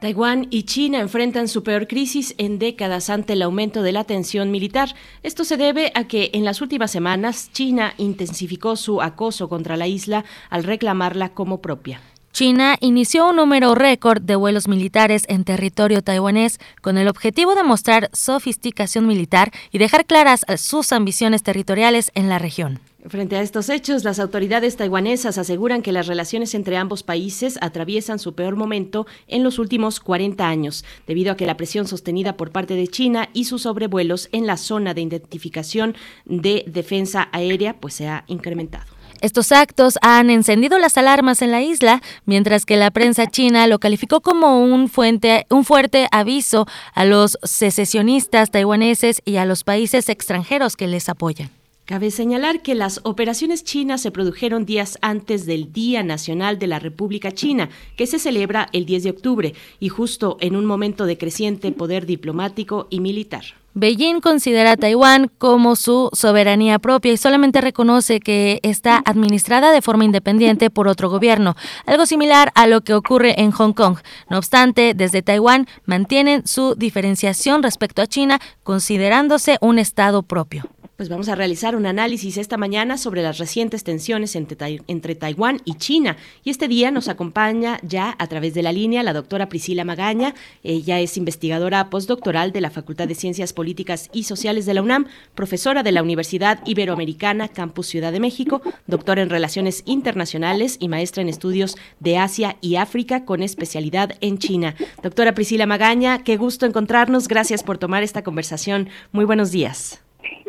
Taiwán y China enfrentan su peor crisis en décadas ante el aumento de la tensión militar. Esto se debe a que en las últimas semanas China intensificó su acoso contra la isla al reclamarla como propia. China inició un número récord de vuelos militares en territorio taiwanés con el objetivo de mostrar sofisticación militar y dejar claras sus ambiciones territoriales en la región. Frente a estos hechos, las autoridades taiwanesas aseguran que las relaciones entre ambos países atraviesan su peor momento en los últimos 40 años, debido a que la presión sostenida por parte de China y sus sobrevuelos en la zona de identificación de defensa aérea pues se ha incrementado. Estos actos han encendido las alarmas en la isla, mientras que la prensa china lo calificó como un, fuente, un fuerte aviso a los secesionistas taiwaneses y a los países extranjeros que les apoyan. Cabe señalar que las operaciones chinas se produjeron días antes del Día Nacional de la República China, que se celebra el 10 de octubre, y justo en un momento de creciente poder diplomático y militar. Beijing considera a Taiwán como su soberanía propia y solamente reconoce que está administrada de forma independiente por otro gobierno, algo similar a lo que ocurre en Hong Kong. No obstante, desde Taiwán mantienen su diferenciación respecto a China, considerándose un Estado propio. Pues vamos a realizar un análisis esta mañana sobre las recientes tensiones entre, entre, Taiwán y China. Y este día nos acompaña ya a través de la línea la doctora Priscila Magaña. Ella es investigadora postdoctoral de la Facultad de Ciencias Políticas y Sociales de la UNAM, profesora de la Universidad Iberoamericana Campus Ciudad de México, doctora en Relaciones Internacionales y maestra en Estudios de Asia y África con especialidad en China. Doctora Priscila Magaña, qué gusto encontrarnos. Gracias por tomar esta conversación. Muy buenos días.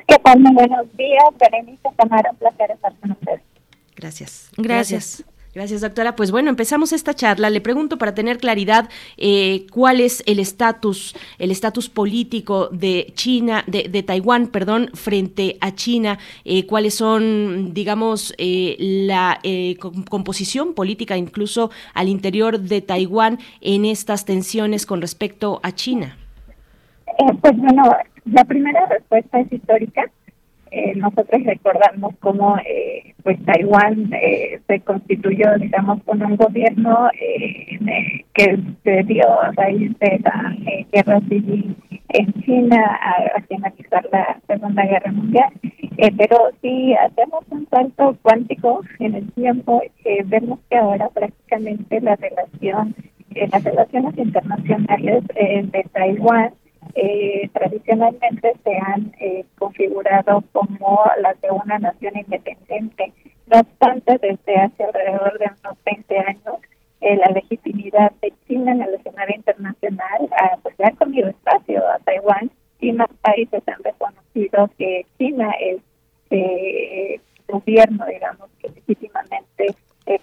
¿Qué tal? Muy buenos días, Berenice Tamara, un placer estar con ustedes. Gracias. Gracias. Gracias, doctora. Pues bueno, empezamos esta charla. Le pregunto para tener claridad eh, cuál es el estatus, el estatus político de China, de, de Taiwán, perdón, frente a China. Eh, cuáles son, digamos, eh, la composición política, incluso al interior de Taiwán, en estas tensiones con respecto a China. pues bueno, la primera respuesta es histórica. Eh, nosotros recordamos cómo eh, pues Taiwán eh, se constituyó, digamos, con un gobierno que se dio a raíz de la guerra civil en China a, finalizar la Segunda Guerra Mundial. pero si hacemos un salto cuántico en el tiempo, vemos que ahora prácticamente la relación, las relaciones internacionales de Taiwán eh, tradicionalmente se han eh, configurado como las de una nación independiente. No obstante, desde hace alrededor de unos 20 años, eh, la legitimidad de China en el escenario internacional ah, pues ha comido espacio a Taiwán y más países han reconocido que China es eh, gobierno, digamos, que legítimamente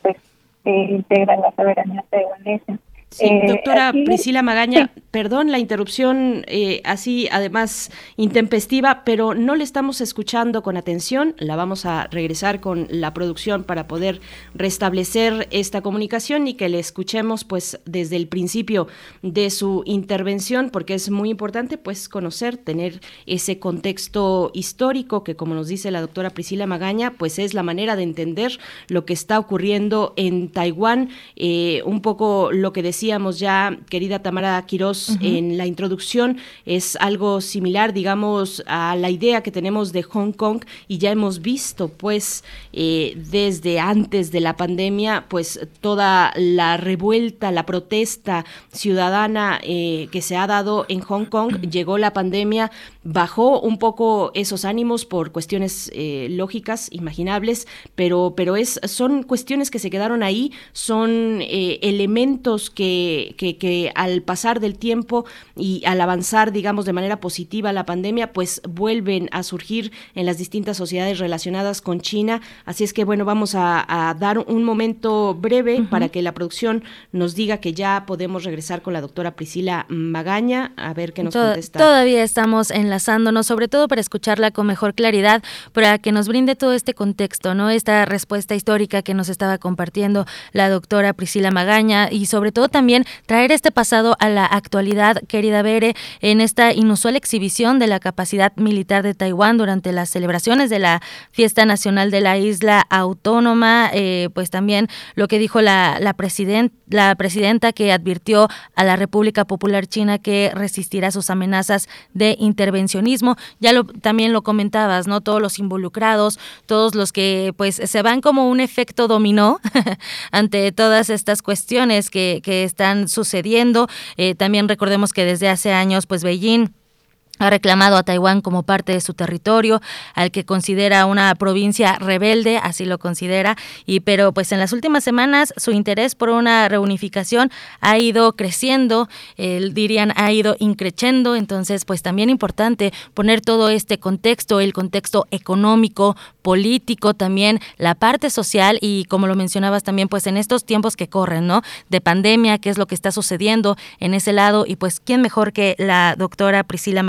pues integra la soberanía taiwanesa. Sí, eh, doctora Priscila Magaña, perdón la interrupción eh, así, además intempestiva, pero no le estamos escuchando con atención. La vamos a regresar con la producción para poder restablecer esta comunicación y que le escuchemos pues desde el principio de su intervención, porque es muy importante pues conocer, tener ese contexto histórico que como nos dice la doctora Priscila Magaña, pues es la manera de entender lo que está ocurriendo en Taiwán, eh, un poco lo que decía decíamos ya, querida Tamara Quirós, en la introducción, es algo similar, digamos, a la idea que tenemos de Hong Kong y ya hemos visto, pues, eh, desde antes de la pandemia, pues, toda la revuelta, la protesta ciudadana eh, que se ha dado en Hong Kong, [clears throat] llegó la pandemia, bajó un poco esos ánimos por cuestiones eh, lógicas, imaginables, pero, pero es, son cuestiones que se quedaron ahí, son elementos que que, al pasar del tiempo y al avanzar, digamos, de manera positiva la pandemia, pues vuelven a surgir en las distintas sociedades relacionadas con China. Así es que, bueno, vamos a, dar un momento breve para que la producción nos diga que ya podemos regresar con la doctora Priscila Magaña, a ver qué nos contesta. Todavía estamos sobre todo para escucharla con mejor claridad, para que nos brinde todo este contexto, ¿no? Esta respuesta histórica que nos estaba compartiendo la doctora Priscila Magaña y sobre todo también traer este pasado a la actualidad, querida Bere, en esta inusual exhibición de la capacidad militar de Taiwán durante las celebraciones de la fiesta nacional de la isla autónoma, eh, pues también lo que dijo la, la, la presidenta que advirtió a la República Popular China que resistirá sus amenazas de Ya lo, también lo comentabas, ¿no? Todos los involucrados, todos los que pues se van como un efecto dominó [laughs] ante todas estas cuestiones que, que están sucediendo. Eh, también recordemos que desde hace años, pues Beijing ha reclamado a Taiwán como parte de su territorio, al que considera una provincia rebelde, así lo considera, y pero pues en las últimas semanas su interés por una reunificación ha ido creciendo, dirían ha ido increciendo, entonces pues también importante poner todo este contexto, el contexto económico, político, también la parte social y como lo mencionabas también pues en estos tiempos que corren, ¿no? De pandemia, qué es lo que está sucediendo en ese lado y pues quién mejor que la doctora Priscila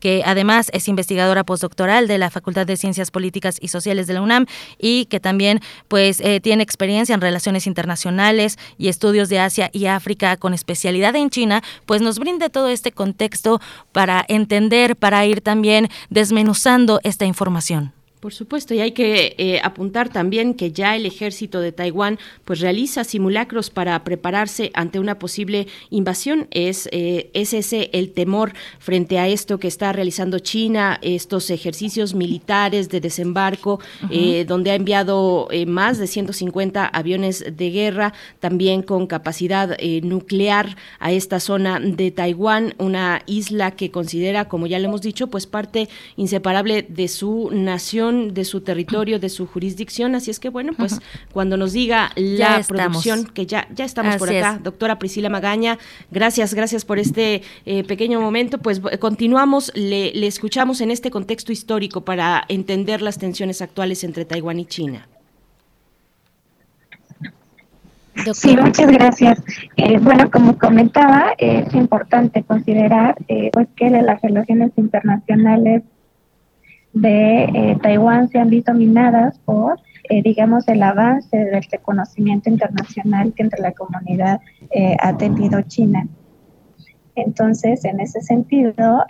Que además es investigadora postdoctoral de la Facultad de Ciencias Políticas y Sociales de la UNAM y que también pues eh, tiene experiencia en relaciones internacionales y estudios de Asia y África con especialidad en China, pues nos brinde todo este contexto para entender, para ir también desmenuzando esta información. Por supuesto, y hay que eh, apuntar también que ya el ejército de Taiwán pues realiza simulacros para prepararse ante una posible invasión. Es, eh, es ese el temor frente a esto que está realizando China, estos ejercicios militares de desembarco, eh, donde ha enviado más de 150 aviones de guerra, también con capacidad nuclear a esta zona de Taiwán, una isla que considera, como ya le hemos dicho, pues parte inseparable de su nación de su territorio, de su jurisdicción. Así es que, bueno, pues cuando nos diga la producción, que ya, ya estamos por acá, doctora Priscila Magaña, gracias, gracias por este eh, pequeño momento. Pues continuamos, le, le escuchamos en este contexto histórico para entender las tensiones actuales entre Taiwán y China. Sí, muchas gracias. Eh, bueno, como comentaba, es importante considerar eh, pues que las relaciones internacionales de eh, Taiwán se han visto minadas por, eh, digamos, el avance del reconocimiento internacional que entre la comunidad eh, ha tenido China. Entonces, en ese sentido,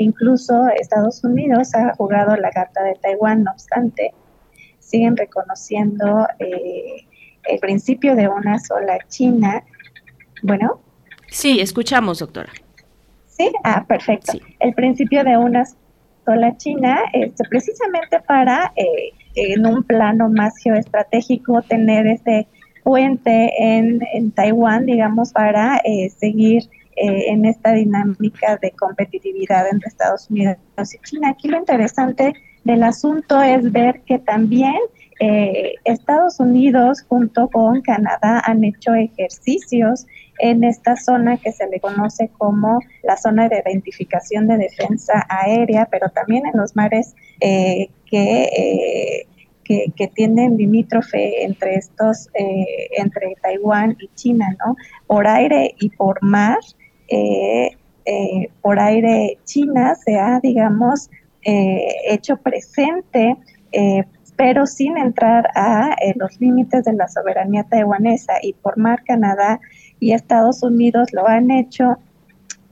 incluso Estados Unidos ha jugado la carta de Taiwán, no obstante, siguen reconociendo el principio de una sola China. Bueno. Sí, escuchamos, doctora. Sí, ah, perfecto. El principio de una la China este, precisamente para, eh, en un plano más geoestratégico, tener este puente en, en Taiwán, digamos, para eh, seguir eh, en esta dinámica de competitividad entre Estados Unidos y China. Aquí lo interesante del asunto es ver que también Estados Unidos junto con Canadá han hecho ejercicios en esta zona que se le conoce como la zona de identificación de defensa aérea, pero también en los mares eh, eh, que, que, tienen limítrofe entre estos, eh, entre Taiwán y China, ¿no? Por aire y por mar, por aire China se ha, digamos, hecho presente pero sin entrar a los límites de la soberanía taiwanesa y por mar Canadá y Estados Unidos lo han hecho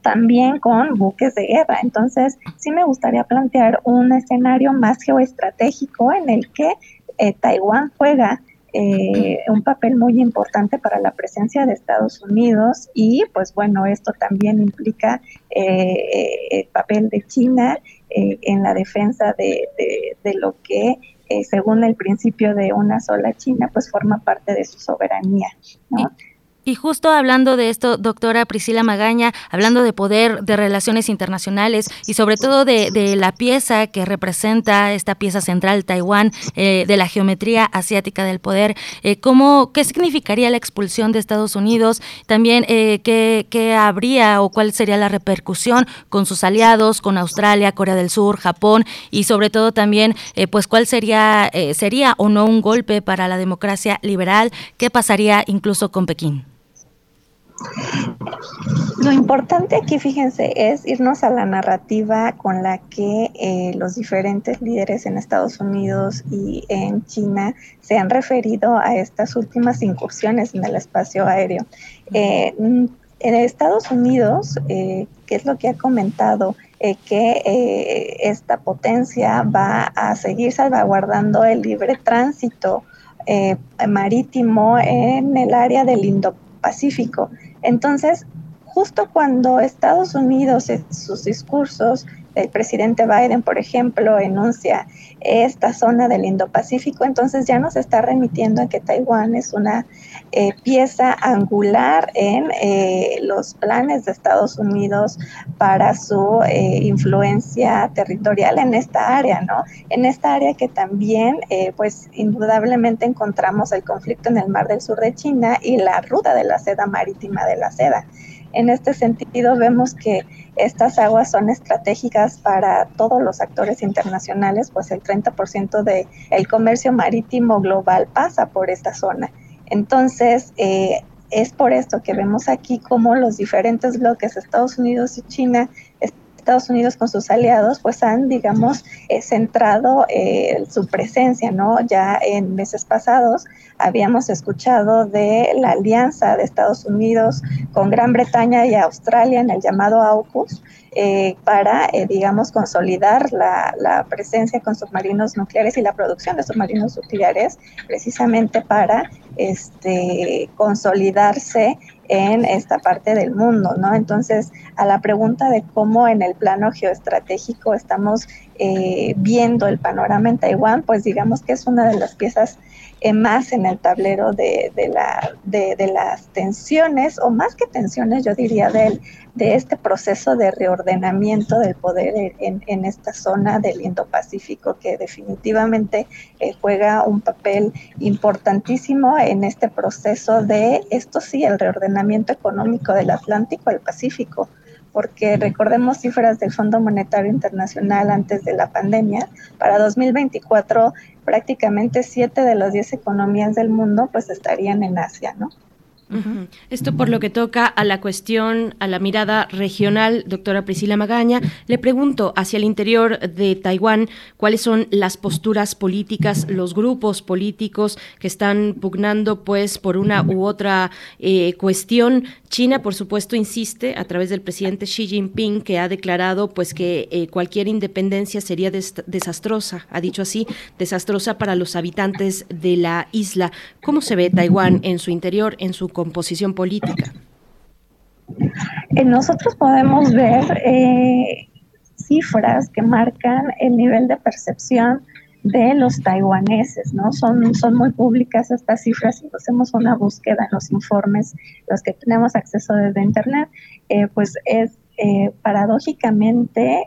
también con buques de guerra. Entonces, sí me gustaría plantear un escenario más geoestratégico en el que eh, Taiwán juega eh, un papel muy importante para la presencia de Estados Unidos y pues bueno, esto también implica eh, el papel de China en la defensa de, de lo que según el principio de una sola China, pues forma parte de su soberanía. ¿no? Y justo hablando de esto, doctora Priscila Magaña, hablando de poder, de relaciones internacionales y sobre todo de, la pieza que representa esta pieza central, Taiwán, eh, de la geometría asiática del poder, eh, ¿cómo, ¿qué significaría la expulsión de Estados Unidos? También, eh, ¿qué, ¿qué, habría o cuál sería la repercusión con sus aliados, con Australia, Corea del Sur, Japón y sobre todo también, eh, pues, cuál sería, sería o no un golpe para la democracia liberal? ¿Qué pasaría incluso con Pekín? Lo importante aquí, fíjense, es irnos a la narrativa con la que eh, los diferentes líderes en Estados Unidos y en China se han referido a estas últimas incursiones en el espacio aéreo. Eh, en Estados Unidos, eh, ¿qué es lo que ha comentado? que esta potencia va a seguir salvaguardando el libre tránsito marítimo en el área del Indo-Pacífico. Entonces, justo cuando Estados Unidos en sus discursos el presidente Biden, por ejemplo, enuncia esta zona del Indo-Pacífico, entonces ya nos está remitiendo a que Taiwán es una eh, pieza angular en eh, los planes de Estados Unidos para su eh, influencia territorial en esta área, ¿no? En esta área que también, pues indudablemente encontramos el conflicto en el Mar del Sur de China y la ruta de la seda marítima de la seda. En este sentido, vemos que estas aguas son estratégicas para todos los actores internacionales, pues el 30% del el comercio marítimo global pasa por esta zona. Entonces, eh, es por esto que vemos aquí cómo los diferentes bloques, Estados Unidos y China, Estados Unidos con sus aliados, pues han, digamos, eh, centrado eh, su presencia, ¿no? Ya en meses pasados habíamos escuchado de la alianza de Estados Unidos con Gran Bretaña y Australia en el llamado AUKUS, eh, para, digamos, consolidar la, la, presencia con submarinos nucleares y la producción de submarinos nucleares, precisamente para este, consolidarse en esta parte del mundo, ¿no? Entonces, a la pregunta de cómo en el plano geoestratégico estamos eh, viendo el panorama en Taiwán, pues digamos que es una de las piezas eh, más en el tablero de, la, de, las tensiones, o más que tensiones, yo diría, del, de este proceso de reordenamiento del poder en, esta zona del Indo-Pacífico, que definitivamente eh, juega un papel importantísimo en este proceso de, esto sí, el reordenamiento económico del Atlántico al Pacífico porque recordemos cifras del Fondo Monetario Internacional antes de la pandemia, para 2024 prácticamente 7 de las 10 economías del mundo pues estarían en Asia, ¿no? Esto por lo que toca a la cuestión, a la mirada regional, doctora Priscila Magaña, le pregunto hacia el interior de Taiwán, ¿cuáles son las posturas políticas, los grupos políticos que están pugnando pues por una u otra eh, cuestión? China, por supuesto, insiste a través del presidente Xi Jinping que ha declarado pues que eh, cualquier independencia sería desastrosa, ha dicho así, desastrosa para los habitantes de la isla. ¿Cómo se ve Taiwán en su interior, en su composición política? Eh, nosotros podemos ver eh, cifras que marcan el nivel de percepción de los taiwaneses, ¿no? Son, son muy públicas estas cifras y hacemos una búsqueda en los informes, los que tenemos acceso desde Internet, eh, pues es paradójicamente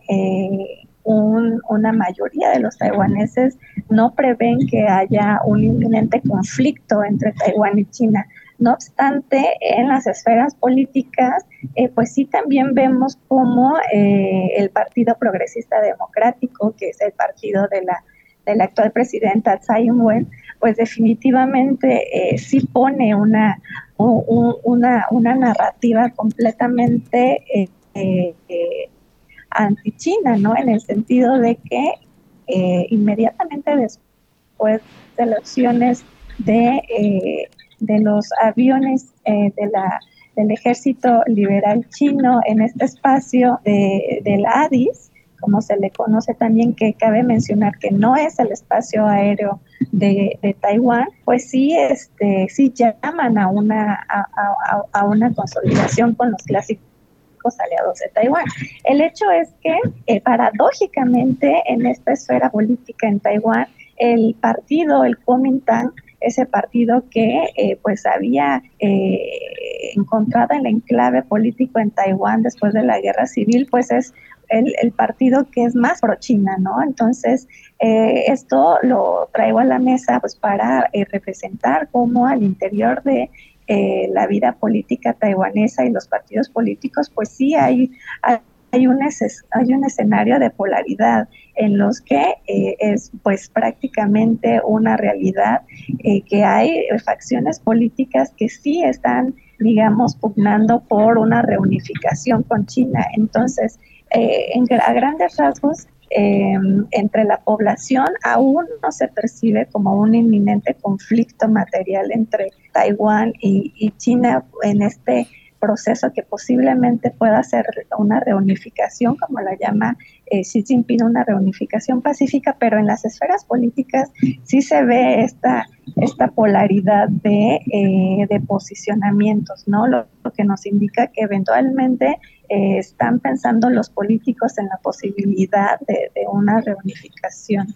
una mayoría de los taiwaneses no prevén que haya un inminente conflicto entre Taiwán y China. No obstante, en las esferas políticas, eh, pues sí también vemos como eh, el Partido Progresista Democrático, que es el partido de la, actual presidenta Tsai Ing-wen, pues definitivamente eh, sí pone una, una, una narrativa completamente anti-China, ¿no? En el sentido de que inmediatamente después de las elecciones de de los aviones eh, de la, del ejército liberal chino en este espacio de, del ADIS, como se le conoce también, que cabe mencionar que no es el espacio aéreo de, de Taiwán, pues sí, este, sí llaman a una, a, a, una consolidación con los clásicos aliados de Taiwán. El hecho es que, eh, paradójicamente, en esta esfera política en Taiwán, el partido, el Kuomintang, ese partido que eh, pues había eh, encontrado el enclave político en Taiwán después de la guerra civil, pues es el, partido que es más pro China, ¿no? Entonces, eh, esto lo traigo a la mesa pues para representar cómo al interior de la vida política taiwanesa y los partidos políticos, pues sí hay, un, hay un escenario de polaridad en los que eh, es pues prácticamente una realidad eh, que hay facciones políticas que sí están digamos pugnando por una reunificación con China. Entonces eh, a grandes rasgos em, entre la población aún no se percibe como un inminente conflicto material entre Taiwán y China en este proceso que posiblemente pueda ser una reunificación, como la llama eh, Xi Jinping, una reunificación pacífica, pero en las esferas políticas sí se ve esta, esta polaridad de, eh, de posicionamientos, ¿no? Lo, que nos indica que eventualmente eh, están pensando los políticos en la posibilidad de, una reunificación.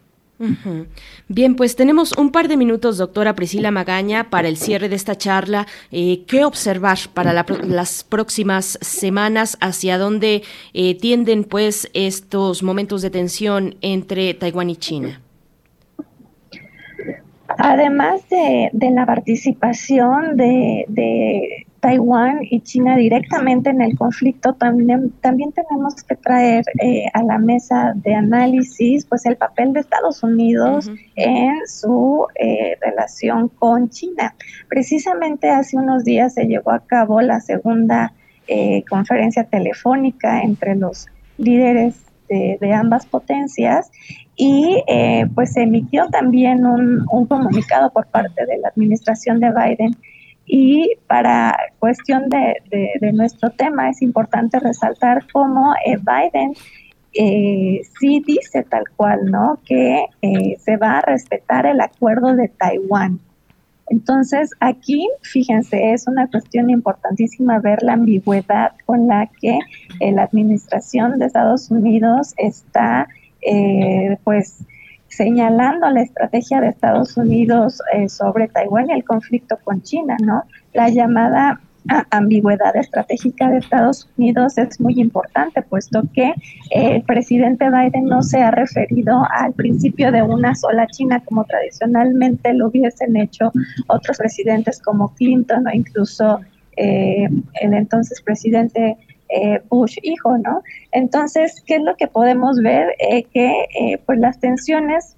Bien, pues tenemos un par de minutos, doctora Priscila Magaña, para el cierre de esta charla. Eh, ¿Qué observar para las próximas semanas? ¿Hacia dónde eh, tienden pues estos momentos de tensión entre Taiwán y China? Además de, la participación de, Taiwán y China directamente en el conflicto, también, también tenemos que traer eh, a la mesa de análisis pues el papel de Estados Unidos en su eh, relación con China. Precisamente hace unos días se llevó a cabo la segunda eh, conferencia telefónica entre los líderes de, ambas potencias y pues se emitió también un, un comunicado por parte de la administración de Biden y para cuestión de, nuestro tema es importante resaltar cómo eh, Biden eh, sí dice tal cual, ¿no? Que eh, se va a respetar el acuerdo de Taiwán. Entonces, aquí, fíjense, es una cuestión importantísima ver la ambigüedad con la que la administración de Estados Unidos está, pues, señalando la estrategia de Estados Unidos eh, sobre Taiwán y el conflicto con China, ¿no? La llamada ambigüedad estratégica de Estados Unidos es muy importante, puesto que eh, el presidente Biden no se ha referido al principio de una sola China como tradicionalmente lo hubiesen hecho otros presidentes como Clinton o incluso eh, el entonces presidente eh, Bush hijo, ¿no? Entonces, ¿qué es lo que podemos ver? Eh, que eh, pues las tensiones,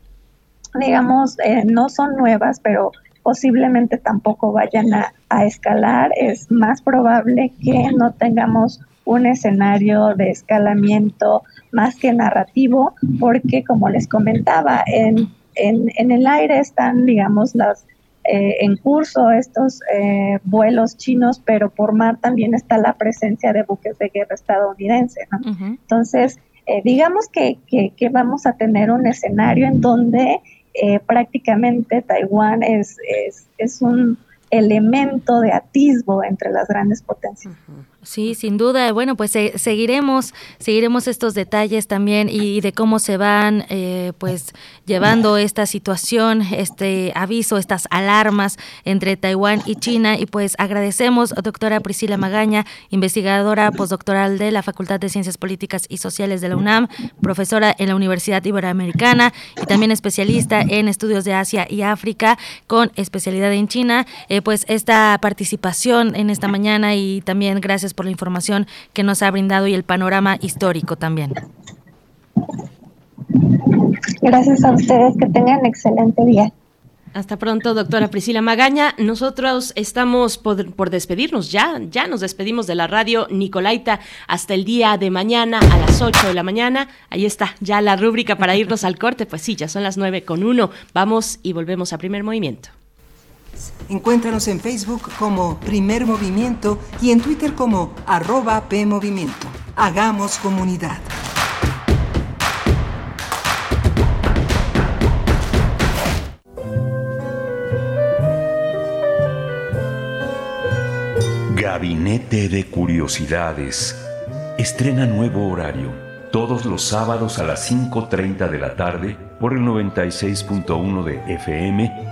digamos, no son nuevas, pero posiblemente tampoco vayan a, a, escalar. Es más probable que no tengamos un escenario de escalamiento más que narrativo, porque como les comentaba, en, en, en el aire están, digamos, las eh, en curso estos eh, vuelos chinos, pero por mar también está la presencia de buques de guerra estadounidense. Entonces, eh, digamos que, que, vamos a tener un escenario en donde prácticamente Taiwán es, es, es un elemento de atisbo entre las grandes potencias. Sí, sin duda. Bueno, pues seguiremos, seguiremos estos detalles también y, de cómo se van, eh, pues, llevando esta situación, este aviso, estas alarmas entre Taiwán y China. Y pues agradecemos, doctora Priscila Magaña, investigadora postdoctoral de la Facultad de Ciencias Políticas y Sociales de la UNAM, profesora en la Universidad Iberoamericana y también especialista en estudios de Asia y África con especialidad en China. Eh, pues esta participación en esta mañana y también gracias por la información que nos ha brindado y el panorama histórico también. Gracias a ustedes, que tengan excelente día. Hasta pronto, doctora Priscila Magaña. Nosotros estamos por, despedirnos ya, ya nos despedimos de la radio Nicolaita hasta el día de mañana a las 8 de la mañana. Ahí está, ya la rúbrica para irnos al corte. Pues sí, ya son las 9 con 1. Vamos y volvemos a primer movimiento. Encuéntranos en Facebook como Primer Movimiento y en Twitter como arroba PMovimiento. Hagamos comunidad. Gabinete de Curiosidades. Estrena nuevo horario. Todos los sábados a las 5.30 de la tarde por el 96.1 de FM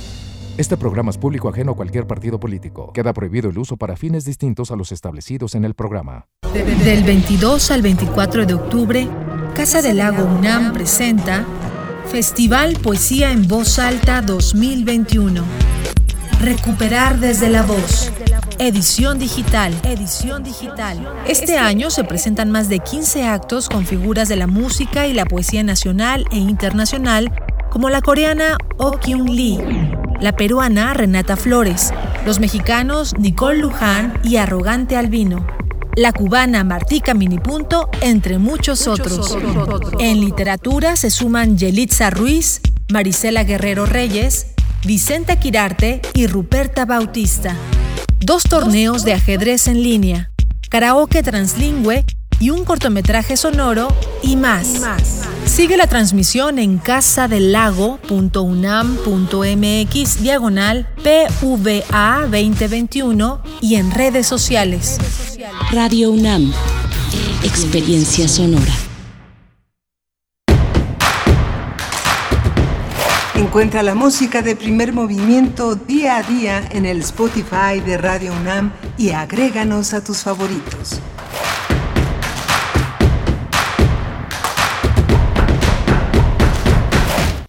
Este programa es público ajeno a cualquier partido político. Queda prohibido el uso para fines distintos a los establecidos en el programa. Del 22 al 24 de octubre, Casa del Lago UNAM presenta Festival Poesía en Voz Alta 2021. Recuperar desde la voz. Edición digital. Edición digital. Este año se presentan más de 15 actos con figuras de la música y la poesía nacional e internacional, como la coreana Oh Kyung Lee, la peruana Renata Flores, los mexicanos Nicole Luján y Arrogante Albino la cubana Martica Minipunto, entre muchos otros. En literatura se suman Yelitza Ruiz, Marisela Guerrero Reyes, Vicenta Quirarte y Ruperta Bautista. Dos torneos de ajedrez en línea, karaoke translingüe y un cortometraje sonoro y más. Sigue la transmisión en casadelago.unam.mx diagonal PVA 2021 y en redes sociales. Radio UNAM, experiencia sonora. Encuentra la música de primer movimiento día a día en el Spotify de Radio UNAM y agréganos a tus favoritos.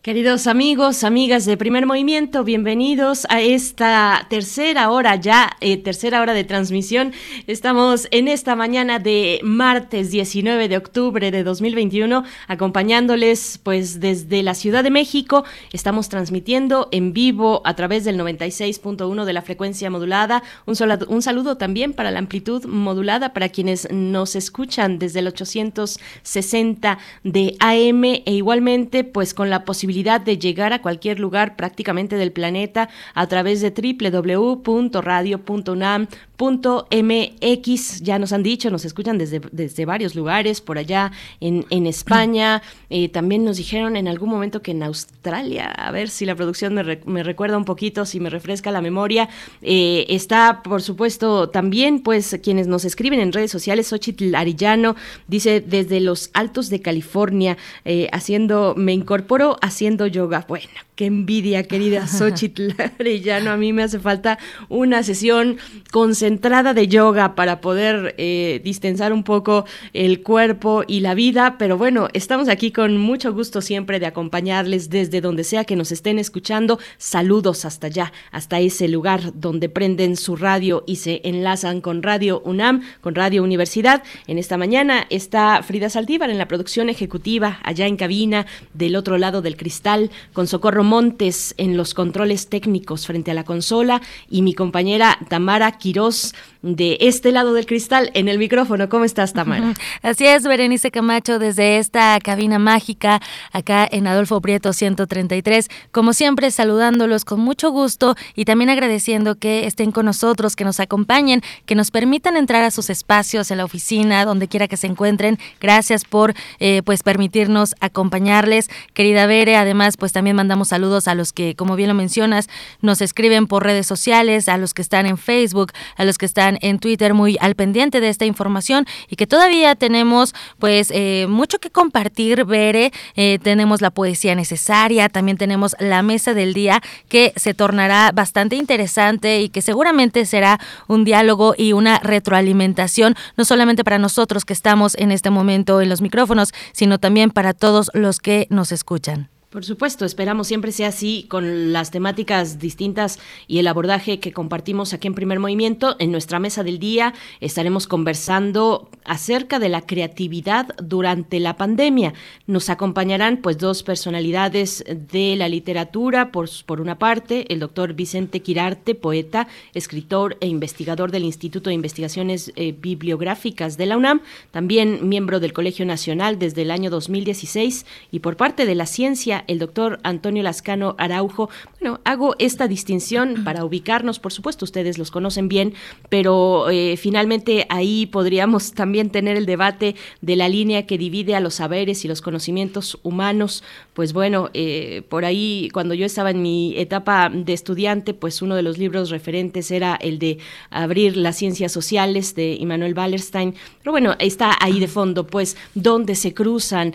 Queridos amigos, amigas de Primer Movimiento, bienvenidos a esta tercera hora ya, eh, tercera hora de transmisión. Estamos en esta mañana de martes 19 de octubre de 2021, acompañándoles pues desde la Ciudad de México. Estamos transmitiendo en vivo a través del 96.1 de la frecuencia modulada. Un, un saludo también para la amplitud modulada para quienes nos escuchan desde el 860 de AM e igualmente pues con la posibilidad de llegar a cualquier lugar prácticamente del planeta a través de www.radio.unam.mx. Ya nos han dicho, nos escuchan desde, desde varios lugares, por allá en, en España. Eh, también nos dijeron en algún momento que en Australia, a ver si la producción me, me recuerda un poquito, si me refresca la memoria. Eh, está, por supuesto, también pues quienes nos escriben en redes sociales, Xochitl Arillano dice desde los altos de California, eh, haciendo, me incorporo haciendo yoga. Bueno, qué envidia, querida [laughs] Xochitl [laughs] no A mí me hace falta una sesión concentrada de yoga para poder eh, distensar un poco el cuerpo y la vida. Pero bueno, estamos aquí con mucho gusto siempre de acompañarles desde donde sea que nos estén escuchando. Saludos hasta allá, hasta ese lugar donde prenden su radio y se enlazan con Radio UNAM, con Radio Universidad. En esta mañana está Frida Saldívar en la producción ejecutiva, allá en cabina, del otro lado del cristal con Socorro Montes en los controles técnicos frente a la consola y mi compañera Tamara Quirós de este lado del cristal en el micrófono. ¿Cómo estás, Tamara? Así es, Berenice Camacho, desde esta cabina mágica acá en Adolfo Prieto 133. Como siempre, saludándolos con mucho gusto y también agradeciendo que estén con nosotros, que nos acompañen, que nos permitan entrar a sus espacios en la oficina, donde quiera que se encuentren. Gracias por eh, pues permitirnos acompañarles. Querida Bere, además, pues también mandamos saludos a los que, como bien lo mencionas, nos escriben por redes sociales, a los que están en Facebook, a los que están en Twitter muy al pendiente de esta información y que todavía tenemos pues eh, mucho que compartir, Bere. Eh, tenemos la poesía necesaria, también tenemos la mesa del día que se tornará bastante interesante y que seguramente será un diálogo y una retroalimentación, no solamente para nosotros que estamos en este momento en los micrófonos, sino también para todos los que nos escuchan. Por supuesto, esperamos siempre sea así con las temáticas distintas y el abordaje que compartimos aquí en Primer Movimiento. En nuestra mesa del día estaremos conversando acerca de la creatividad durante la pandemia. Nos acompañarán pues dos personalidades de la literatura, por, por una parte, el doctor Vicente Quirarte, poeta, escritor e investigador del Instituto de Investigaciones eh, Bibliográficas de la UNAM, también miembro del Colegio Nacional desde el año 2016 y por parte de la ciencia el doctor Antonio Lascano Araujo. Bueno, hago esta distinción [clears throat] para ubicarnos, por supuesto, ustedes los conocen bien, pero eh, finalmente ahí podríamos [laughs] también tener el debate de la línea que divide a los saberes y los conocimientos humanos. Pues bueno, eh, por ahí cuando yo estaba en mi etapa de estudiante, pues uno de los libros referentes era el de Abrir las ciencias sociales de Immanuel Wallerstein. Pero bueno, está ahí de fondo, pues, dónde se cruzan,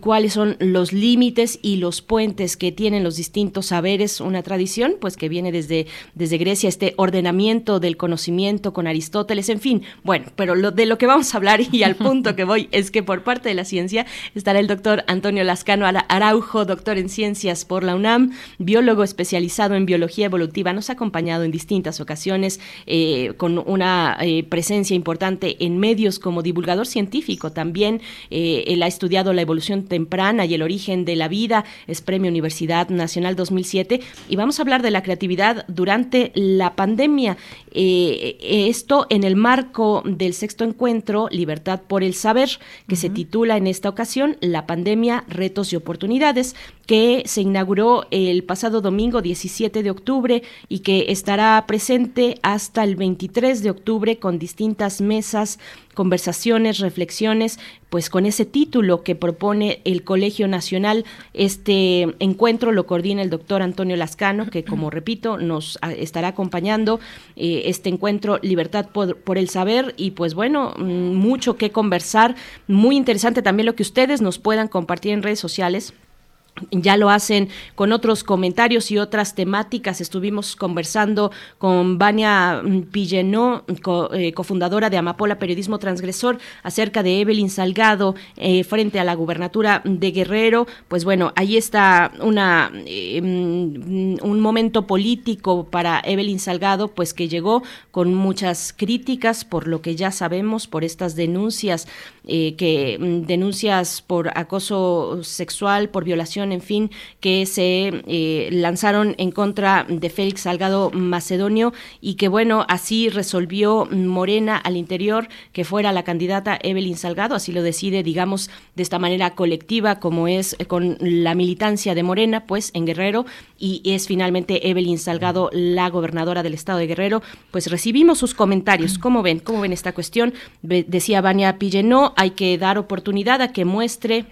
cuáles son los límites y los puentes que tienen los distintos saberes, una tradición, pues, que viene desde, desde Grecia, este ordenamiento del conocimiento con Aristóteles, en fin, bueno, pero lo, de lo que vamos a hablar y al punto que voy es que por parte de la ciencia estará el doctor Antonio Lascano Araujo, doctor en ciencias por la UNAM, biólogo especializado en biología evolutiva, nos ha acompañado en distintas ocasiones eh, con una eh, presencia importante en medios como divulgador científico también. Eh, él ha estudiado la evolución temprana y el origen de la vida, es Premio Universidad Nacional 2007 y vamos a hablar de la creatividad durante la pandemia. esto en el marco del sexto encuentro Libertad por el Saber, que se titula en esta ocasión La pandemia, retos y oportunidades, que se inauguró el pasado domingo 17 de octubre y que estará presente hasta el 23 de octubre con distintas mesas conversaciones, reflexiones, pues con ese título que propone el Colegio Nacional. Este encuentro lo coordina el doctor Antonio Lascano, que como repito, nos estará acompañando eh, este encuentro Libertad por, por, el Saber y pues bueno, mm, mucho que conversar, muy interesante también lo que ustedes nos puedan compartir en redes sociales ya lo hacen con otros comentarios y otras temáticas. Estuvimos conversando con Vania Pillenó, eh, cofundadora de Amapola Periodismo Transgresor, acerca de Evelyn Salgado eh, frente a la gubernatura de Guerrero. Pues bueno, ahí está una, em, un momento político para Evelyn Salgado, pues que llegó con muchas críticas por lo que ya sabemos, por estas denuncias, eh, que mm, denuncias por acoso sexual, por violación en fin, que se eh, lanzaron en contra de Félix Salgado Macedonio y que, bueno, así resolvió Morena al interior que fuera la candidata Evelyn Salgado, así lo decide, digamos, de esta manera colectiva, como es con la militancia de Morena, pues en Guerrero, y es finalmente Evelyn Salgado la gobernadora del estado de Guerrero, pues recibimos sus comentarios. ¿Cómo ven? ¿Cómo ven esta cuestión? Decía Vania Pillenó, hay que dar oportunidad a que muestre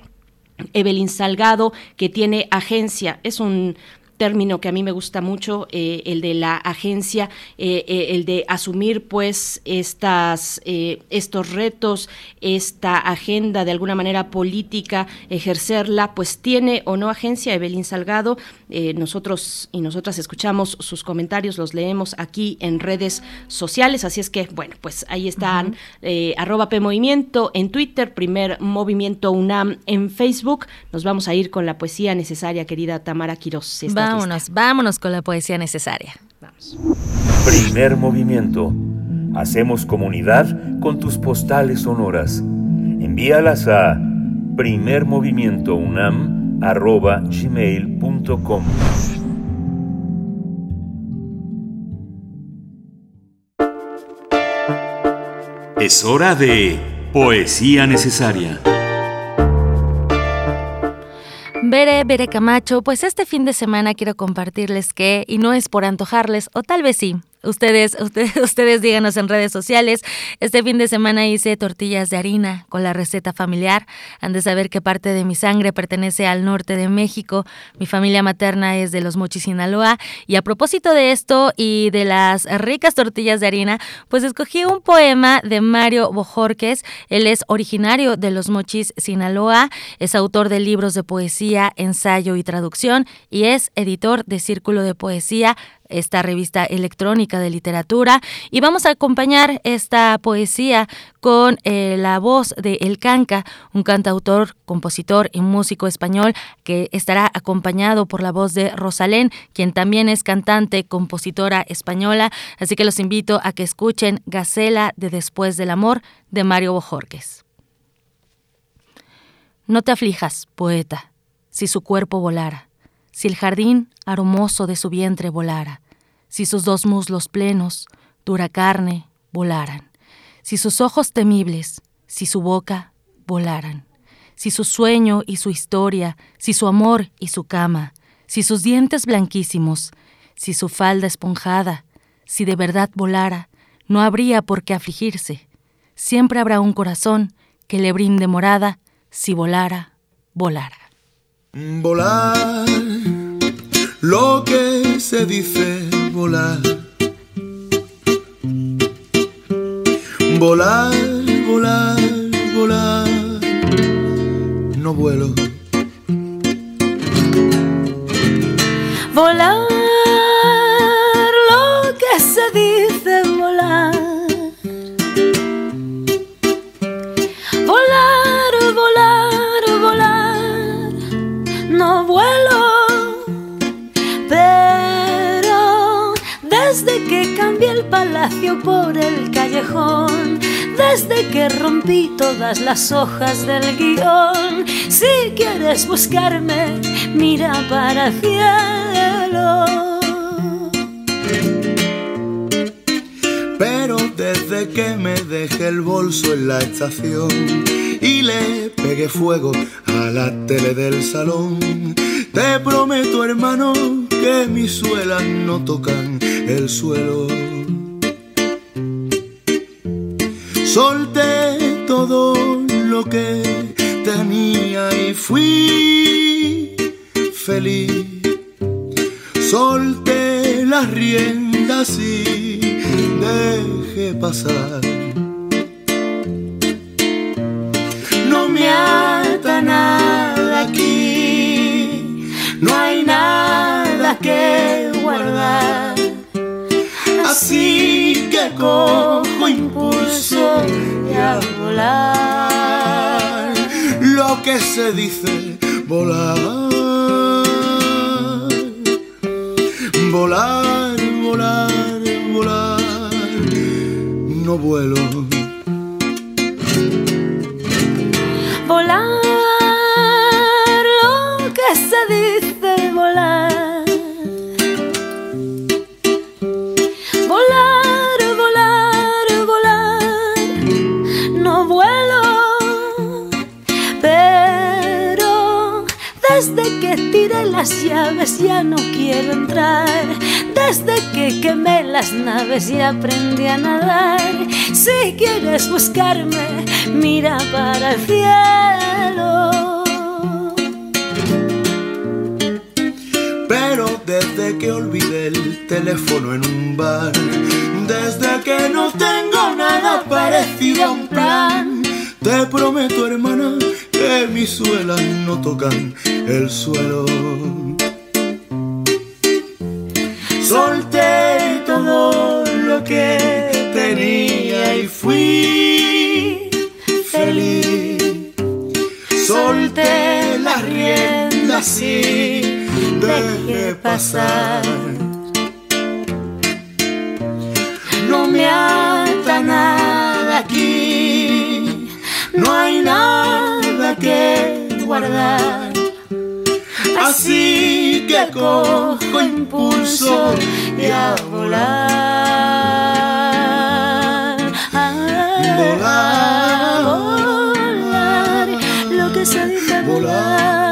Evelyn Salgado, que tiene agencia, es un término que a mí me gusta mucho, eh, el de la agencia, eh, eh, el de asumir pues estas, estos retos, esta agenda de alguna manera política, ejercerla, pues tiene o no agencia Evelyn Salgado. nosotros y nosotras escuchamos sus comentarios, los leemos aquí en redes sociales, así es que bueno, pues ahí están arroba P Movimiento en Twitter, primer movimiento UNAM en Facebook. Nos vamos a ir con la poesía necesaria, querida Tamara Quiroz. Vámonos, vámonos con la poesía necesaria. Vamos. Primer movimiento. Hacemos comunidad con tus postales sonoras. Envíalas a primermovimientounam.gmail.com Es hora de Poesía Necesaria. Bere, Bere Camacho, pues este fin de semana quiero compartirles que, y no es por antojarles, o tal vez sí, Ustedes, [laughs] ustedes, ustedes díganos en redes sociales. Este fin de semana hice tortillas de harina con la receta familiar. Han de saber que parte de mi sangre pertenece al norte de México. Mi familia materna es de los Mochis, Sinaloa. Y a propósito de esto y de las ricas tortillas de harina, pues escogí un poema de Mario Bojorques. Él es originario de los Mochis, Sinaloa. Es autor de libros de poesía, ensayo y traducción y es editor de Círculo de Poesía esta revista electrónica de literatura. Y vamos a acompañar esta poesía con eh, la voz de El Canca, un cantautor, compositor y músico español que estará acompañado por la voz de Rosalén, quien también es cantante, compositora española. Así que los invito a que escuchen Gacela de Después del Amor de Mario Bojorques. No te aflijas, poeta, si su cuerpo volara si el jardín aromoso de su vientre volara, si sus dos muslos plenos, dura carne, volaran, si sus ojos temibles, si su boca volaran, si su sueño y su historia, si su amor y su cama, si sus dientes blanquísimos, si su falda esponjada, si de verdad volara, no habría por qué afligirse. Siempre habrá un corazón que le brinde morada si volara, volara. Volar, lo que se dice volar. Volar, volar, volar. No vuelo. Volar, lo que se dice cambié el palacio por el callejón, desde que rompí todas las hojas del guion, si quieres buscarme, mira para el cielo. Pero desde que me dejé el bolso en la estación y le pegué fuego a la tele del salón, te prometo hermano que mis suelas no tocan el suelo. Solté todo lo que tenía y fui feliz. Solté las riendas y dejé pasar. No me ata nada no hay nada que guardar. Así que cojo impulso y a volar. Lo que se dice volar. Volar, volar, volar. No vuelo. Volar, lo que se dice que tiré las llaves ya no quiero entrar. Desde que quemé las naves y aprendí a nadar. Si quieres buscarme, mira para el cielo. Pero desde que olvidé el teléfono en un bar, desde que no tengo nada parecido a un plan, te prometo, hermana, que mis suelas no tocan el suelo. Solté todo lo que tenía y fui feliz. Solté las riendas y dejé pasar. No me ata nada aquí, no hay nada que guardar. Así que cojo impulso y a volar. Volar, volar, lo que se dice. Volar,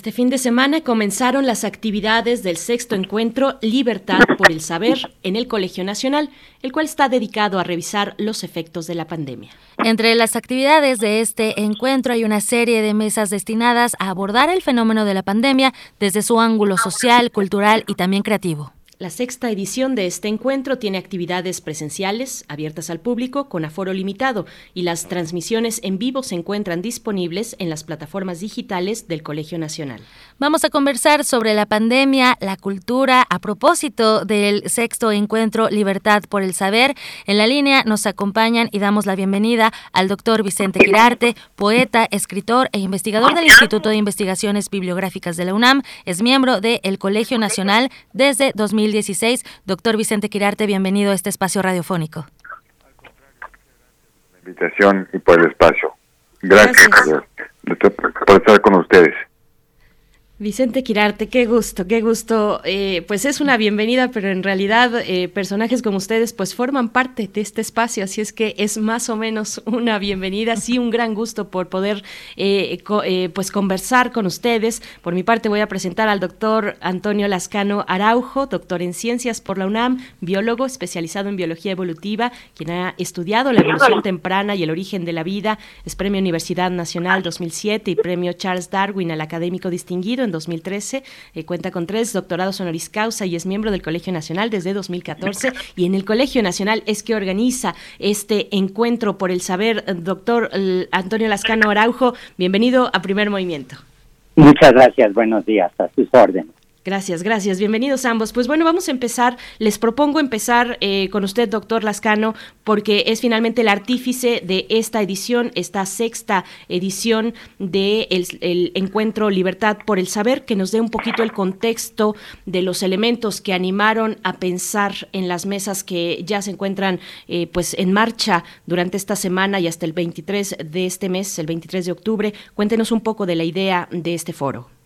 Este fin de semana comenzaron las actividades del sexto encuentro Libertad por el Saber en el Colegio Nacional, el cual está dedicado a revisar los efectos de la pandemia. Entre las actividades de este encuentro hay una serie de mesas destinadas a abordar el fenómeno de la pandemia desde su ángulo social, cultural y también creativo. La sexta edición de este encuentro tiene actividades presenciales abiertas al público con aforo limitado y las transmisiones en vivo se encuentran disponibles en las plataformas digitales del Colegio Nacional. Vamos a conversar sobre la pandemia, la cultura, a propósito del sexto encuentro Libertad por el Saber. En la línea nos acompañan y damos la bienvenida al doctor Vicente Quirarte, poeta, escritor e investigador del Instituto de Investigaciones Bibliográficas de la UNAM. Es miembro del Colegio Nacional desde 2000 2016. Doctor Vicente Quirarte, bienvenido a este espacio radiofónico. La invitación y por el espacio. Gracias, Gracias. por estar con ustedes. Vicente Quirarte, qué gusto, qué gusto. Eh, pues es una bienvenida, pero en realidad eh, personajes como ustedes pues forman parte de este espacio, así es que es más o menos [laughs] una bienvenida, sí, un gran gusto por poder eh, pues conversar con ustedes. Por mi parte voy a presentar al doctor Antonio Lascano Araujo, doctor en ciencias por la UNAM, biólogo especializado en biología evolutiva, quien ha estudiado la evolución temprana y el origen de la vida, es Premio Universidad Nacional 2007 y Premio Charles Darwin al académico distinguido 2013. Eh, cuenta con tres doctorados honoris causa y es miembro del Colegio Nacional desde 2014. Y en el Colegio Nacional es que organiza este encuentro por el saber. Doctor Antonio Lascano Araujo, bienvenido a Primer Movimiento. Muchas gracias, buenos días, a sus órdenes. Gracias, gracias. Bienvenidos ambos. Pues bueno, vamos a empezar. Les propongo empezar eh, con usted, doctor Lascano, porque es finalmente el artífice de esta edición, esta sexta edición del de encuentro Libertad por el Saber, que nos dé un poquito el contexto de los elementos que animaron a pensar en las mesas que ya se encuentran eh, pues en marcha durante esta semana y hasta el 23 de este mes, el 23 de octubre. Cuéntenos un poco de la idea de este foro.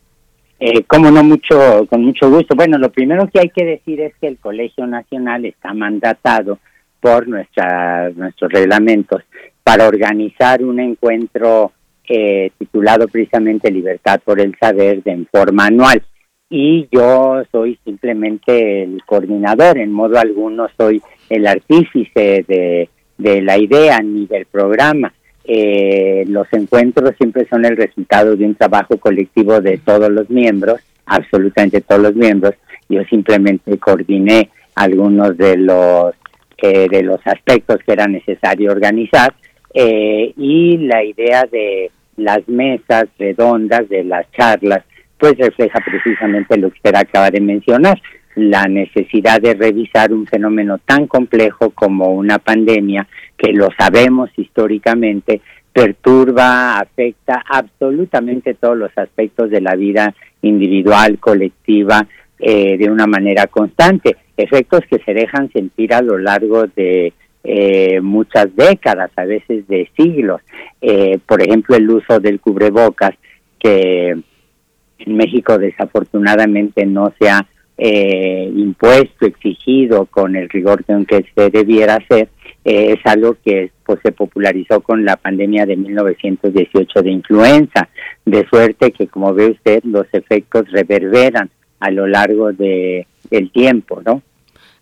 Eh, como no mucho, con mucho gusto. Bueno, lo primero que hay que decir es que el Colegio Nacional está mandatado por nuestra, nuestros reglamentos para organizar un encuentro eh, titulado precisamente Libertad por el Saber de en forma anual. Y yo soy simplemente el coordinador, en modo alguno soy el artífice de, de la idea ni del programa. Eh, los encuentros siempre son el resultado de un trabajo colectivo de todos los miembros, absolutamente todos los miembros. Yo simplemente coordiné algunos de los eh, de los aspectos que era necesario organizar eh, y la idea de las mesas redondas, de las charlas, pues refleja precisamente lo que usted acaba de mencionar, la necesidad de revisar un fenómeno tan complejo como una pandemia, que lo sabemos históricamente, perturba, afecta absolutamente todos los aspectos de la vida individual, colectiva, eh, de una manera constante. Efectos que se dejan sentir a lo largo de eh, muchas décadas, a veces de siglos. Eh, por ejemplo, el uso del cubrebocas, que en México desafortunadamente no se ha eh, impuesto, exigido con el rigor con que se debiera hacer, eh, es algo que pues, se popularizó con la pandemia de 1918 de influenza, de suerte que, como ve usted, los efectos reverberan a lo largo de, del tiempo, ¿no?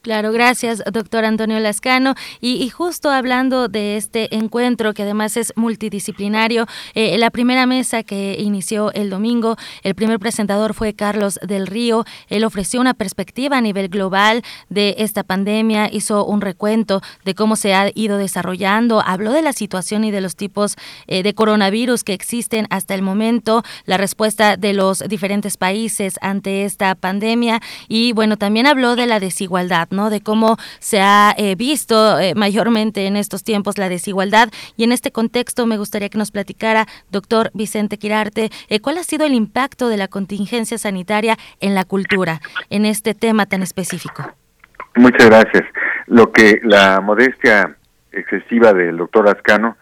Claro, gracias, doctor Antonio Lascano. Y, justo hablando de este encuentro, que además es multidisciplinario, eh, la primera mesa que inició el domingo, el primer presentador fue Carlos del Río. Él ofreció una perspectiva a nivel global de esta pandemia, hizo un recuento de cómo se ha ido desarrollando, habló de la situación y de los tipos eh, de coronavirus que existen hasta el momento, la respuesta de los diferentes países ante esta pandemia y bueno, también habló de la desigualdad de cómo se ha eh, visto eh, mayormente en estos tiempos la desigualdad. Y en este contexto me gustaría que nos platicara, doctor Vicente Quirarte, eh, cuál ha sido el impacto de la contingencia sanitaria en la cultura, en este tema tan específico. Muchas gracias. Lo que la modestia excesiva del doctor Ascano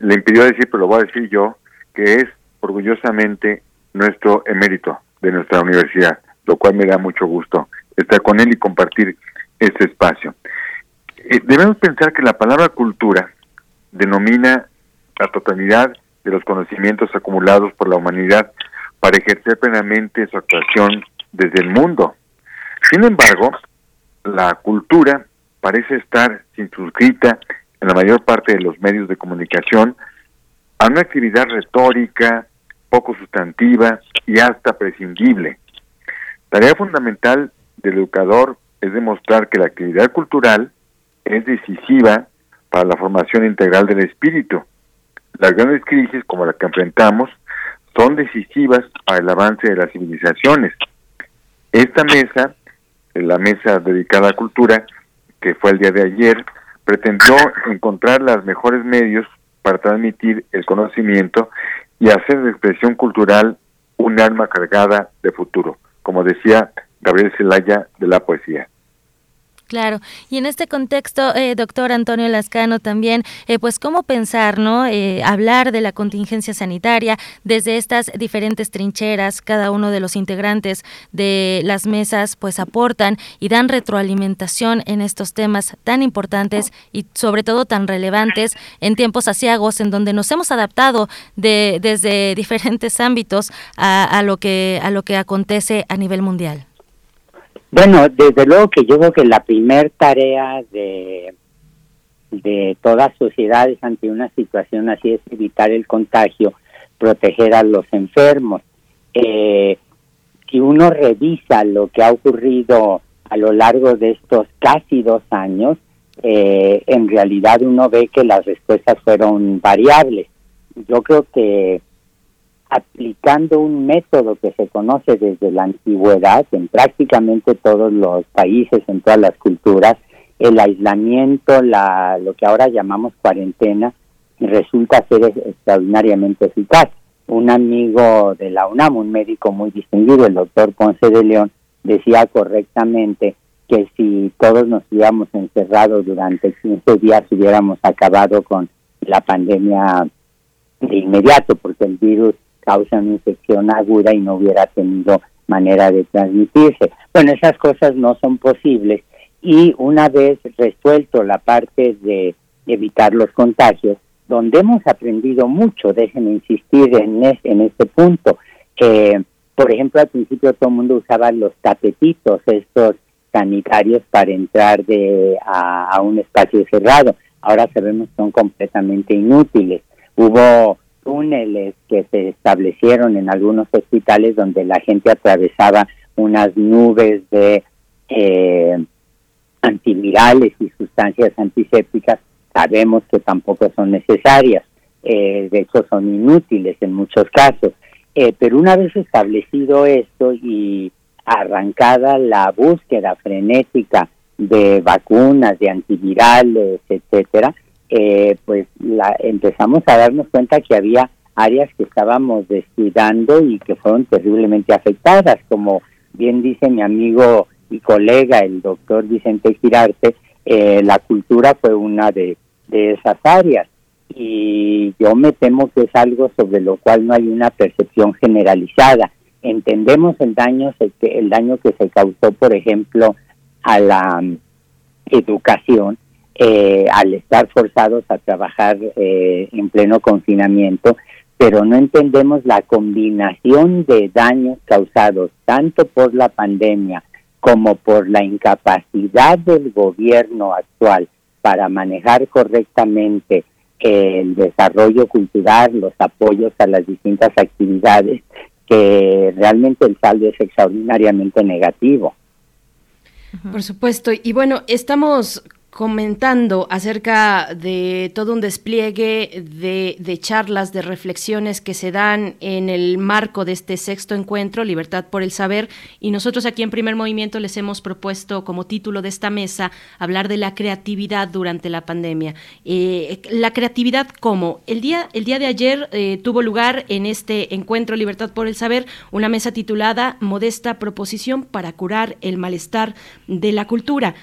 le impidió decir, pero lo voy a decir yo, que es orgullosamente nuestro emérito de nuestra universidad, lo cual me da mucho gusto estar con él y compartir este espacio. Eh, debemos pensar que la palabra cultura denomina la totalidad de los conocimientos acumulados por la humanidad para ejercer plenamente su actuación desde el mundo. Sin embargo, la cultura parece estar suscrita en la mayor parte de los medios de comunicación a una actividad retórica, poco sustantiva y hasta prescindible. Tarea fundamental del educador es demostrar que la actividad cultural es decisiva para la formación integral del espíritu. Las grandes crisis como la que enfrentamos son decisivas para el avance de las civilizaciones. Esta mesa, la mesa dedicada a cultura, que fue el día de ayer, pretendió encontrar los mejores medios para transmitir el conocimiento y hacer de expresión cultural un arma cargada de futuro, como decía Gabriel Zelaya de la poesía. Claro, y en este contexto, eh, doctor Antonio Lascano, también, eh, pues cómo pensar, ¿no? Eh, hablar de la contingencia sanitaria desde estas diferentes trincheras, cada uno de los integrantes de las mesas, pues aportan y dan retroalimentación en estos temas tan importantes y sobre todo tan relevantes en tiempos asiagos, en donde nos hemos adaptado de, desde [laughs] diferentes ámbitos a, a lo que a lo que acontece a nivel mundial. Bueno, desde luego que yo creo que la primer tarea de, de todas sociedades ante una situación así es evitar el contagio, proteger a los enfermos. Eh, si uno revisa lo que ha ocurrido a lo largo de estos casi dos años, eh, en realidad uno ve que las respuestas fueron variables. Yo creo que aplicando un método que se conoce desde la antigüedad en prácticamente todos los países, en todas las culturas, el aislamiento, la, lo que ahora llamamos cuarentena, resulta ser extraordinariamente eficaz. Un amigo de la UNAM, un médico muy distinguido, el doctor Ponce de León, decía correctamente que si todos nos hubiéramos encerrado durante 15 días hubiéramos acabado con la pandemia de inmediato, porque el virus causa una infección aguda y no hubiera tenido manera de transmitirse. Bueno, esas cosas no son posibles y una vez resuelto la parte de evitar los contagios, donde hemos aprendido mucho, déjenme insistir en, en este punto, que por ejemplo al principio todo el mundo usaba los tapetitos, estos sanitarios para entrar de, a, a un espacio cerrado, ahora sabemos que son completamente inútiles. Hubo túneles que se establecieron en algunos hospitales donde la gente atravesaba unas nubes de eh, antivirales y sustancias antisépticas, sabemos que tampoco son necesarias, eh, de hecho son inútiles en muchos casos. Eh, pero una vez establecido esto y arrancada la búsqueda frenética de vacunas, de antivirales, etcétera, eh, pues la, empezamos a darnos cuenta que había áreas que estábamos descuidando y que fueron terriblemente afectadas, como bien dice mi amigo y colega, el doctor Vicente Girarte, eh, la cultura fue una de, de esas áreas y yo me temo que es algo sobre lo cual no hay una percepción generalizada. Entendemos el daño, el daño que se causó, por ejemplo, a la mm, educación, eh, al estar forzados a trabajar eh, en pleno confinamiento, pero no entendemos la combinación de daños causados tanto por la pandemia como por la incapacidad del gobierno actual para manejar correctamente el desarrollo cultural, los apoyos a las distintas actividades, que realmente el saldo es extraordinariamente negativo. Por supuesto. Y bueno, estamos comentando acerca de todo un despliegue de, charlas, de reflexiones que se dan en el marco de este sexto encuentro, Libertad por el Saber, y nosotros aquí en Primer Movimiento les hemos propuesto como título de esta mesa hablar de la creatividad durante la pandemia. Eh, la creatividad como el día, el día de ayer eh, tuvo lugar en este encuentro Libertad por el Saber una mesa titulada Modesta proposición para curar el malestar de la cultura.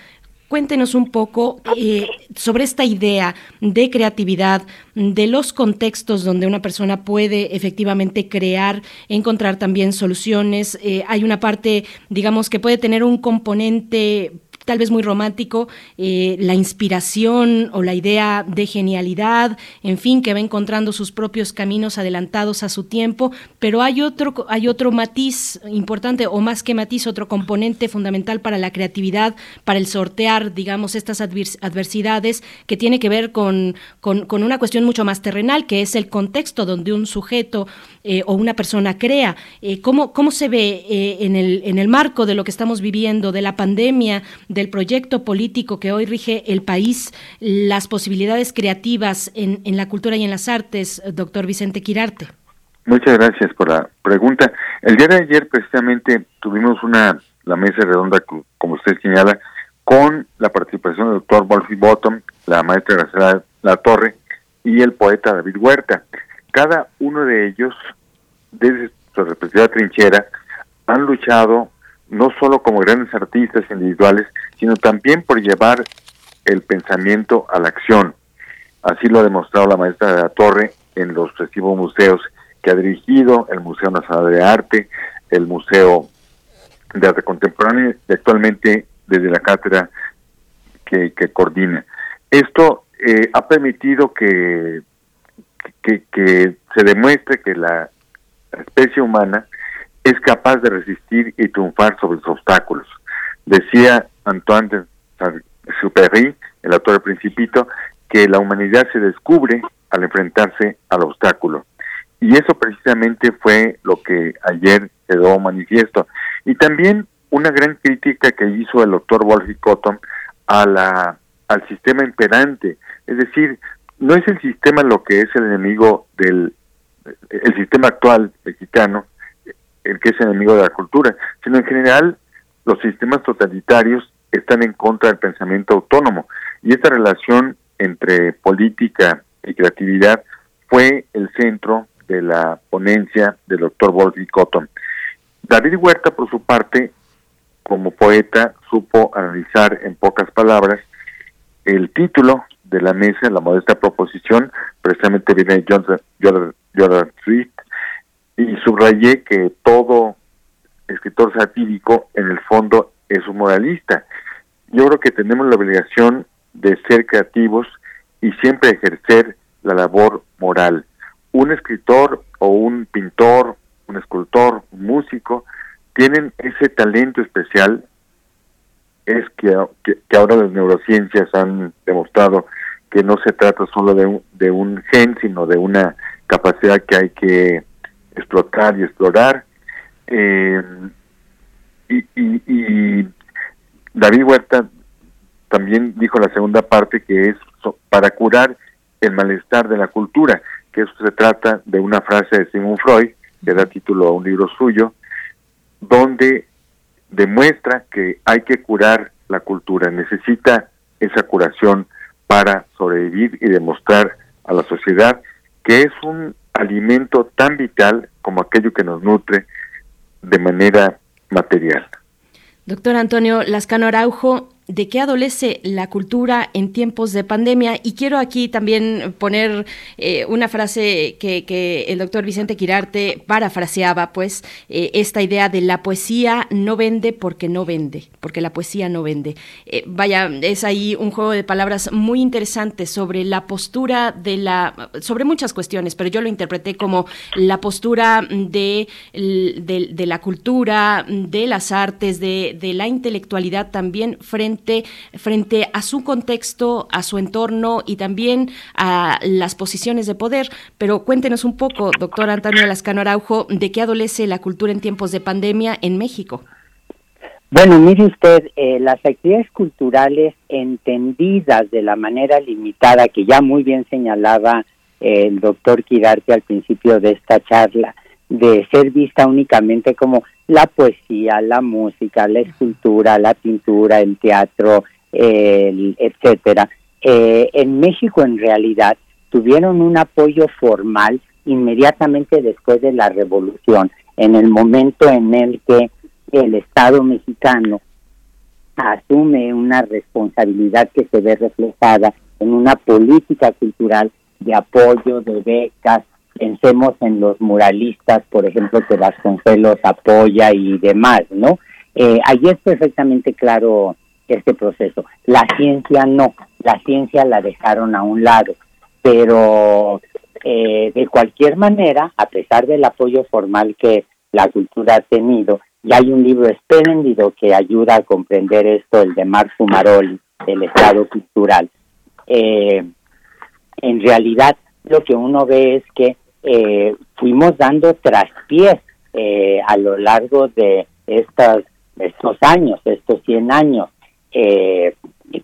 Cuéntenos un poco eh, sobre esta idea de creatividad, de los contextos donde una persona puede efectivamente crear, encontrar también soluciones. Eh, hay una parte, digamos, que puede tener un componente tal vez muy romántico, eh, la inspiración o la idea de genialidad, en fin, que va encontrando sus propios caminos adelantados a su tiempo, pero hay otro, hay otro matiz importante, o más que matiz, otro componente fundamental para la creatividad, para el sortear, digamos, estas adversidades, que tiene que ver con, con, una cuestión mucho más terrenal, que es el contexto donde un sujeto eh, o una persona crea. Eh, ¿cómo, ¿Cómo se ve en, el, en el marco de lo que estamos viviendo, de la pandemia, del proyecto político que hoy rige el país, las posibilidades creativas en, en la cultura y en las artes, doctor Vicente Quirarte. Muchas gracias por la pregunta. El día de ayer precisamente tuvimos una la mesa redonda, como usted señala, con la participación del doctor Wolfie Bottom, la maestra Graciela La Torre y el poeta David Huerta. Cada uno de ellos, desde su respectiva trinchera, han luchado no solo como grandes artistas individuales, sino también por llevar el pensamiento a la acción. Así lo ha demostrado la maestra de la Torre en los festivos museos que ha dirigido, el Museo Nacional de Arte, el Museo de Arte Contemporáneo y actualmente desde la cátedra que, coordina. Esto eh, ha permitido que, que, que se demuestre que la especie humana es capaz de resistir y triunfar sobre los obstáculos. Decía Antoine de Saint-Exupéry, el autor del Principito, que la humanidad se descubre al enfrentarse al obstáculo. Y eso precisamente fue lo que ayer quedó manifiesto. Y también una gran crítica que hizo el doctor Wolfie Cotton a la, al sistema imperante. Es decir, no es el sistema lo que es el enemigo del el sistema actual mexicano, el que es enemigo de la cultura, sino en general los sistemas totalitarios están en contra del pensamiento autónomo. Y esta relación entre política y creatividad fue el centro de la ponencia del doctor Wolfie Cotton. David Huerta, por su parte, como poeta, supo analizar en pocas palabras el título de la mesa, la modesta proposición, precisamente viene de Jordan Swift, y subrayé que todo escritor satírico en el fondo es un moralista. Yo creo que tenemos la obligación de ser creativos y siempre ejercer la labor moral. Un escritor o un pintor, un escultor, un músico, tienen ese talento especial, es que, que, ahora las neurociencias han demostrado que no se trata solo de un, de un gen, sino de una capacidad que hay que explotar y explorar. Eh, y, David Huerta también dijo la segunda parte que es para curar el malestar de la cultura, que eso se trata de una frase de Sigmund Freud, que da título a un libro suyo, donde demuestra que hay que curar la cultura, necesita esa curación para sobrevivir y demostrar a la sociedad que es un alimento tan vital como aquello que nos nutre de manera material. Doctor Antonio Lascano Araujo, de qué adolece la cultura en tiempos de pandemia. Y quiero aquí también poner eh, una frase que, el doctor Vicente Quirarte parafraseaba, pues, eh, esta idea de la poesía no vende porque no vende, porque la poesía no vende. Eh, vaya, es ahí un juego de palabras muy interesante sobre la postura de la, sobre muchas cuestiones, pero yo lo interpreté como la postura de, la cultura, de las artes, de, de la intelectualidad también frente frente, a su contexto, a su entorno y también a las posiciones de poder. Pero cuéntenos un poco, doctor Antonio Lascano Araujo, de qué adolece la cultura en tiempos de pandemia en México. Bueno, mire usted, eh, las actividades culturales entendidas de la manera limitada que ya muy bien señalaba eh, el doctor Quirarte al principio de esta charla, de ser vista únicamente como la poesía, la música, la escultura, la pintura, el teatro, etcétera. Eh, en México, en realidad, tuvieron un apoyo formal inmediatamente después de la revolución, en el momento en el que el Estado mexicano asume una responsabilidad que se ve reflejada en una política cultural de apoyo, de becas, pensemos en los muralistas, por ejemplo, que Vasconcelos apoya y demás, ¿no? Eh, ahí es perfectamente claro este proceso. La ciencia no, la ciencia la dejaron a un lado, pero eh, de cualquier manera, a pesar del apoyo formal que la cultura ha tenido, y hay un libro espléndido que ayuda a comprender esto, el de Marc Fumaroli, El Estado Cultural. Eh, en realidad, lo que uno ve es que eh, fuimos dando traspiés eh, a lo largo de estas, estos años, estos 100 años, eh,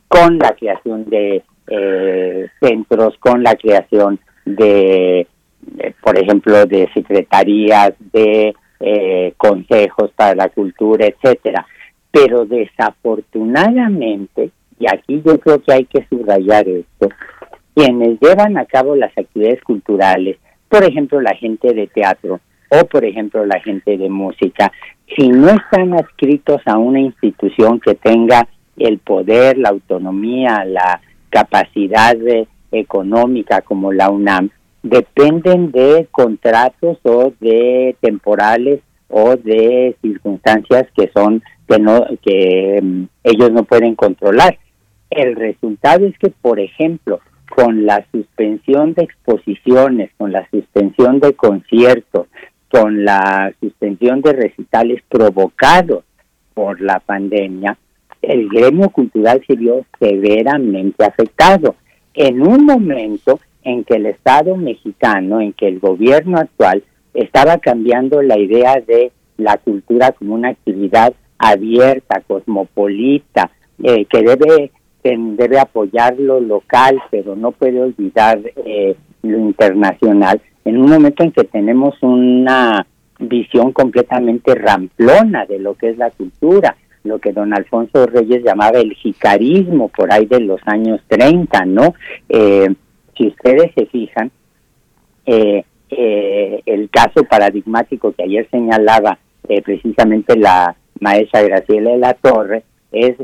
con la creación de eh, centros, con la creación de, de, por ejemplo, de secretarías, de eh, consejos para la cultura, etcétera. Pero desafortunadamente, y aquí yo creo que hay que subrayar esto, quienes llevan a cabo las actividades culturales, por ejemplo, la gente de teatro o, por ejemplo, la gente de música, si no están adscritos a una institución que tenga el poder, la autonomía, la capacidad económica como la UNAM, dependen de contratos o de temporales o de circunstancias que son que no que um, ellos no pueden controlar. El resultado es que, por ejemplo, con la suspensión de exposiciones, con la suspensión de conciertos, con la suspensión de recitales provocados por la pandemia, el gremio cultural se vio severamente afectado. En un momento en que el Estado mexicano, en que el gobierno actual estaba cambiando la idea de la cultura como una actividad abierta, cosmopolita, eh, que debe debe apoyar lo local, pero no puede olvidar eh, lo internacional, en un momento en que tenemos una visión completamente ramplona de lo que es la cultura, lo que don Alfonso Reyes llamaba el jicarismo por ahí de los años 30, ¿no? Eh, si ustedes se fijan, eh, eh, el caso paradigmático que ayer señalaba eh, precisamente la maestra Graciela de la Torre es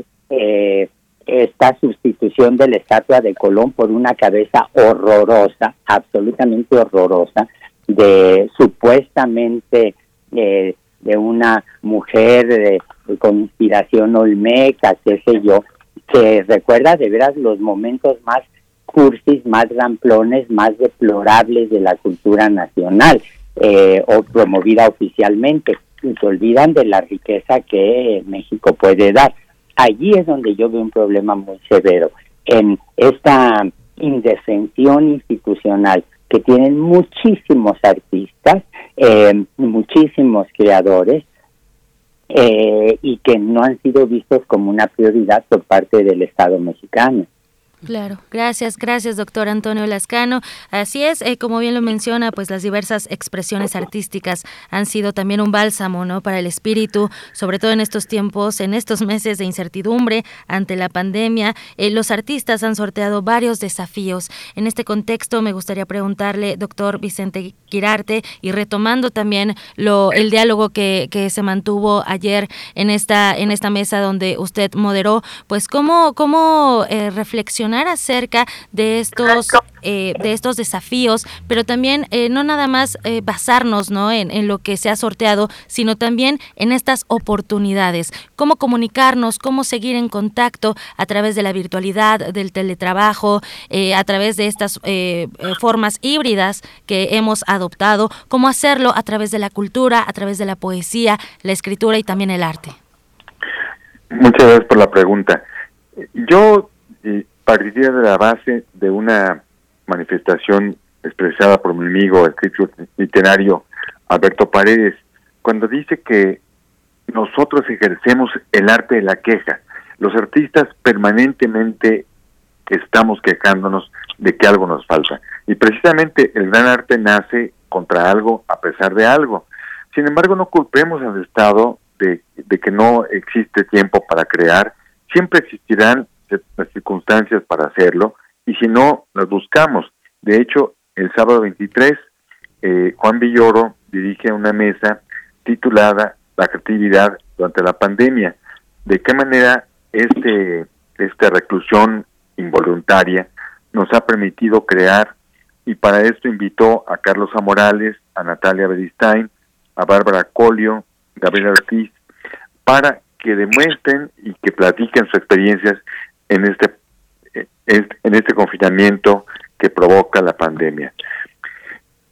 esta sustitución de la estatua de Colón por una cabeza horrorosa, absolutamente horrorosa, de supuestamente eh, de una mujer de, de, con inspiración olmeca, qué sé yo, que recuerda de veras los momentos más cursis, más ramplones, más deplorables de la cultura nacional eh, o promovida oficialmente y se olvidan de la riqueza que México puede dar allí es donde yo veo un problema muy severo, en esta indefensión institucional que tienen muchísimos artistas, eh, muchísimos creadores, eh, y que no han sido vistos como una prioridad por parte del Estado mexicano. Claro, gracias, gracias doctor Antonio Lascano. Así es, eh, como bien lo menciona, pues las diversas expresiones artísticas han sido también un bálsamo, ¿no? Para el espíritu, sobre todo en estos tiempos, en estos meses de incertidumbre ante la pandemia. Eh, los artistas han sorteado varios desafíos. En este contexto, me gustaría preguntarle, doctor Vicente Quirarte, y retomando también el diálogo que, se mantuvo ayer en esta, mesa donde usted moderó, pues cómo, cómo eh, acerca de estos eh, de estos desafíos, pero también eh, no nada más eh, basarnos ¿no? En, en, lo que se ha sorteado, sino también en estas oportunidades. Cómo comunicarnos, cómo seguir en contacto a través de la virtualidad, del teletrabajo, a través de estas formas híbridas que hemos adoptado, cómo hacerlo a través de la cultura, a través de la poesía, la escritura y también el arte. Muchas gracias por la pregunta. Yo partiría de la base de una manifestación expresada por mi amigo, crítico literario Alberto Paredes, cuando dice que nosotros ejercemos el arte de la queja. Los artistas permanentemente estamos quejándonos de que algo nos falta. Y precisamente el gran arte nace contra algo a pesar de algo. Sin embargo, no culpemos al Estado de, de que no existe tiempo para crear. Siempre existirán las circunstancias para hacerlo y si no, las buscamos. De hecho, el sábado 23, eh, Juan Villoro dirige una mesa titulada La creatividad durante la pandemia. ¿De qué manera este esta reclusión involuntaria nos ha permitido crear y para esto invitó a Carlos Amorales, a Natalia Beristain, a Bárbara Colio, Gabriela Ortiz, para que demuestren y que platiquen sus experiencias en este en este confinamiento que provoca la pandemia.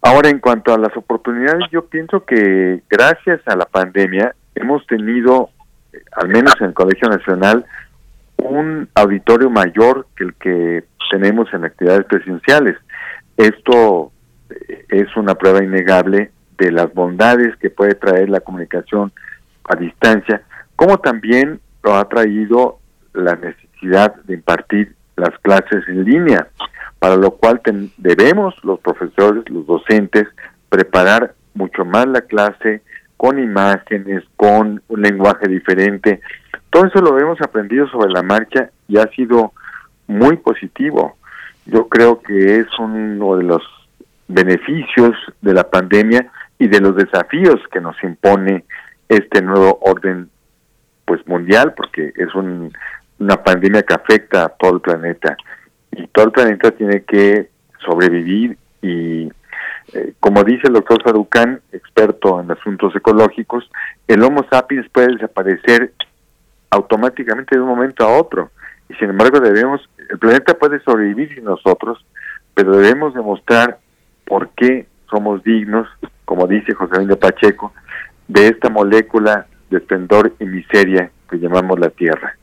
Ahora, en cuanto a las oportunidades, yo pienso que gracias a la pandemia hemos tenido, al menos en el Colegio Nacional, un auditorio mayor que el que tenemos en actividades presenciales. Esto eh, es una prueba innegable de las bondades que puede traer la comunicación a distancia, como también lo ha traído la necesidad de impartir las clases en línea, para lo cual debemos los profesores, los docentes, preparar mucho más la clase con imágenes, con un lenguaje diferente. Todo eso lo hemos aprendido sobre la marcha y ha sido muy positivo. Yo creo que es uno de los beneficios de la pandemia y de los desafíos que nos impone este nuevo orden pues mundial porque es un una pandemia que afecta a todo el planeta y todo el planeta tiene que sobrevivir y eh, como dice el doctor Sarucán, experto en asuntos ecológicos, el Homo sapiens puede desaparecer automáticamente de un momento a otro y sin embargo debemos, el planeta puede sobrevivir sin nosotros, pero debemos demostrar por qué somos dignos, como dice José Luis Pacheco, de esta molécula de esplendor y miseria que llamamos la Tierra.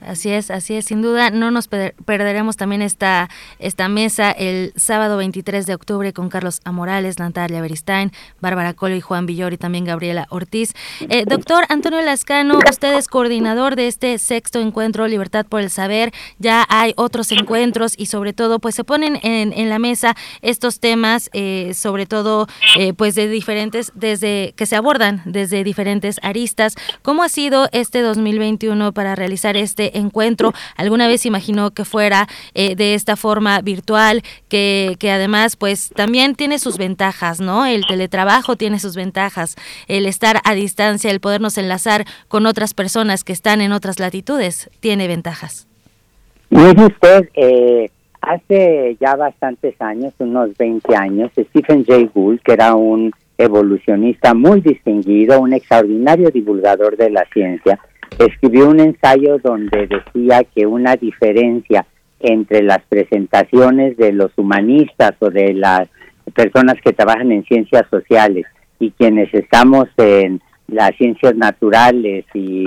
Así es, así es, sin duda no nos perderemos también esta, esta mesa el sábado 23 de octubre con Carlos Amorales, Natalia Beristain, Bárbara Colo y Juan Villor y también Gabriela Ortiz. Eh, doctor Antonio Lascano, usted es coordinador de este sexto encuentro Libertad por el Saber, ya hay otros encuentros y sobre todo pues se ponen en, en la mesa estos temas, eh, sobre todo eh, pues de diferentes, desde que se abordan desde diferentes aristas. ¿Cómo ha sido este 2021 para realizar este este encuentro. ¿Alguna vez imaginó que fuera eh, de esta forma virtual, que, que además pues también tiene sus ventajas, ¿no? El teletrabajo tiene sus ventajas, el estar a distancia, el podernos enlazar con otras personas que están en otras latitudes, tiene ventajas. Mire usted, eh, hace ya bastantes años, unos 20 años, Stephen Jay Gould, que era un evolucionista muy distinguido, un extraordinario divulgador de la ciencia, escribió un ensayo donde decía que una diferencia entre las presentaciones de los humanistas o de las personas que trabajan en ciencias sociales y quienes estamos en las ciencias naturales y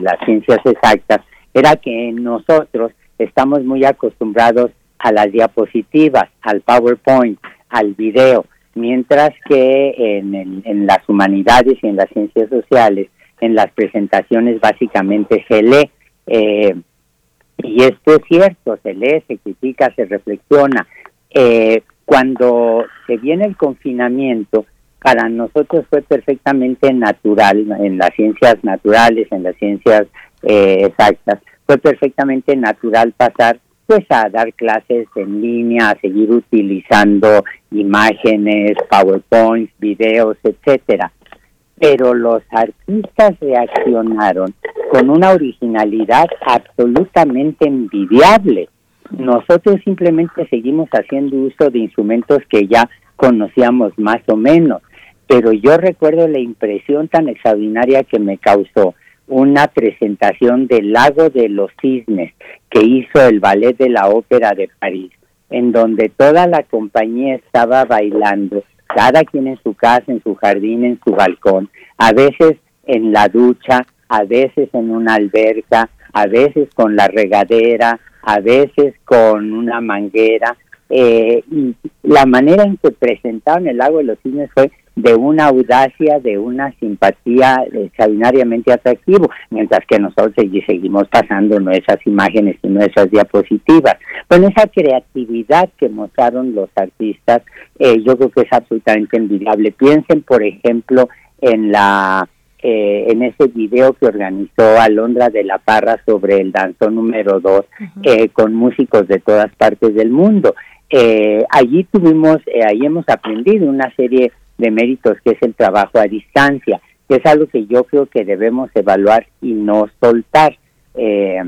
las ciencias exactas era que nosotros estamos muy acostumbrados a las diapositivas, al PowerPoint, al video, mientras que en, en las humanidades y en las ciencias sociales en las presentaciones básicamente se lee. Eh, y esto es cierto, se lee, se critica, se reflexiona. Eh, cuando se viene el confinamiento, para nosotros fue perfectamente natural, en las ciencias naturales, en las ciencias eh, exactas, fue perfectamente natural pasar pues a dar clases en línea, a seguir utilizando imágenes, PowerPoints, videos, etcétera pero los artistas reaccionaron con una originalidad absolutamente envidiable. Nosotros simplemente seguimos haciendo uso de instrumentos que ya conocíamos más o menos, pero yo recuerdo la impresión tan extraordinaria que me causó una presentación del Lago de los Cisnes que hizo el Ballet de la Ópera de París, en donde toda la compañía estaba bailando cada quien en su casa, en su jardín, en su balcón, a veces en la ducha, a veces en una alberca, a veces con la regadera, a veces con una manguera. Eh, y la manera en que presentaron el lago de los cisnes fue de una audacia, de una simpatía extraordinariamente atractivo, mientras que nosotros seguimos pasando nuestras imágenes y nuestras diapositivas. Con esa creatividad que mostraron los artistas, eh, yo creo que es absolutamente envidiable. Piensen, por ejemplo, en la eh, en ese video que organizó Alondra de la Parra sobre el danzón número 2 eh, con músicos de todas partes del mundo. allí tuvimos, ahí hemos aprendido una serie de méritos que es el trabajo a distancia, que es algo que yo creo que debemos evaluar y no soltar, eh,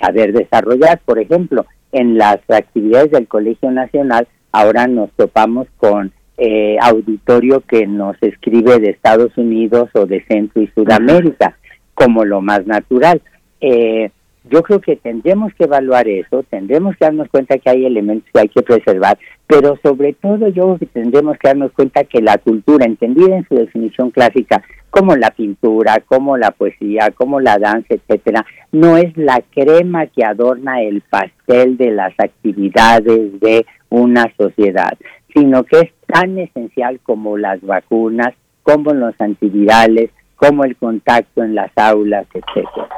saber desarrollar. Por ejemplo, en las actividades del Colegio Nacional, ahora nos topamos con eh, auditorio que nos escribe de Estados Unidos o de Centro y Sudamérica, como lo más natural. Eh, yo creo que tendremos que evaluar eso, tendremos que darnos cuenta que hay elementos que hay que preservar, pero sobre todo yo creo que tendremos que darnos cuenta que la cultura, entendida en su definición clásica, como la pintura, como la poesía, como la danza, etcétera, no es la crema que adorna el pastel de las actividades de una sociedad, sino que es tan esencial como las vacunas, como los antivirales, como el contacto en las aulas, etcétera.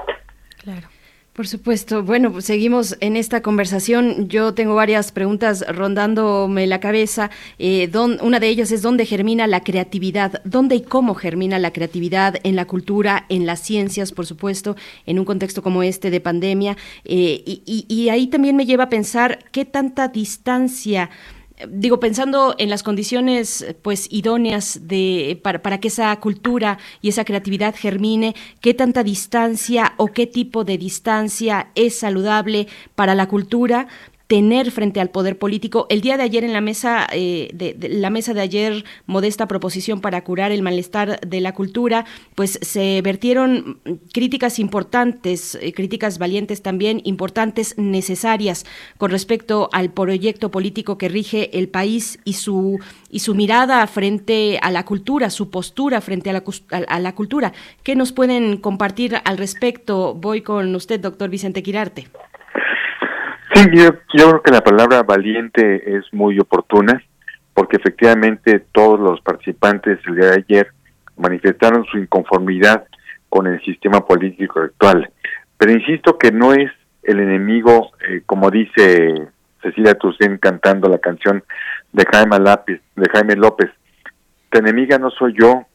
Claro. Por supuesto. Bueno, pues seguimos en esta conversación. Yo tengo varias preguntas rondándome la cabeza. Eh, una de ellas es dónde germina la creatividad, dónde y cómo germina la creatividad en la cultura, en las ciencias, por supuesto, en un contexto como este de pandemia. Eh, y, y ahí también me lleva a pensar qué tanta distancia digo, pensando en las condiciones pues idóneas de, para, para, que esa cultura y esa creatividad germine, qué tanta distancia o qué tipo de distancia es saludable para la cultura, tener frente al poder político. El día de ayer en la mesa, eh, de, la mesa de ayer, modesta proposición para curar el malestar de la cultura, pues se vertieron críticas importantes, eh, críticas valientes también, importantes, necesarias con respecto al proyecto político que rige el país y su y su mirada frente a la cultura, su postura frente a la, a la cultura. ¿Qué nos pueden compartir al respecto? Voy con usted, doctor Vicente Quirarte. Sí, yo, creo que la palabra valiente es muy oportuna porque efectivamente todos los participantes el día de ayer manifestaron su inconformidad con el sistema político actual. Pero insisto que no es el enemigo, eh, como dice Cecilia Toussaint cantando la canción de Jaime, Lápiz, de Jaime López, tu enemiga no soy yo,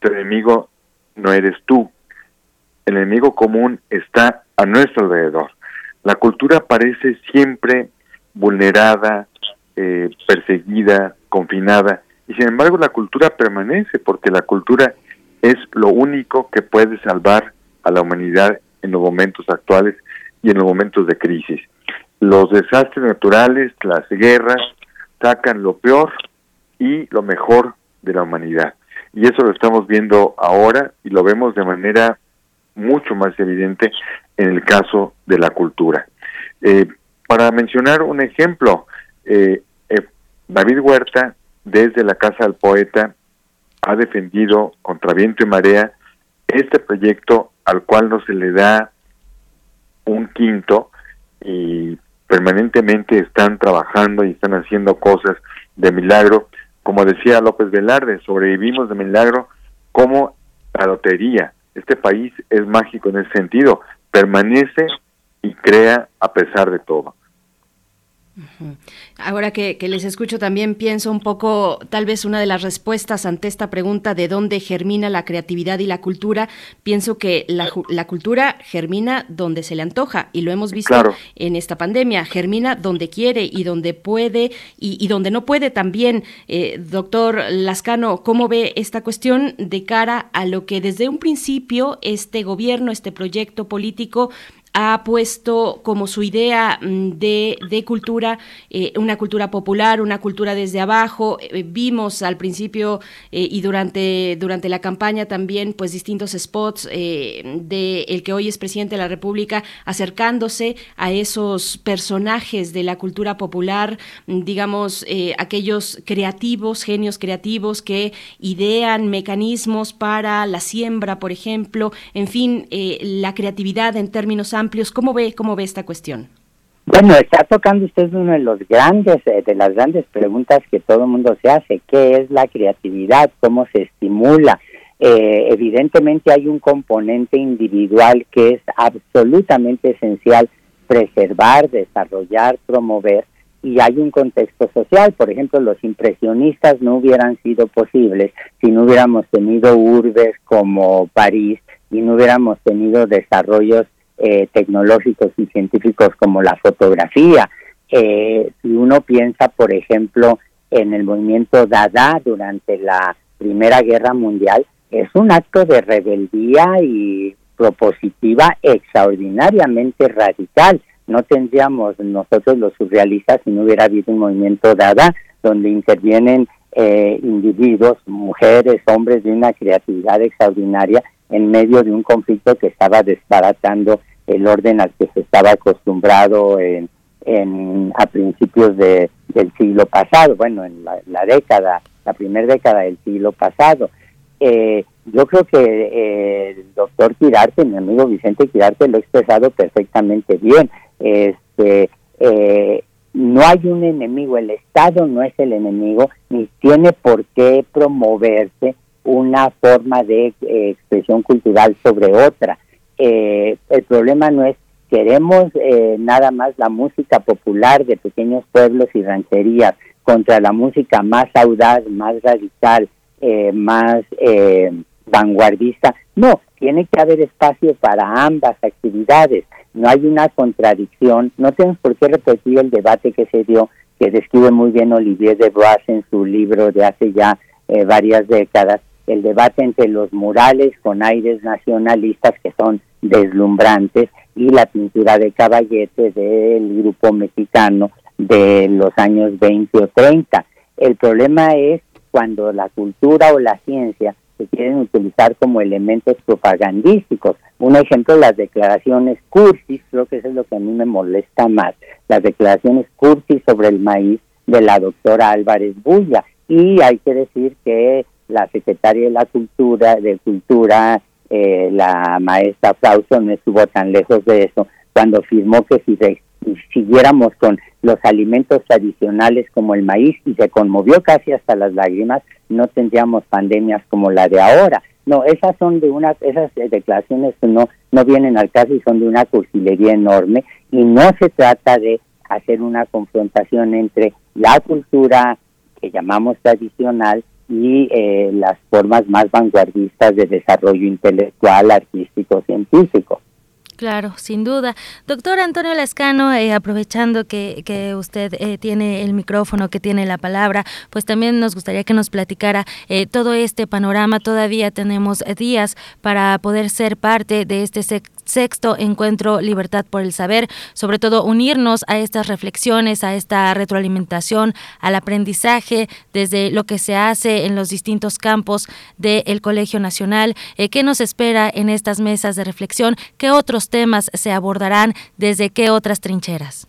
tu enemigo no eres tú. El enemigo común está a nuestro alrededor. La cultura parece siempre vulnerada, eh, perseguida, confinada, y sin embargo la cultura permanece porque la cultura es lo único que puede salvar a la humanidad en los momentos actuales y en los momentos de crisis. Los desastres naturales, las guerras, sacan lo peor y lo mejor de la humanidad. Y eso lo estamos viendo ahora y lo vemos de manera mucho más evidente en el caso de la cultura. Eh, para mencionar un ejemplo, eh, eh, David Huerta, desde la Casa del Poeta, ha defendido contra viento y marea este proyecto al cual no se le da un quinto y permanentemente están trabajando y están haciendo cosas de milagro. Como decía López Velarde, sobrevivimos de milagro como la lotería. Este país es mágico en ese sentido permanece y crea a pesar de todo. Ahora que, les escucho también pienso un poco, tal vez una de las respuestas ante esta pregunta de dónde germina la creatividad y la cultura, pienso que la, cultura germina donde se le antoja y lo hemos visto en esta pandemia, germina donde quiere y donde puede y, donde no puede también. Eh, doctor Lascano, ¿cómo ve esta cuestión de cara a lo que desde un principio este gobierno, este proyecto político ha puesto como su idea mm, de, de cultura eh, una cultura popular, una cultura desde abajo. Eh, vimos al principio eh, y durante, durante la campaña también pues distintos spots de el que hoy es presidente de la República acercándose a esos personajes de la cultura popular, mm, digamos, aquellos creativos, genios creativos que idean mecanismos para la siembra, por ejemplo, en fin, la creatividad en términos amplios. ¿Cómo ve, cómo ve esta cuestión? Bueno, está tocando usted uno de los grandes, eh, de las grandes preguntas que todo el mundo se hace. ¿Qué es la creatividad? ¿Cómo se estimula? Eh, evidentemente hay un componente individual que es absolutamente esencial preservar, desarrollar, promover, y hay un contexto social. Por ejemplo, los impresionistas no hubieran sido posibles si no hubiéramos tenido urbes como París y no hubiéramos tenido desarrollos eh, tecnológicos y científicos como la fotografía. Eh, si uno piensa, por ejemplo, en el movimiento Dada durante la Primera Guerra Mundial, es un acto de rebeldía y propositiva extraordinariamente radical. No tendríamos nosotros los surrealistas si no hubiera habido un movimiento Dada donde intervienen eh, individuos, mujeres, hombres de una creatividad extraordinaria en medio de un conflicto que estaba desbaratando el orden al que se estaba acostumbrado en, en a principios de, del siglo pasado, bueno, en la, década, la primera década del siglo pasado. Eh, yo creo que eh, el doctor Quirarte, mi amigo Vicente Quirarte, lo ha expresado perfectamente bien. Este, eh, no hay un enemigo, el Estado no es el enemigo, ni tiene por qué promoverse una forma de eh, expresión cultural sobre otra. Eh, el problema no es queremos eh, nada más la música popular de pequeños pueblos y rancherías contra la música más audaz, más radical, más vanguardista. No, tiene que haber espacio para ambas actividades. No hay una contradicción. No tenemos por qué repetir el debate que se dio, que describe muy bien Olivier de Bois en su libro de hace ya varias décadas, el debate entre los murales con aires nacionalistas que son deslumbrantes y la pintura de caballete del grupo mexicano de los años 20 o 30. El problema es cuando la cultura o la ciencia se quieren utilizar como elementos propagandísticos. Un ejemplo, las declaraciones cursis, creo que eso es lo que a mí me molesta más, las declaraciones cursis sobre el maíz de la doctora Álvarez Bulla. Y hay que decir que la secretaria de la Cultura, de Cultura, eh, la maestra Flauso, no estuvo tan lejos de eso, cuando afirmó que si siguiéramos con los alimentos tradicionales como el maíz y se conmovió casi hasta las lágrimas, no tendríamos pandemias como la de ahora. No, esas son de una, esas declaraciones no, no vienen al caso y son de una cursilería enorme y no se trata de hacer una confrontación entre la cultura que llamamos tradicional y eh, las formas más vanguardistas de desarrollo intelectual, artístico, científico. Claro, sin duda. Doctor Antonio Lascano, eh, aprovechando que, que usted eh, tiene el micrófono, que tiene la palabra, pues también nos gustaría que nos platicara eh, todo este panorama. Todavía tenemos días para poder ser parte de este sexto encuentro Libertad por el Saber, sobre todo unirnos a estas reflexiones, a esta retroalimentación, al aprendizaje desde lo que se hace en los distintos campos del Colegio Nacional. ¿Qué nos espera en estas mesas de reflexión? ¿Qué otros temas se abordarán? ¿Desde qué otras trincheras?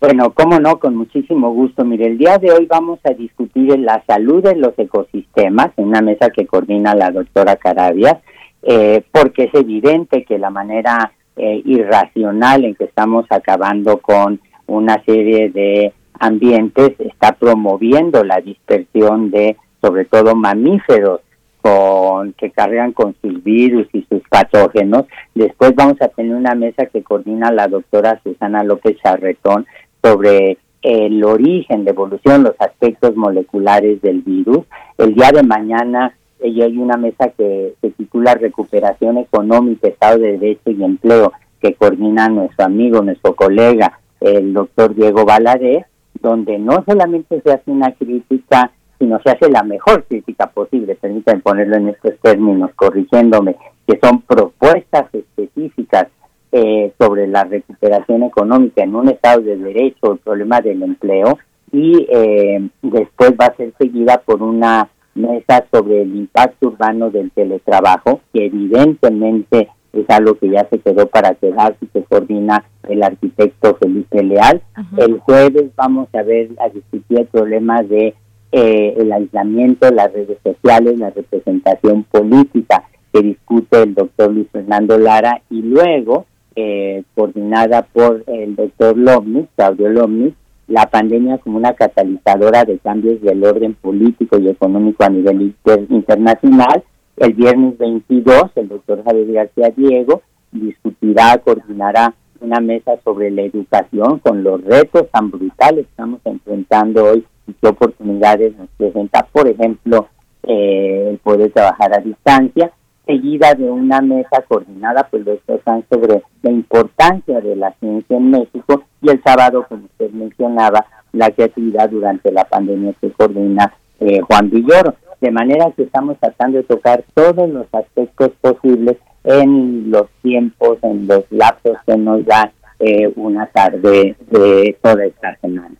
Bueno, cómo no, con muchísimo gusto. Mire, el día de hoy vamos a discutir la salud de los ecosistemas en una mesa que coordina la doctora Carabias, eh, porque es evidente que la manera eh, irracional en que estamos acabando con una serie de ambientes está promoviendo la dispersión de, sobre todo, mamíferos con que cargan con sus virus y sus patógenos. Después vamos a tener una mesa que coordina la doctora Susana López Charretón sobre el origen, la evolución, los aspectos moleculares del virus. El día de mañana ella hay una mesa que se titula Recuperación Económica, Estado de Derecho y Empleo, que coordina nuestro amigo, nuestro colega, el doctor Diego Valadez, donde no solamente se hace una crítica sino se hace la mejor crítica posible, permítanme ponerlo en estos términos, corrigiéndome, que son propuestas específicas eh, sobre la recuperación económica en un Estado de Derecho, el problema del empleo, y eh, después va a ser seguida por una mesa sobre el impacto urbano del teletrabajo, que evidentemente es algo que ya se quedó para quedar y que coordina el arquitecto Felipe Leal. El jueves vamos a ver, a discutir el problema de eh, el aislamiento, las redes sociales, la representación política que discute el doctor Luis Fernando Lara y luego, eh, coordinada por el doctor Lomnitz, Claudio Lomnitz, la pandemia como una catalizadora de cambios del orden político y económico a nivel internacional. El viernes 22, el doctor Javier García Diego discutirá, coordinará una mesa sobre la educación con los retos tan brutales que estamos enfrentando hoy qué oportunidades nos presenta, por ejemplo, eh, el poder trabajar a distancia, seguida de una mesa coordinada por los están sobre la importancia de la ciencia en México y el sábado, como usted mencionaba, la creatividad durante la pandemia que coordina eh, Juan Villoro. De manera que estamos tratando de tocar todos los aspectos posibles en los tiempos, en los lapsos que nos da eh, una tarde de toda esta semana.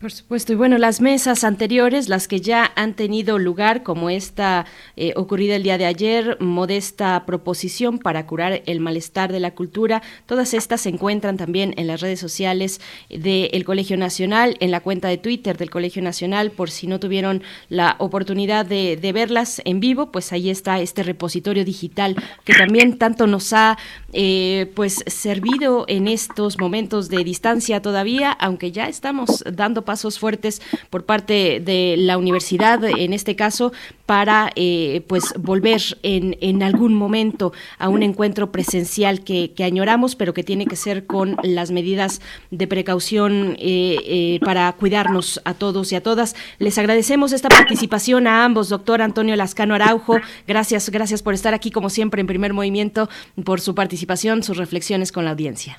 Por supuesto, y bueno, las mesas anteriores, las que ya han tenido lugar, como esta eh, ocurrida el día de ayer, modesta proposición para curar el malestar de la cultura, todas estas se encuentran también en las redes sociales del Colegio Nacional, en la cuenta de Twitter del Colegio Nacional, por si no tuvieron la oportunidad de, verlas en vivo, pues ahí está este repositorio digital que también tanto nos ha eh, pues servido en estos momentos de distancia todavía, aunque ya estamos dando pasos fuertes por parte de la universidad, en este caso, para eh, pues volver en, en, algún momento a un encuentro presencial que, añoramos, pero que tiene que ser con las medidas de precaución eh, eh, para cuidarnos a todos y a todas. Les agradecemos esta participación a ambos, doctor Antonio Lascano Araujo. Gracias, gracias por estar aquí, como siempre, en primer movimiento, por su participación, sus reflexiones con la audiencia.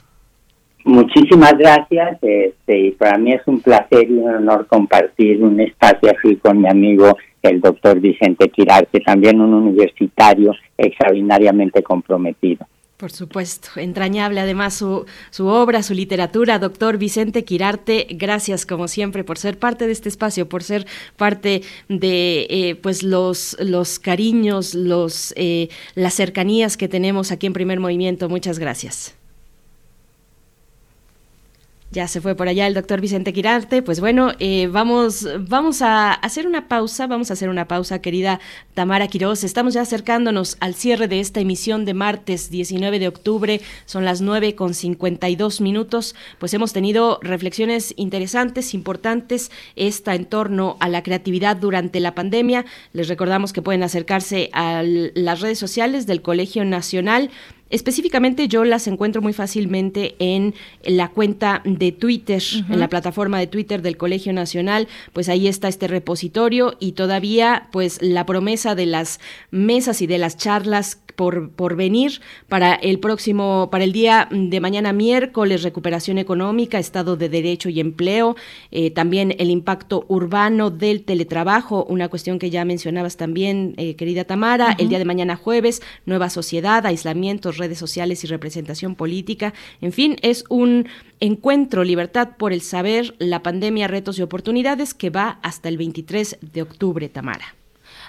Muchísimas gracias. Este, y para mí es un placer y un honor compartir un espacio así con mi amigo el doctor Vicente Quirarte, también un universitario extraordinariamente comprometido. Por supuesto, entrañable además su, su, obra, su literatura. Doctor Vicente Quirarte, gracias como siempre por ser parte de este espacio, por ser parte de eh, pues los, los cariños, los, eh, las cercanías que tenemos aquí en Primer Movimiento. Muchas gracias. Ya se fue por allá el doctor Vicente Quirarte. Pues bueno, eh, vamos, vamos a hacer una pausa, vamos a hacer una pausa, querida Tamara Quiroz. Estamos ya acercándonos al cierre de esta emisión de martes 19 de octubre. Son las 9 con 52 minutos. Pues hemos tenido reflexiones interesantes, importantes, esta en torno a la creatividad durante la pandemia. Les recordamos que pueden acercarse a las redes sociales del Colegio Nacional Específicamente yo las encuentro muy fácilmente en la cuenta de Twitter, en la plataforma de Twitter del Colegio Nacional, pues ahí está este repositorio y todavía pues la promesa de las mesas y de las charlas por, por venir para el próximo, para el día de mañana miércoles, recuperación económica, Estado de Derecho y Empleo, eh, también el impacto urbano del teletrabajo, una cuestión que ya mencionabas también, eh, querida Tamara, el día de mañana jueves, nueva sociedad, aislamientos, redes sociales y representación política. En fin, es un encuentro Libertad por el Saber, la pandemia, retos y oportunidades que va hasta el 23 de octubre, Tamara.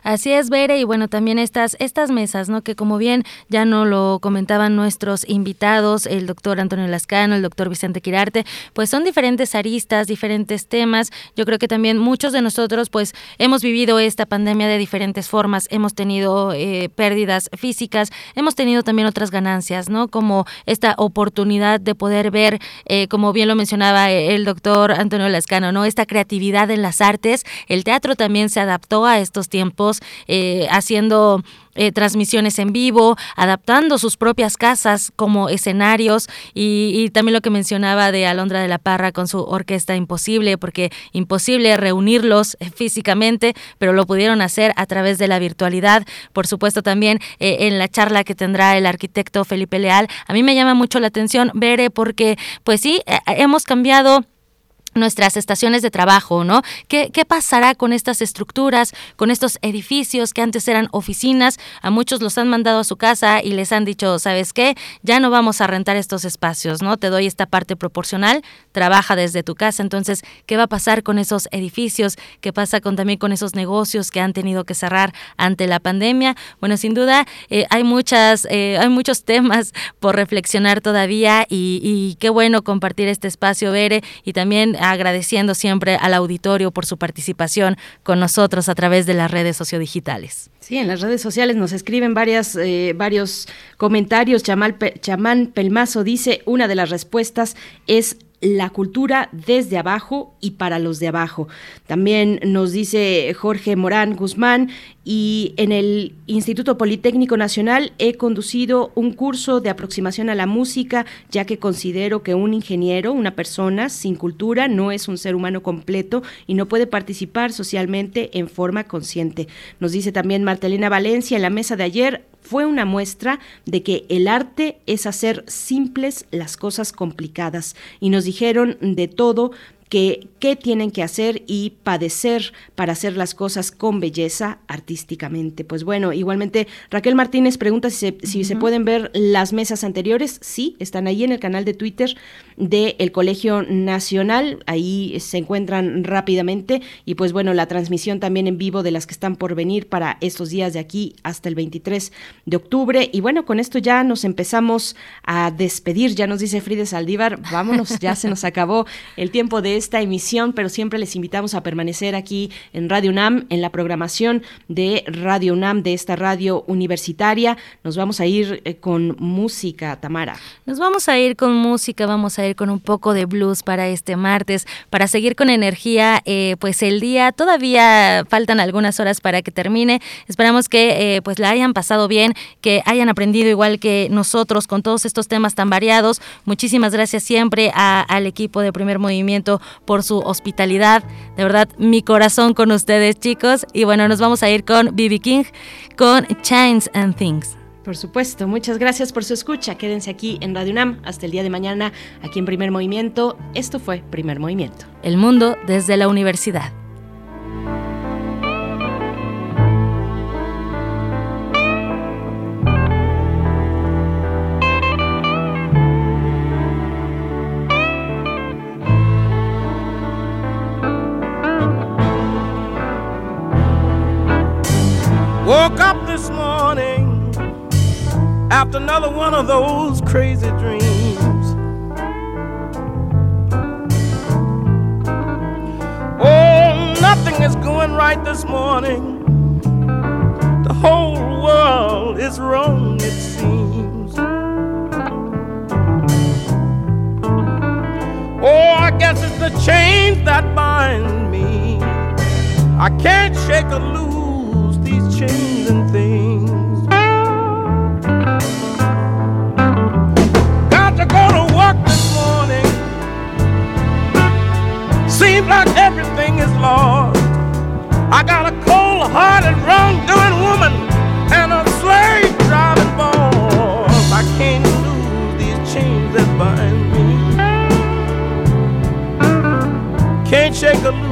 Así es, Bere, y bueno, también estas, estas mesas, ¿no? Que como bien ya no lo comentaban nuestros invitados, el doctor Antonio Lascano, el doctor Vicente Quirarte, pues son diferentes aristas, diferentes temas. Yo creo que también muchos de nosotros, pues, hemos vivido esta pandemia de diferentes formas, hemos tenido eh, pérdidas físicas, hemos tenido también otras ganancias, ¿no? Como esta oportunidad de poder ver, eh, como bien lo mencionaba el doctor Antonio Lascano, ¿no? Esta creatividad en las artes. El teatro también se adaptó a estos tiempos eh, haciendo eh, transmisiones en vivo, adaptando sus propias casas como escenarios y, también lo que mencionaba de Alondra de la Parra con su orquesta Imposible, porque imposible reunirlos eh, físicamente, pero lo pudieron hacer a través de la virtualidad. Por supuesto también en la charla que tendrá el arquitecto Felipe Leal, a mí me llama mucho la atención, Bere, porque pues sí, hemos cambiado nuestras estaciones de trabajo, ¿no? ¿Qué, ¿Qué, pasará con estas estructuras, con estos edificios que antes eran oficinas? A muchos los han mandado a su casa y les han dicho, ¿sabes qué? Ya no vamos a rentar estos espacios, ¿no? Te doy esta parte proporcional, trabaja desde tu casa. Entonces, ¿qué va a pasar con esos edificios? ¿Qué pasa con, también con esos negocios que han tenido que cerrar ante la pandemia? Bueno, sin duda, eh, hay, muchas, eh, hay muchos temas por reflexionar todavía y, y qué bueno compartir este espacio, Bere, y también agradeciendo siempre al auditorio por su participación con nosotros a través de las redes sociodigitales. Sí, en las redes sociales nos escriben eh, varios comentarios. Chamán Pelmazo dice, una de las respuestas es la cultura desde abajo y para los de abajo. También nos dice Jorge Morán Guzmán, y en el Instituto Politécnico Nacional he conducido un curso de aproximación a la música, ya que considero que un ingeniero, una persona sin cultura, no es un ser humano completo y no puede participar socialmente en forma consciente. Nos dice también Martelena Valencia en la mesa de ayer, fue una muestra de que el arte es hacer simples las cosas complicadas y nos dijeron de todo que qué tienen que hacer y padecer para hacer las cosas con belleza artísticamente. Pues bueno, igualmente Raquel Martínez pregunta si se, si se pueden ver las mesas anteriores. Sí, están ahí en el canal de Twitter del Colegio Nacional. Ahí se encuentran rápidamente. Y pues bueno, la transmisión también en vivo de las que están por venir para estos días de aquí hasta el 23 de octubre. Y bueno, con esto ya nos empezamos a despedir. Ya nos dice Frida Saldívar, vámonos, ya se nos acabó el tiempo de esta emisión, pero siempre les invitamos a permanecer aquí en Radio UNAM, en la programación de Radio UNAM, de esta radio universitaria. Nos vamos a ir eh, con música, Tamara. Nos vamos a ir con música, vamos a ir con un poco de blues para este martes, para seguir con energía, eh, pues el día todavía faltan algunas horas para que termine. Esperamos que eh, pues la hayan pasado bien, que hayan aprendido igual que nosotros con todos estos temas tan variados. Muchísimas gracias siempre al equipo de Primer Movimiento por su hospitalidad. De verdad, mi corazón con ustedes, chicos. Y bueno, nos vamos a ir con BB King, con Chains and Things. Por supuesto, muchas gracias por su escucha. Quédense aquí en Radio UNAM hasta el día de mañana, aquí en Primer Movimiento. Esto fue Primer Movimiento. El mundo desde la universidad. Woke up this morning after another one of those crazy dreams. Oh, nothing is going right this morning. The whole world is wrong, it seems. Oh, I guess it's the chains that bind me. I can't shake or lose chains and things. Got to go to work this morning. Seems like everything is lost. I got a cold hearted, wrong doing woman and a slave driving boss. I can't lose these chains that bind me. Can't shake or loose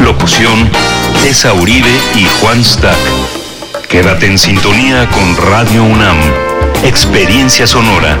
Locución, Tessa Uribe y Juan Stack. Quédate en sintonía con Radio UNAM. Experiencia sonora.